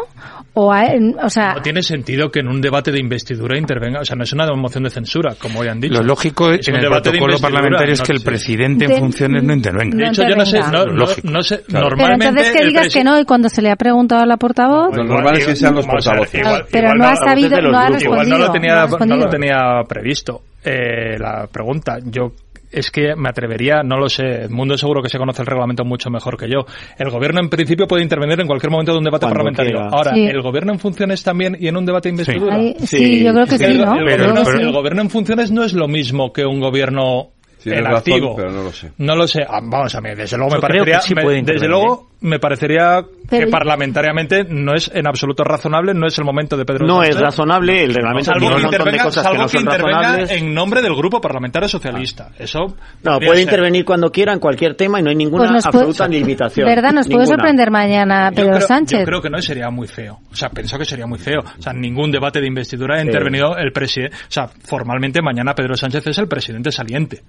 o, a- o sea. No tiene sentido que en un debate de investidura intervenga. O sea, no es una moción de censura, como hoy han dicho. Lo lógico Es en el debate de protocolo parlamentario es no que el presidente De- en funciones no intervenga. De hecho, yo no sé, no, no, lógico. no sé, Claro. Pero normalmente... entonces que digas que no y cuando se le ha preguntado a la portavoz. Lo normal es que sean los portavoces. igual- Pero igual no ha sabido, no ha Igual respondido. no lo tenía, no no lo tenía previsto eh, la pregunta. Yo es que me atrevería, no lo sé, el mundo seguro que se conoce el reglamento mucho mejor que yo. El gobierno en principio puede intervenir en cualquier momento de un debate Cuando parlamentario. quiera. Ahora, Sí. ¿el gobierno en funciones también y en un debate de investidura? Ahí- sí, yo creo que sí, el, ¿no? el Pero- gobierno, pero- el gobierno en funciones no es lo mismo que un gobierno Tienes en razón, activo. pero no lo sé. No lo sé. Ah, Vamos a ver, desde luego me Yo parecería, que sí me- puede desde luego me parecería Pero- que parlamentariamente no es en absoluto razonable, no es el momento de Pedro No Sánchez. es razonable, el reglamento Salvo tiene que un montón de intervenga, cosas que salvo no son intervenga razonables. en nombre del grupo parlamentario socialista. Eso No, puede ser. intervenir cuando quiera en cualquier tema y no hay ninguna Pues nos puede- absoluta limitación. ¿Verdad? Nos puede Ninguna. sorprender mañana Yo Pedro creo, Sánchez. yo creo que no y sería muy feo. O sea, pienso que sería muy feo. O sea, en ningún debate de investidura ha intervenido el presidente. O sea, formalmente mañana Pedro Sánchez es el presidente saliente.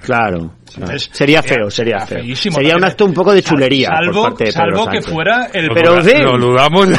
Claro. Entonces, sería feo, sería feo. feísimo Sería un acto un poco de chulería Salvo, por parte de Pedro salvo que fuera el Pero sí. Lo dudamos.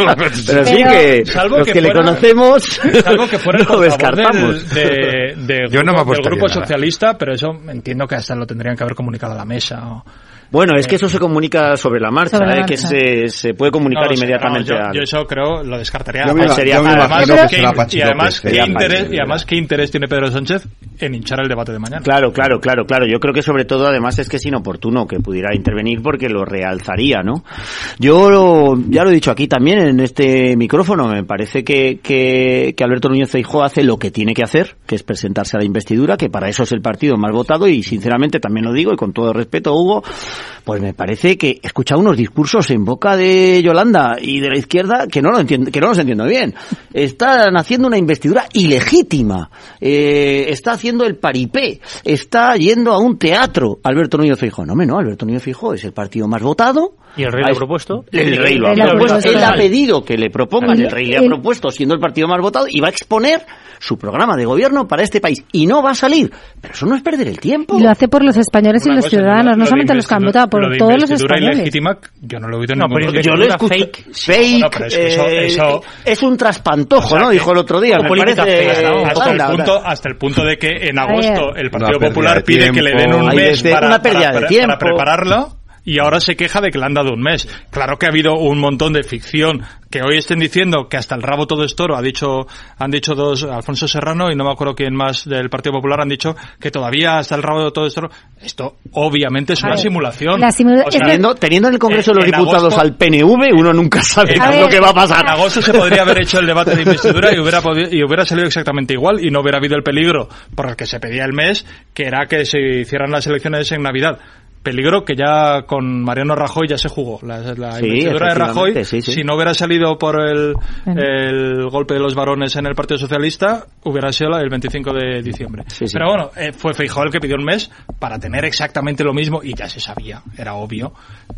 Pero sí que salvo los que, que le fuera- conocemos Salvo que fuera el lo descartamos. del, de, de Yo no me grupo, del grupo nada. socialista, pero eso entiendo que hasta lo tendrían que haber comunicado a la mesa. o- Bueno, es que eso se comunica sobre la marcha, Sobre la ¿eh? que se, se puede comunicar No inmediatamente no, yo, eso creo lo descartaría. Yo me ima- yo me además, imagino que ¿qué- será y además, ¿qué sería interés, y además, ¿qué interés tiene Pedro Sánchez en hinchar el debate de mañana. Claro, claro, claro, claro. Yo creo que sobre todo además es que es inoportuno que pudiera intervenir porque lo realzaría, ¿no? Yo lo- ya lo he dicho aquí también en este micrófono, me parece que, que, que Alberto Núñez Feijóo hace lo que tiene que hacer, que es presentarse a la investidura, que para eso es el partido más votado y sinceramente también lo digo y con todo respeto, Hugo, pues me parece que he escuchado unos discursos en boca de Yolanda y de la izquierda que no lo entiendo, que no los entiendo bien. Están haciendo una investidura ilegítima. Eh, está haciendo el paripé. Está yendo a un teatro. Alberto Núñez Feijóo. No, no. Alberto Núñez Feijóo es el partido más votado. ¿Y el rey lo ha propuesto? El rey lo ha propuesto. propuesto. Él ha pedido que le propongan. El rey le ha propuesto siendo el partido más votado y va a exponer su programa de gobierno para este país. Y no va a salir. Pero eso no es perder el tiempo. Y lo hace por los españoles y los cosa, ciudadanos, no solamente los por lo de todos los investidura españoles. ilegítima, yo no lo he oído en No, ningún pero yo lo escucho. Fake. Bueno, pero es que eso- eh, eso- es un traspantojo, O sea, ¿no? Dijo el otro día. hasta, el punto, hasta el punto de que en agosto el Partido Popular pide que le den un mes para, para- de para tiempo. prepararlo y ahora se queja de que le han dado un mes. Claro que ha habido un montón de ficción que hoy estén diciendo que hasta el rabo todo es toro, ha dicho, han dicho dos, Alfonso Serrano y no me acuerdo quién más del Partido Popular han dicho que todavía hasta el rabo todo es toro. Esto obviamente es A una ver, simulación. la simula- O sea, teniendo, teniendo en el Congreso de los Diputados agosto- al PNV, uno nunca sabe lo que va a pasar. En agosto se podría haber hecho el debate de investidura y hubiera, y hubiera salido exactamente igual y no hubiera habido el peligro por el que se pedía el mes, que era que se hicieran las elecciones en Navidad. Peligro que ya con Mariano Rajoy ya se jugó. La, la Sí, investidura de Rajoy, efectivamente, sí, sí. si no hubiera salido por el, el golpe de los varones en el Partido Socialista, hubiera sido la del 25 de diciembre. sí. Pero bueno, eh, fue Feijóo el que pidió un mes para tener exactamente lo mismo, y ya se sabía, era obvio,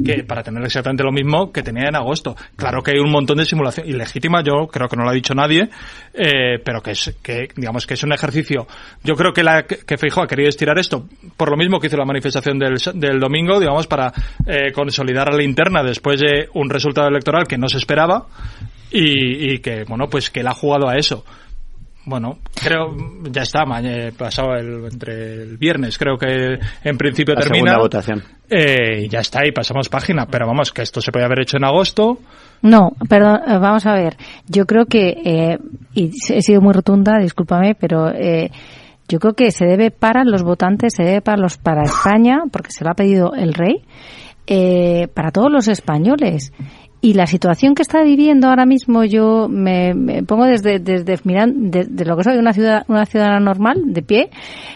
que para tener exactamente lo mismo que tenía en agosto. Claro que hay un montón de simulación ilegítima, yo creo que no lo ha dicho nadie, eh, pero que es, que, digamos que es un ejercicio. Yo creo que la, que Feijóo ha querido estirar esto, por lo mismo que hizo la manifestación del, del domingo, digamos, para eh, consolidar a la interna después de un resultado electoral que no se esperaba, y, y que, bueno, pues que él ha jugado a eso. Bueno, creo, ya está, mañana, pasado el, entre el viernes, creo que en principio La termina. segunda votación. Eh, y ya está, y pasamos página. Pero vamos, que esto se podía haber hecho en agosto. No, perdón, eh, vamos a ver. Yo creo que, eh, y he sido muy rotunda, discúlpame, pero eh, yo creo que se debe para los votantes, se debe para los para España, porque se lo ha pedido el rey, eh, para todos los españoles. Y la situación que está viviendo ahora mismo, yo me, me pongo desde, desde miran, de, de lo que soy una ciudad, una ciudadana normal, de pie,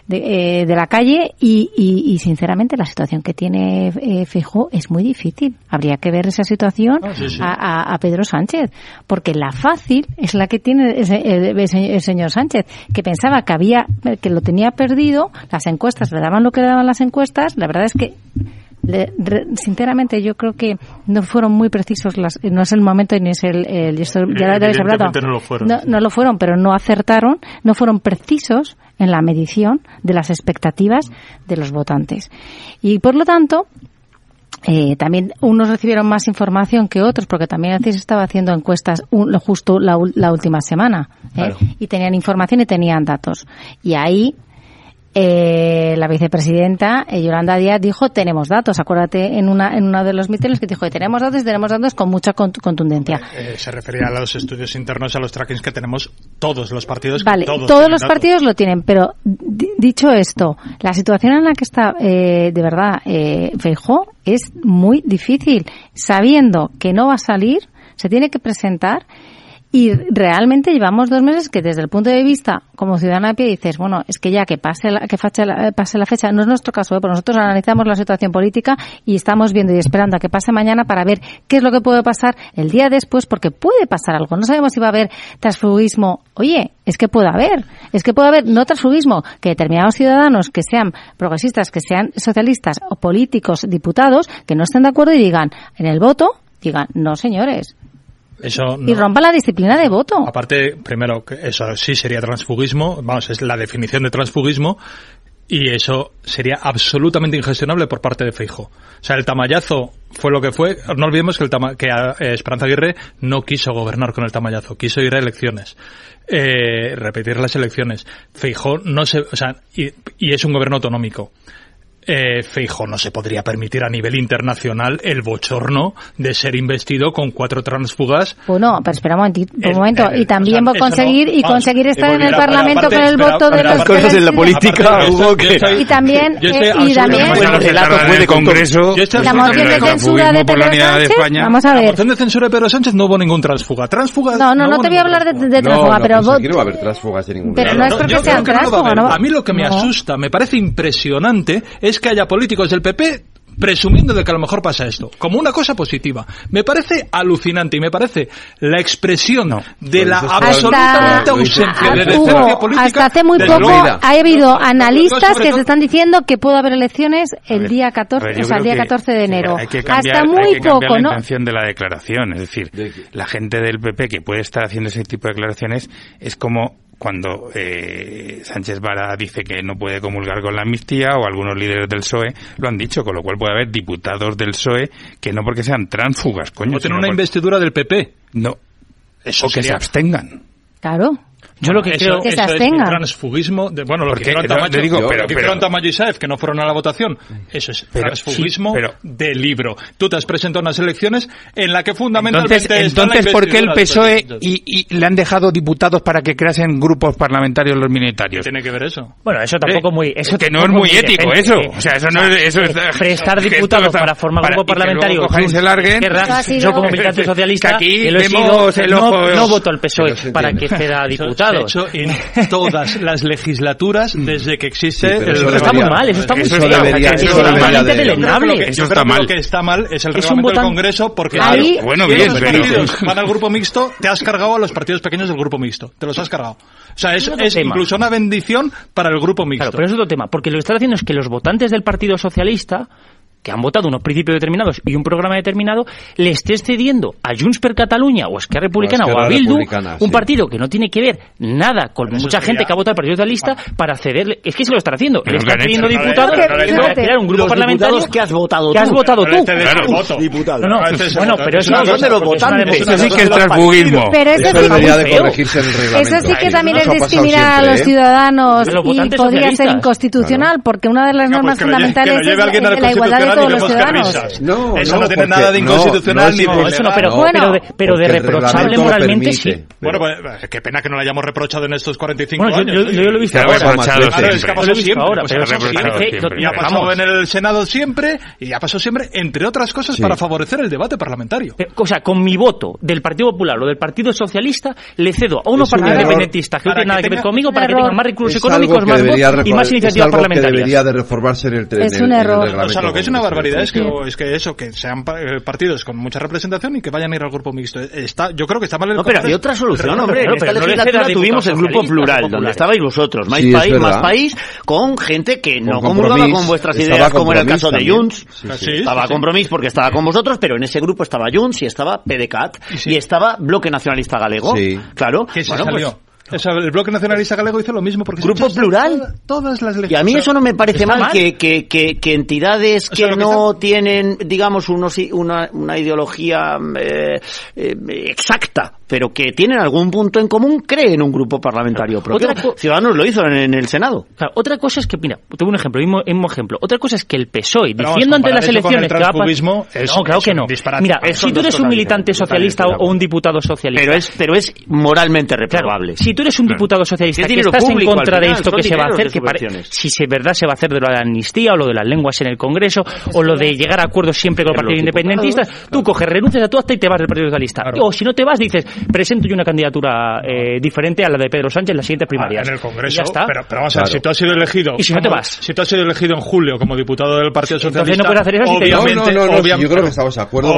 de, eh, de la calle, y, y, y sinceramente la situación que tiene eh, Feijóo es muy difícil. Habría que ver esa situación Ah, sí, sí. A, a- a Pedro Sánchez, porque la fácil es la que tiene ese- el, el señor Sánchez, que pensaba que había, que lo tenía perdido, las encuestas le daban lo que le daban las encuestas, la verdad es que le- re- sinceramente yo creo que no fueron muy precisos las no es el momento ni es el, el- esto ya lo habéis hablado no lo fueron. no, no lo fueron pero no acertaron no fueron precisos en la medición de las expectativas de los votantes y por lo tanto eh, también unos recibieron más información que otros porque también antes estaba haciendo encuestas un- lo justo la, la última semana ¿eh? Claro. y tenían información y tenían datos y ahí eh, la vicepresidenta eh, Yolanda Díaz dijo tenemos datos acuérdate en una en uno de los mítines que dijo tenemos datos y tenemos datos con mucha cont- contundencia Eh, se refería a los estudios internos, a los trackings que tenemos todos los partidos. Vale, todos los datos. partidos lo tienen, pero di- dicho esto, la situación en la que está, eh, de verdad, eh, Feijó es muy difícil. Sabiendo que no va a salir, se tiene que presentar y realmente llevamos dos meses que desde el punto de vista como ciudadana de pie dices, bueno, es que ya que pase la, que fache la- pase la fecha, no es nuestro caso, ¿eh? porque nosotros analizamos la situación política y estamos viendo y esperando a que pase mañana para ver qué es lo que puede pasar el día después, porque puede pasar algo. No sabemos si va a haber transfugismo. Oye, es que puede haber, es que puede haber no transfugismo, que determinados ciudadanos que sean progresistas, que sean socialistas o políticos, diputados, que no estén de acuerdo y digan en el voto, digan, no señores, Eso y rompa la disciplina de voto. Aparte, primero, que eso sí sería transfugismo, vamos, es la definición de transfugismo, y eso sería absolutamente ingestionable por parte de Feijo. O sea, el tamallazo fue lo que fue. No olvidemos que, el tama- que eh, Esperanza Aguirre no quiso gobernar con el tamallazo, quiso ir a elecciones, eh, repetir las elecciones. Feijo no se, o sea, y, y es un gobierno autonómico eh, Feijo no se podría permitir a nivel internacional el bochorno de ser investido con cuatro transfugas. Bueno, pero espera un, momentito, un momento. El, y también o sea, conseguir no, y ah, conseguir estar eh, en el Parlamento con el espera, voto de los cosas en la política. Que... Y también eh, y también de Congreso. La moción de censura de Pedro Sánchez. Vamos a ver. La moción de censura de Pedro Sánchez no hubo ningún transfuga. Transfuga. No, no, no te voy a hablar de transfuga, pero vos. No haber transfugas de ningún. Pero no es porque sean transfugas. A mí lo que me asusta, me parece impresionante es es que haya políticos del PP presumiendo de que a lo mejor pasa esto, como una cosa positiva. Me parece alucinante y me parece la expresión no, de la absolutamente ausencia de decencia política. Hasta hace muy poco ha habido analistas que se están diciendo que puede haber elecciones el ver, día 14, ver, o sea, el día 14 de enero. Hay que cambiar, hasta muy hay que poco, la ¿no? intención de la declaración, es decir, la gente del PP que puede estar haciendo ese tipo de declaraciones es como cuando eh, Sánchez Vara dice que no puede comulgar con la amnistía o algunos líderes del PSOE lo han dicho, con lo cual puede haber diputados del PSOE que no porque sean tránsfugas, coño. O tener una investidura del PP. No. O que se abstengan. Claro. Yo lo que eso, creo que eso es un transfugismo. De, bueno, lo que hicieron Tamayo, digo, pero, que pero, Tamayo y Saez, que no fueron a la votación, eso es pero, transfugismo sí, de libro. Tú te has presentado unas elecciones en la que fundamentalmente... Entonces, entonces ¿por qué el PSOE y, y, le han dejado diputados para que creasen grupos parlamentarios los minoritarios? Tiene que ver eso? Bueno, eso tampoco eh, muy... Eso que no es muy ético, eso. Eh, o sea, eso no es... Eso eh, eh, prestar diputados para formar para, grupo parlamentario... Y larguen. Yo como militante socialista, que aquí el. No voto al PSOE para que sea diputado diputados. Hecho en todas las legislaturas desde que existe. Sí, el... Eso está muy mal, eso está muy eso debería, eso eso es eso está creo mal. que está mal es el es reglamento del Congreso porque ahí, bueno, bien, partidos van al grupo mixto, te has cargado a los partidos pequeños del grupo mixto, te los has cargado. O sea, es, es incluso una bendición para el grupo mixto. Claro, pero es otro tema, porque lo que están haciendo es que los votantes del Partido Socialista que han votado unos principios determinados y un programa determinado, le estés cediendo a Junts per Cataluña o a Esquerra Republicana o, a Bildu un partido que no tiene que ver nada con mucha gente que ha votado al Partido Socialista ah. para cederle. Es que se lo están haciendo. Pero le están pidiendo diputados para crear un grupo los parlamentario que has votado que has votado tú. No, no, bueno, pero eso es de los votantes. Eso sí que es transfugismo. Pero eso sí que Eso sí que también es discriminar a los ciudadanos y podría ser inconstitucional porque una de las normas fundamentales es la igualdad todos los ciudadanos. No, eso no, no tiene nada de inconstitucional no, ni de eso no, pero, bueno, pero, de, pero de reprochable moralmente sí. Bueno, pues, eh, qué pena que no lo hayamos reprochado en estos 45 bueno, años. Yo, yo, yo, lo he visto ahora. Claro, es que ha pasado pues siempre. Y ha pasado en el Senado siempre, y ha pasado siempre, entre otras cosas, para favorecer el debate parlamentario. Eh, o sea, con mi voto del Partido Popular o del Partido Socialista, le cedo a unos partidos independentistas que no tienen nada que ver conmigo para que tengan más recursos económicos, más votos y más iniciativas parlamentarias. debería de reformarse Es un error. O sea, lo que es una barbaridad es que, es que eso, que sean eh, partidos con mucha representación y que vayan a ir al grupo mixto. Eh, está, yo creo que está mal el No, pero hay otra solución, hombre. En esta legislatura tuvimos el grupo plural, donde estabais vosotros, más país, más país, con gente que no comulgaba con vuestras ideas, como era el caso de Junts. Ah, sí, sí. Estaba compromiso porque estaba con vosotros, pero en ese grupo estaba Junts y estaba PDCAT y estaba Bloque Nacionalista Galego. Sí. Claro. Que se pues salió. O sea, el Bloque Nacionalista Galego hizo lo mismo porque... Grupo plural. Todas, todas las. Y a mí eso no me parece mal, mal. Que, que, que, que, entidades que, o sea, no está... tienen, digamos, unos, una, una ideología mm, eh, eh, exacta pero que tienen algún punto en común, creen un grupo parlamentario propio. Ciudadanos lo hizo en, el Senado. Claro, otra cosa es que, mira, tengo un ejemplo, mismo, mismo ejemplo. Otra cosa es que el PSOE, pero diciendo antes de las elecciones que va a... Es, no, es, claro que no. Mira, si tú eres un militante socialista o un diputado socialista... Pero es, pero es moralmente reprobable. Claro, si tú eres un diputado socialista que estás público, en contra final, de esto que se va a hacer, que pare, si es verdad se va a hacer de la amnistía o lo de las lenguas en el Congreso o lo de llegar a acuerdos siempre con el Partido Independentista, tú coges, renuncias a tu acta y te vas del Partido Socialista. O si no te vas, dices presento yo una candidatura eh, diferente a la de Pedro Sánchez en las siguientes ah, primarias. En el Congreso, ya está. Pero, pero vamos a ver, si tú has sido elegido... ¿Y si no te vas? Si tú has sido elegido en julio como diputado del Partido Socialista... no puedes hacer eso obviamente, no, no, no, obviamente.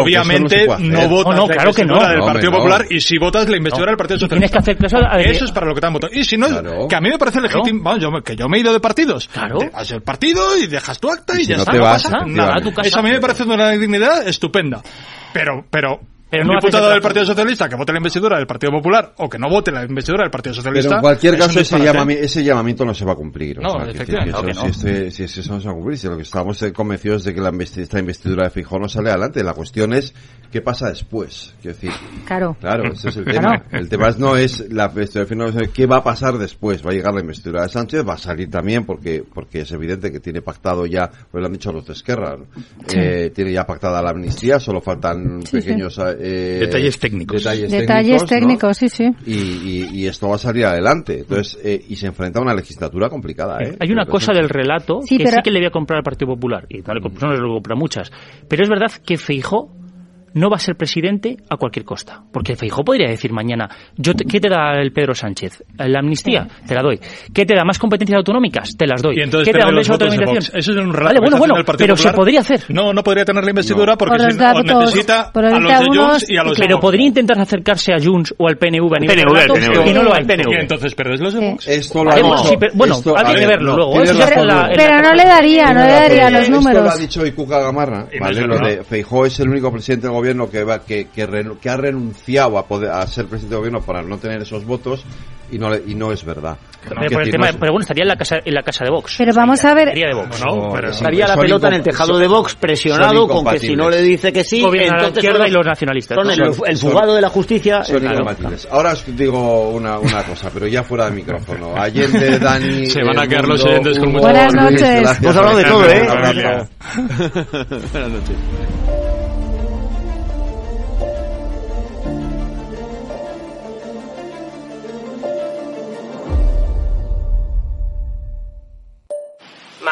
Obviamente no, votas no, claro la que del Partido Popular y si votas la investidura del Partido Socialista. Eso. Es para lo que te han votado. Y si no, que a mí me parece legítimo, vamos, yo, que yo me he ido de partidos. Claro. Haces el partido y dejas tu acta y, ya está. Te vas, pasa nada. Eso a mí me parece una dignidad estupenda. Pero, pero, pero un no diputado el del. Partido Socialista que vote la investidura del Partido Popular o que no vote la investidura del Partido Socialista. Pero en cualquier es caso ese, disparate. llama- ese llamamiento no se va a cumplir. o No, sea, que- que- efectivamente, que eso- que no. si, este- si es- eso no se va a cumplir, si lo que estamos eh, convencidos de que la investi- esta investidura de Feijóo no sale adelante. La cuestión es qué pasa después. Quiero decir, Claro. Claro, ese es el Claro. tema. El tema es- no es la investidura de Feijóo, sino qué va a pasar después. Va a llegar la investidura de Sánchez, va a salir también porque porque es evidente que tiene pactado ya, pues lo han dicho los de Esquerra, ¿no? Sí. eh, tiene ya pactada la amnistía, solo faltan Sí, pequeños eh, Detalles técnicos. Detalles, técnicos, sí, sí. y, y- y esto va a salir adelante. Entonces, eh, y se enfrenta a una legislatura complicada, ¿eh? Hay una cosa del relato Sí, que pero- sí que le voy a comprar al Partido Popular. Y no le, comp- no le voy a comprar muchas. Pero es verdad que Feijó no va a ser presidente a cualquier costa. Porque Feijó podría decir mañana, yo te- ¿qué te da el Pedro Sánchez? La amnistía, te la doy. ¿Qué te da más competencias autonómicas? Te las doy. Y entonces ¿Qué te da pierde un los derecho a votos de autodeterminación? Vox. Eso es un relato Vale, bueno, bueno, pero se Popular. podría hacer. No, no podría tener la investidura porque Por si los no, datos, necesita por a los de Junts y a los de Pero podría intentar acercarse a Junts o al PNV a nivel PNV, de relato, PNV. y no lo hay. Y entonces pierdes los de. Esto lo ha dicho- sí, pero- bueno, esto- habría a que ver, verlo no, luego. la Pero no le daría, no le daría los Esto números. lo ha dicho Icuca Gamarra, no Feijó es el único presidente del gobierno que va, que, que, renu- que ha renunciado a poder a ser presidente del gobierno para no tener esos votos y no y no es verdad. Pero, por el tema, no es- pero bueno, estaría en la casa, en la casa de Vox. Pero vamos a ver, Sería de Vox. No, pero- Estaría la pelota en el tejado son- de Vox presionado con que si no le dice que sí, Gobierna la entonces izquierda son y los nacionalistas. son el, el son- fugado de la justicia. Son Claro. incompatibles. Ahora os digo una, una cosa, pero ya fuera de micrófono. Allende, Dani. Se van a quedar los oyentes con mucho- Buenas noches. Hemos hablado de todo, ¿eh? Buenas noches.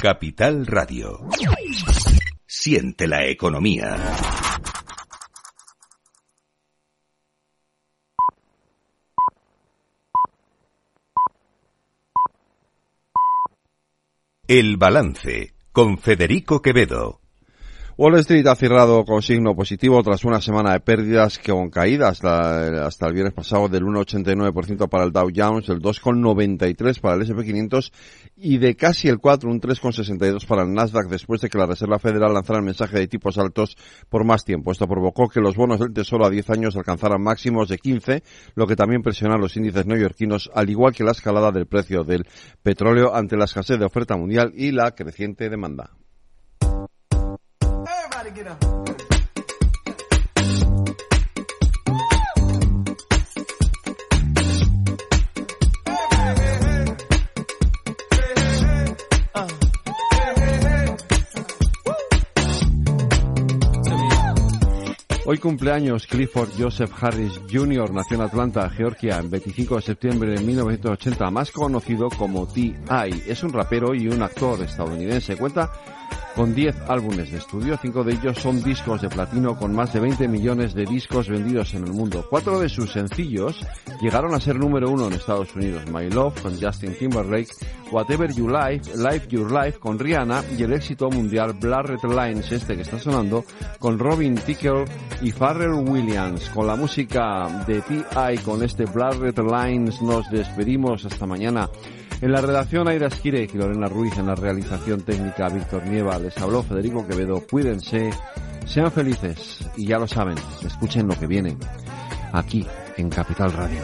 Capital Radio. Siente la economía. El balance con Federico Quevedo. Wall Street ha cerrado con signo positivo tras una semana de pérdidas con caídas hasta el viernes pasado del 1,89% para el Dow Jones, el 2,93% para el S&P 500 y de casi el 4, un 3,62% para el Nasdaq después de que la Reserva Federal lanzara el mensaje de tipos altos por más tiempo. Esto provocó que los bonos del Tesoro a 10 años alcanzaran máximos de 15, lo que también presiona los índices neoyorquinos, al igual que la escalada del precio del petróleo ante la escasez de oferta mundial y la creciente demanda. Hoy cumpleaños Clifford Joseph Harris Jr. nació en Atlanta, Georgia, el 25 de septiembre de 1980, más conocido como T.I. Es un rapero y un actor estadounidense. Cuenta con 10 álbumes de estudio, cinco de ellos son discos de platino con más de 20 millones de discos vendidos en el mundo. Cuatro de sus sencillos llegaron a ser número uno en Estados Unidos, My Love con Justin Timberlake, Whatever You Like, Life Your Life con Rihanna y el éxito mundial Blood Red Lines, este que está sonando, con Robin Tickle y Pharrell Williams. Con la música de T.I. con este Blood Red Lines nos despedimos hasta mañana. En la redacción Aida Esquire y Lorena Ruiz, en la realización técnica Víctor Nieva, les habló Federico Quevedo. Cuídense, sean felices y ya lo saben, escuchen lo que viene aquí en Capital Radio.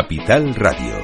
Capital Radio.